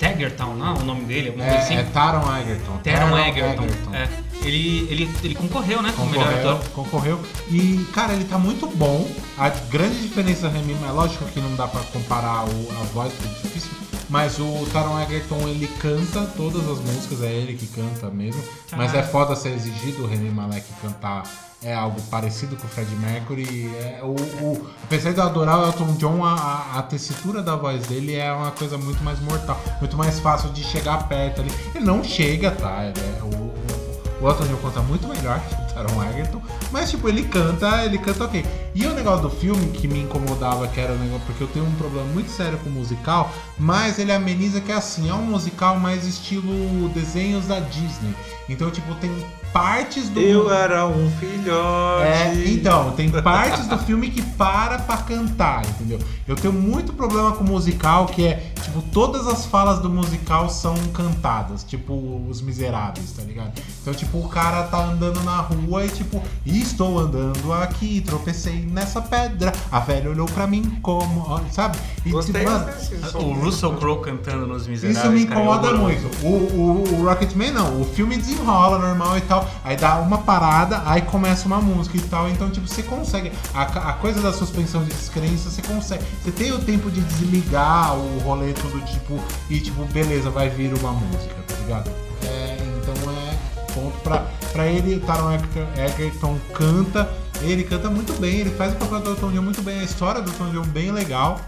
Teggertown, não? O nome dele, É, assim. é Taron Egerton. Taron Egerton. É. Ele, ele, ele concorreu, né? Como melhor Concorreu, ator. concorreu. E, cara, ele tá muito bom. A grande diferença é lógico que não dá pra comparar o- a voz, porque é difícil. Mas o Taron Egerton, ele canta todas as músicas, é ele que canta mesmo. Mas é foda ser exigido o Remy Malek cantar é algo parecido com o Fred Mercury. É, o, o- apesar de eu adorar o Elton John, a, a- tessitura da voz dele é uma coisa muito mais mortal, muito mais fácil de chegar perto ali. Ele não chega, tá? Ele é- o, o, Elton John canta muito melhor Taron Egerton, mas tipo, ele canta, ele canta ok. E o negócio do filme que me incomodava, que era o negócio, porque eu tenho um problema muito sério com musical, mas ele ameniza que é assim, é um musical mais estilo desenhos da Disney. Então, tipo, tem partes do. Eu era um filhote. É, então, tem partes do filme que para pra cantar, entendeu? Eu tenho muito problema com musical, que é, tipo, todas as falas do musical são cantadas, tipo, os miseráveis, tá ligado? Então, tipo, o cara tá andando na rua e, tipo, "E estou andando aqui, tropecei nessa pedra, a velha olhou pra mim como, sabe? E, Gostei. tipo, mano, assim, só- O Russell Crowe cantando nos Miseráveis. isso me cara, incomoda adoro. muito. O, o, o Rocketman não, o filme desenrola normal e tal, aí dá uma parada, aí começa uma música e tal, então tipo, você consegue, a, a coisa da suspensão de descrença, você consegue, você tem o tempo de desligar o rolê tudo, tipo, e tipo, beleza, vai vir uma música, tá ligado? É, então é ponto pra, pra ele, o Taron Egerton, canta, ele canta muito bem, ele faz o papel do Elton John muito bem, a história do Elton John bem legal,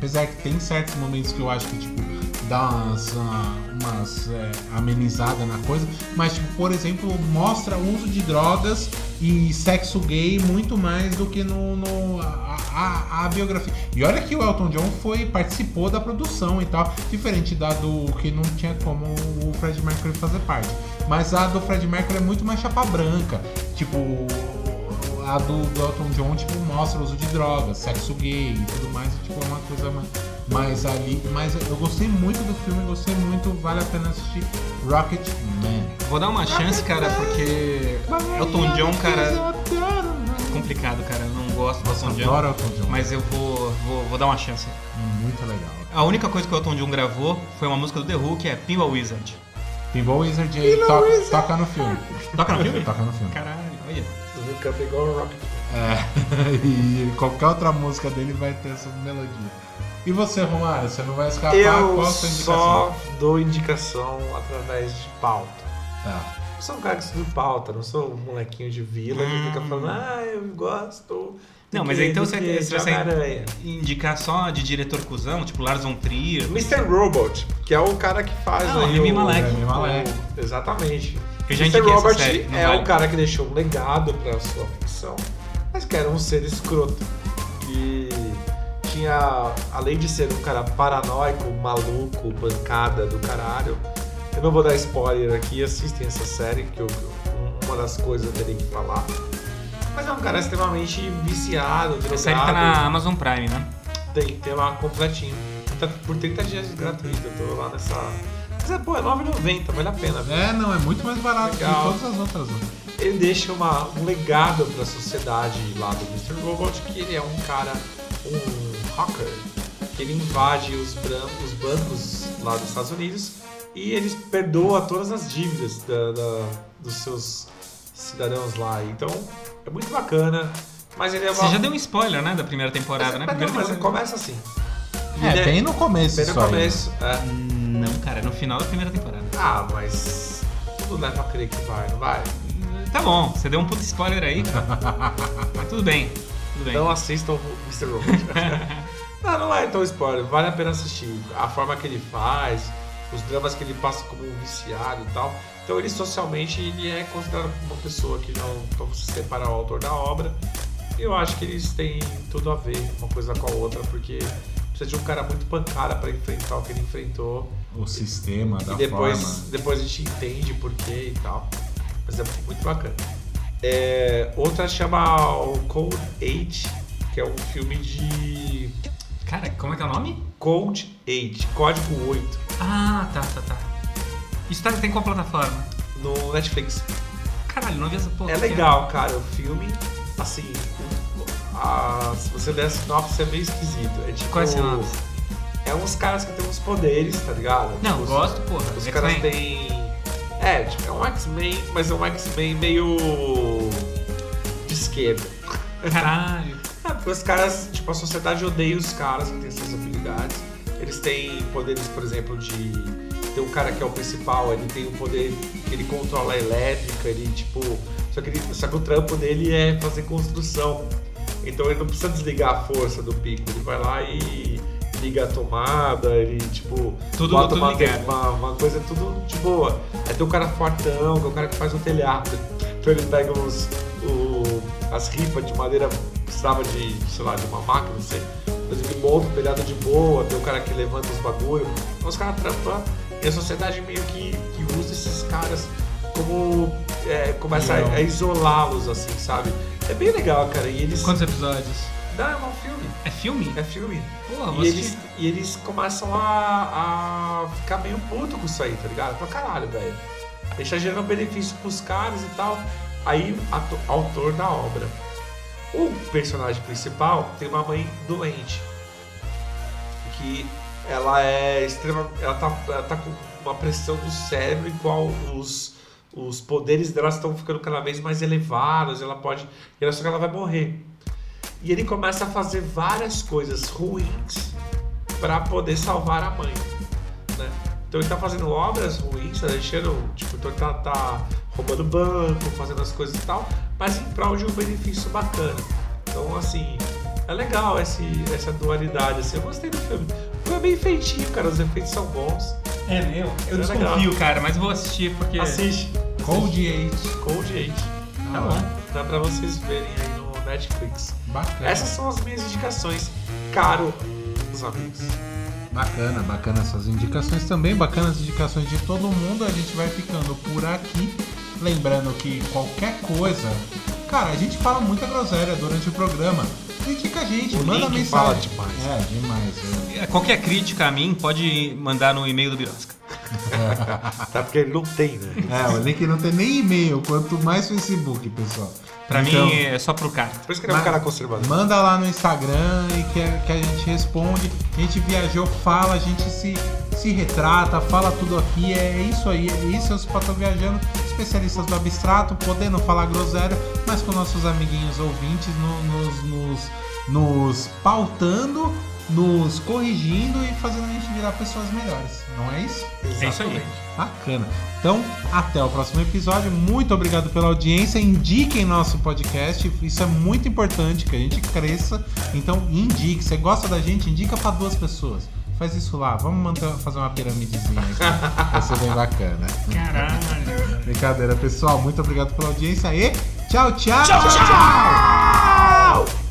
Apesar que tem certos momentos que eu acho que, tipo, dá umas, umas é, amenizadas na coisa. Mas, tipo, por exemplo, mostra uso de drogas e sexo gay muito mais do que no, no- a, a- a biografia. E olha que o Elton John foi, participou da produção e tal. Diferente da do que não tinha como o Fred Mercury fazer parte. Mas a do Fred Mercury é muito mais chapa branca. Tipo, a do, do Elton John, tipo, mostra o uso de drogas, sexo gay e tudo mais, tipo, é uma coisa mais, mais ali. Mas eu gostei muito do filme, gostei muito, vale a pena assistir Rocket Man. Vou dar uma chance, cara, porque Elton John, cara, complicado, cara. Eu não gosto do Elton John. Adoro Elton John, Mas eu vou, vou, vou dar uma chance. muito legal. A única coisa que o Elton John gravou foi uma música do The Who, que é Pinball Wizard. Pinball Wizard aí to- toca no filme. Toca no filme? Toca no filme. Caralho, olha. Ele canta igual o Rocket. É, e qualquer outra música dele vai ter essa melodia. E você, Romário, você não vai escapar? Eu Qual a sua indicação? só dou indicação através de pauta. Tá. Eu sou um cara que estuda pauta, não sou um molequinho de vila que fica Hum. falando, ah, eu gosto. Não, mas que- então você- que você de vai Homem-Aranha." Indicar só de diretor cuzão, tipo Lars von Trier. Mr. Robot, que é o cara que faz Ah, o aí o- Malek. Rami Malek. o- Exatamente. Eu já Mr. Robot série, é vale. o cara que deixou um legado pra sua ficção, mas que era um ser escroto. Que tinha, além de ser um cara paranoico, maluco, bancada do caralho, eu não vou dar spoiler aqui, assistem essa série, que eu, uma das coisas eu terei que falar. Mas é um cara extremamente viciado, drogado. A série tá na Amazon Prime, né? Tem, tem lá completinho. Tá por 30 dias gratuito, eu tô lá nessa... Mas é, pô, é 9,90, vale a pena. viu? É, não, é muito mais barato Legal. que todas as outras. né? ele deixa uma- um legado para a sociedade lá do Mr. Robot, que ele é um cara, um que ele invade os, os bancos lá dos Estados Unidos e ele perdoa todas as dívidas da- da- dos seus cidadãos lá. Então, é muito bacana, mas ele é uma... Você já deu um spoiler, né, da primeira temporada, né? Mas, não, Primeira mas temporada. começa assim. É, ele bem no começo bem no começo. é. Não, cara, no final da primeira temporada. Ah, mas tudo leva a crer que vai, não vai? Tá bom, você deu um puto spoiler aí, cara. Mas tudo bem, tudo bem. Não assistam o Mr. Robot. não, não é então spoiler, vale a pena assistir. A forma que ele faz, os dramas que ele passa como um viciado e tal. Então ele socialmente ele é considerado uma pessoa que não. Pra você separar o autor da obra. Eu acho que eles têm tudo a ver uma coisa com a outra, porque precisa de um cara muito pancada pra enfrentar o que ele enfrentou. O sistema da e depois, forma. depois a gente entende por quê e tal. Mas é muito bacana. É, outra chama o Code 8, que é um filme de. Cara, como é que é o nome? Code 8, Código 8, Ah, tá, tá, tá. Isso tá, tem qual plataforma? no Netflix. Caralho, não vi essa porra. É legal, cara, o filme. Assim, a- se você der a sinopse é meio esquisito. É tipo. Qual é a sinopse? é uns caras que tem uns poderes, tá ligado? Não, Tipo, os- gosto, porra. Os caras têm. É, tipo, é um X-Men, mas é um X-Men meio. de esquerda. Caralho. É, porque os caras, tipo, a sociedade odeia os caras que têm essas habilidades. Eles têm poderes, por exemplo, de. Tem um cara que é o principal, ele tem o poder que ele controla a elétrica, ele tipo. Só que, ele, só que o trampo dele é fazer construção. Então ele não precisa desligar a força do pico, ele vai lá e liga a tomada, ele tipo. Tudo- bota tudo uma, uma, uma coisa tudo de boa. Aí tem o cara fortão, que é o cara que faz o telhado. Então ele pega o, as ripas de madeira, precisava de, sei lá, de uma máquina, não sei. Mas ele monta o telhado de boa, tem o cara que levanta os bagulhos. Então os caras trampam e a sociedade meio que, que usa esses caras como. É, começa a, a isolá-los, assim, sabe? É bem legal, cara. E eles. Quantos episódios? Não, é um filme. É filme? É filme. Porra, E eles, e eles começam a, a ficar meio puto com isso aí, tá ligado? Pra caralho, velho. Deixa gerando benefício pros caras e tal. Aí, autor da obra. O personagem principal tem uma mãe doente. Que ela é extrema. Ela tá, ela tá com uma pressão do cérebro em qual os, os poderes dela estão ficando cada vez mais elevados. Ela pode. E ela só que ela vai morrer. E ele começa a fazer várias coisas ruins para poder salvar a mãe? Então ele tá fazendo obras ruins, tá deixando, tipo, então ele tá, tá roubando banco, fazendo as coisas e tal, mas em prol de um benefício bacana. Então, assim, é legal esse, essa dualidade, assim, eu gostei do filme. O filme é bem feitinho, cara, os efeitos são bons. É meu? Eu É desconfio, cara, mas vou assistir porque. Assiste. Cold Eight. Cold Age. Tá bom. Dá pra vocês verem aí no Netflix. Bacana. Essas são as minhas indicações, caro os amigos. Bacana, bacana essas indicações também, bacanas as indicações de todo mundo. A gente vai ficando por aqui. Lembrando que qualquer coisa. Cara, a gente fala muita groselha durante o programa. Critica a gente, O manda Link mensagem. fala demais. É, demais. é. Qualquer crítica a mim pode mandar no e-mail do Birosca. Tá porque ele não tem, né? É, o link não tem nem e-mail, quanto mais Facebook, pessoal. Pra Então, mim é só pro cara. Por isso que ele é um cara conservador. Manda lá no Instagram e que, a- que a gente responde. A gente viajou, fala, a gente se, se retrata, fala tudo aqui. É isso aí, é isso é os Pato Viajando, especialistas do abstrato, podendo falar groselha, mas com nossos amiguinhos ouvintes no- nos, nos, nos pautando, nos corrigindo e fazendo a gente virar pessoas melhores. Não é isso? É isso aí. Bacana. Então, até o próximo episódio. Muito obrigado pela audiência. Indiquem nosso podcast. Isso é muito importante que a gente cresça. Então, indique. Você gosta da gente? Indica para duas pessoas. Faz isso lá. Vamos manter, fazer uma piramidezinha aqui. Vai ser bem bacana. Caralho. Brincadeira, pessoal. Muito obrigado pela audiência e tchau, tchau. Tchau, tchau.